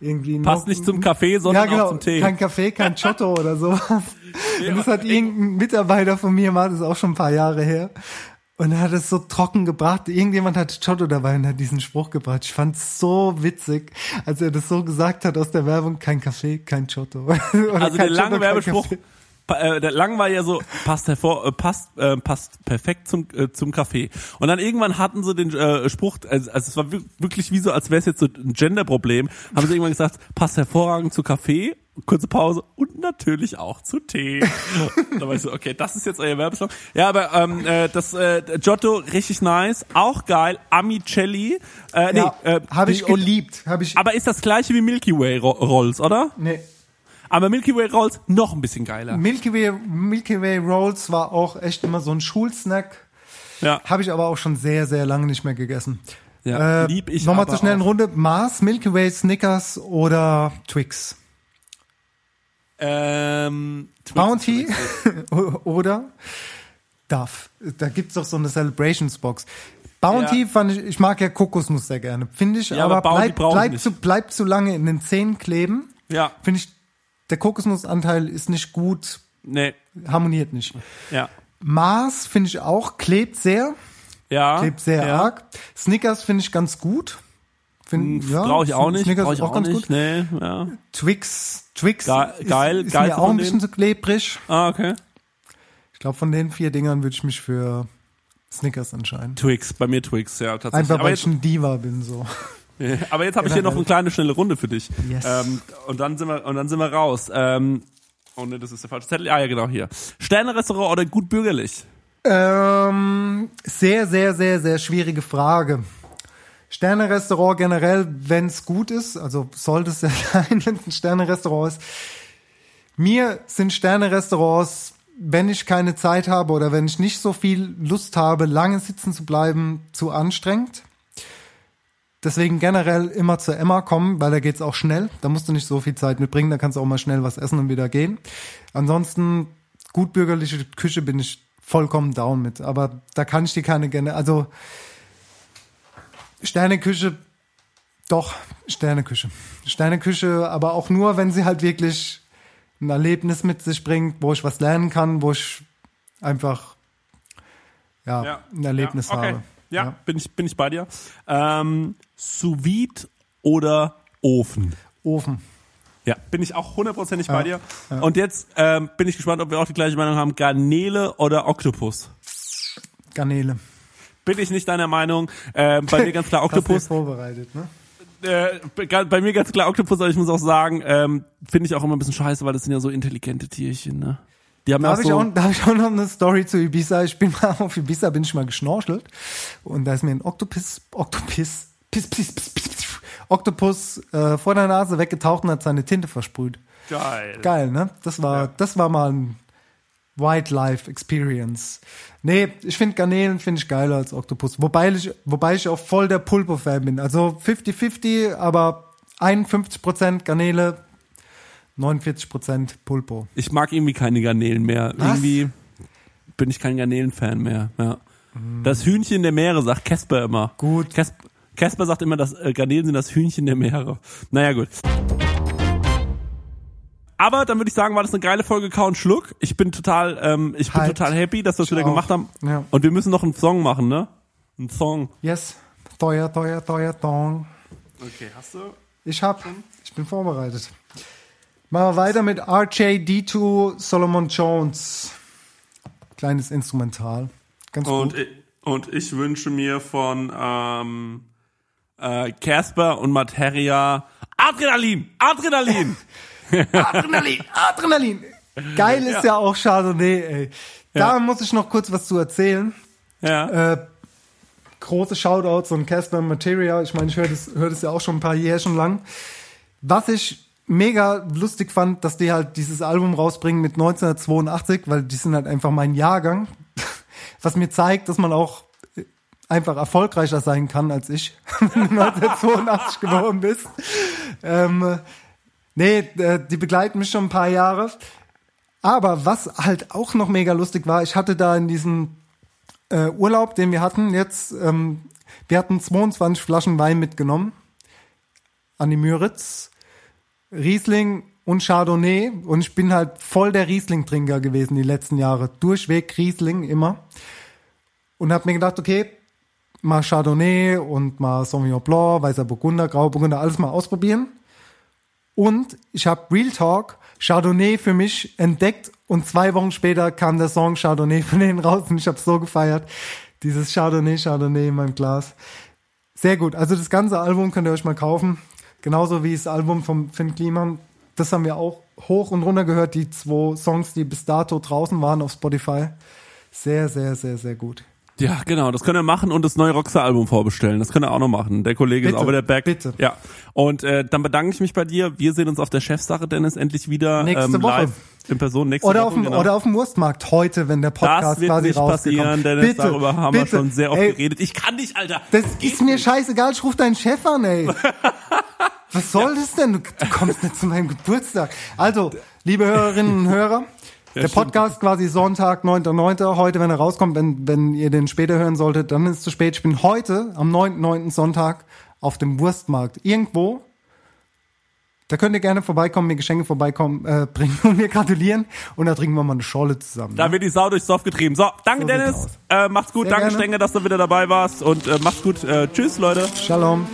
Irgendwie Passt noch- nicht zum Kaffee, sondern ja, genau, auch zum Tee. Kein Kaffee, kein Giotto oder sowas. Und das hat irgendein Mitarbeiter von mir mal, das ist auch schon ein paar Jahre her. Und er hat es so trocken gebracht. Irgendjemand hat Giotto dabei und hat diesen Spruch gebracht. Ich fand's so witzig, als er das so gesagt hat aus der Werbung. Kein Kaffee, kein. Oder Also der lange Werbespruch, äh, der lang war ja so, passt hervor, äh, passt, äh, passt perfekt zum, äh, zum Kaffee. Und dann irgendwann hatten sie den äh, Spruch, also, also es war wir- wirklich wie so, als wäre es jetzt so ein Genderproblem, haben sie irgendwann gesagt, passt hervorragend zu Kaffee, kurze Pause und natürlich auch zu Tee. da war ich so, okay, das ist jetzt euer Werbespruch. Ja, aber ähm, äh, das äh, Giotto, richtig nice, auch geil, Amicelli, äh, nee, Ja, äh, habe ich geliebt. Habe ich, aber ist das gleiche wie Milky Way Ro- Rolls, oder? nee. Aber Milky Way Rolls noch ein bisschen geiler. Milky Way, Milky Way Rolls war auch echt immer so ein Schulsnack. Ja. Habe ich aber auch schon sehr, sehr lange nicht mehr gegessen. Ja, äh, lieb ich Nochmal zur schnellen auch. Runde. Mars, Milky Way, Snickers oder Twix? Ähm, Twix Bounty oder Duff. Da gibt's doch so eine Celebrations Box. Bounty Ja. fand ich, ich mag ja Kokosnuss sehr gerne. Finde ich, Ja, aber, aber bleibt bleib zu, bleibt zu lange in den Zähnen kleben. Ja, Finde ich, der Kokosnussanteil ist nicht gut, nee, harmoniert nicht. ja. Mars finde ich auch, klebt sehr. Ja. klebt sehr ja. arg. Snickers finde ich ganz gut. Find, Hm, Brauche ich auch nicht, Snickers brauche ist ich auch nicht, nee, ja. Twix, Twix Ge- geil, ist, ist geil mir auch ein bisschen zu klebrig. Ah, okay. Ich glaube, von den vier Dingern würde ich mich für Snickers entscheiden. Twix, bei mir Twix, ja, tatsächlich. Einfach weil ich ein Diva bin, so. aber jetzt habe ich hier noch eine kleine schnelle Runde für dich. Yes. Ähm, und dann sind wir und dann sind wir raus. Ähm, oh ne, das ist der falsche Zettel. Ah ja, genau hier. Sterne-Restaurant oder gut bürgerlich? Ähm, sehr, sehr, sehr, sehr schwierige Frage. Sterne-Restaurant generell, wenn es gut ist, also sollte es ja sein, wenn es ein Sterne-Restaurant ist. Mir sind Sterne-Restaurants wenn ich keine Zeit habe oder wenn ich nicht so viel Lust habe, lange sitzen zu bleiben, zu anstrengend. Deswegen generell immer zur Emma kommen, weil da geht's auch schnell. Da musst du nicht so viel Zeit mitbringen, da kannst du auch mal schnell was essen und wieder gehen. Ansonsten gutbürgerliche Küche bin ich vollkommen down mit. Aber da kann ich dir keine gerne, also Sterneküche, doch, Sterneküche. Sterneküche, aber auch nur, wenn sie halt wirklich ein Erlebnis mit sich bringt, wo ich was lernen kann, wo ich einfach ja, Ja. ein Erlebnis ja, okay. habe. Ja, Bin, ich, bin ich bei dir. Ähm, Sous vide oder Ofen? Ofen. Ja, bin ich auch hundertprozentig Ja, bei dir. ja. Und jetzt ähm, bin ich gespannt, ob wir auch die gleiche Meinung haben. Garnele oder Oktopus? Garnele. Bin ich nicht deiner Meinung. Ähm, bei mir ganz klar Hast du Oktopus. vorbereitet, ne? Äh, bei mir ganz klar Oktopus, aber ich muss auch sagen, ähm, finde ich auch immer ein bisschen scheiße, weil das sind ja so intelligente Tierchen, ne? Die haben Da habe ich, so, auch- da hab ich auch noch eine Story zu Ibiza. Ich bin mal auf Ibiza, bin ich mal geschnorchelt und da ist mir ein Oktopus, Oktopus, piss, piss, piss, piss, piss, Oktopus äh, vor der Nase weggetaucht und hat seine Tinte versprüht. Geil. Geil, ne? Das war, das war mal ein Wildlife Experience. Nee, ich finde Garnelen finde ich geiler als Oktopus. Wobei ich, wobei ich auch voll der Pulpo-Fan bin. Also 50-50, aber 51% Garnele, 49% Pulpo. ich mag irgendwie keine Garnelen mehr. Was? Irgendwie bin ich kein Garnelen-Fan mehr. Ja. Das Hühnchen der Meere, sagt Casper immer. Gut. Casper, Casper sagt immer, dass äh, Garnelen sind das Hühnchen der Meere. Naja, gut. Aber dann würde ich sagen, war das eine geile Folge Kau und Schluck. Ich bin total, ähm, ich bin Hyped. total happy, dass wir das wieder auch. gemacht haben. Ja. Und wir müssen noch einen Song machen, ne? Ein Song. Yes. Teuer, teuer, teuer, teuer. Okay, hast du? Ich hab, ich bin vorbereitet. Machen wir weiter mit RJD2 Solomon Jones. Kleines Instrumental. Ganz Und, gut. ich, und ich wünsche mir von ähm, äh, Casper und Materia Adrenalin! Adrenalin! Adrenalin, Adrenalin. Geil ist ja, auch Chardonnay, ey. Da Ja. muss ich noch kurz was zu erzählen. ja. Äh, große Shoutouts an Casper und Materia. Ich meine, ich höre das, hör das ja auch schon ein paar Jährchen lang. Was ich mega lustig fand, dass die halt dieses Album rausbringen mit 1982, weil die sind halt einfach mein Jahrgang. Was mir zeigt, dass man auch einfach erfolgreicher sein kann als ich, wenn du 1982 geboren bist. Ähm, nee, äh, die begleiten mich schon ein paar Jahre. Aber was halt auch noch mega lustig war, ich hatte da in diesem äh, Urlaub, den wir hatten, jetzt, ähm, wir hatten 22 Flaschen Wein mitgenommen an die Müritz, Riesling und Chardonnay und ich bin halt voll der Riesling-Trinker gewesen die letzten Jahre. Durchweg Riesling immer. Und hab mir gedacht, okay, mal Chardonnay und mal Sauvignon Blanc, Weißer Burgunder, Grauer Burgunder, alles mal ausprobieren. Und ich habe Real Talk Chardonnay für mich entdeckt und zwei Wochen später kam der Song Chardonnay von denen raus und ich habe so gefeiert. Dieses Chardonnay, Chardonnay in meinem Glas. Sehr gut. Also das ganze Album könnt ihr euch mal kaufen. Genauso wie das Album von Finn Kliman. Das haben wir auch hoch und runter gehört, die zwei Songs, die bis dato draußen waren auf Spotify. Sehr, sehr, sehr, sehr gut. Ja, genau, das könnt ihr machen und das neue Rockstar-Album vorbestellen. Das könnt ihr auch noch machen. Der Kollege Bitte, ist auch wieder back. bitte. Ja. Und äh, dann bedanke ich mich bei dir. Wir sehen uns auf der Chefsache, Dennis, endlich wieder Nächste ähm, Woche. live in Person nächste Oder Woche. auf, dem, genau. oder auf dem Wurstmarkt heute, wenn der Podcast das wird quasi nicht rausgekommen passieren, Dennis. Bitte, darüber haben wir bitte. schon sehr oft Ey, geredet. Ich kann nicht, Alter. Das ist mir scheißegal, ich ruf deinen Chef an, ey. Was soll das denn? Du kommst nicht zu meinem Geburtstag. Also, liebe Hörerinnen und Hörer, der stimmt. Podcast quasi Sonntag, 9.9. Heute, wenn er rauskommt, wenn, wenn ihr den später hören solltet, dann ist es zu spät. Ich bin heute, am 9.9. Sonntag, auf dem Wurstmarkt. Irgendwo. Da könnt ihr gerne vorbeikommen, mir Geschenke vorbeikommen, äh, bringen und mir gratulieren. Und da trinken wir mal eine Scholle zusammen. Da wird die Sau durchs Dorf getrieben. So, danke So Dennis. Äh, macht's gut. Sehr danke gerne. Stenge, dass du wieder dabei warst. Und äh, macht's gut. Äh, tschüss, Leute. Shalom.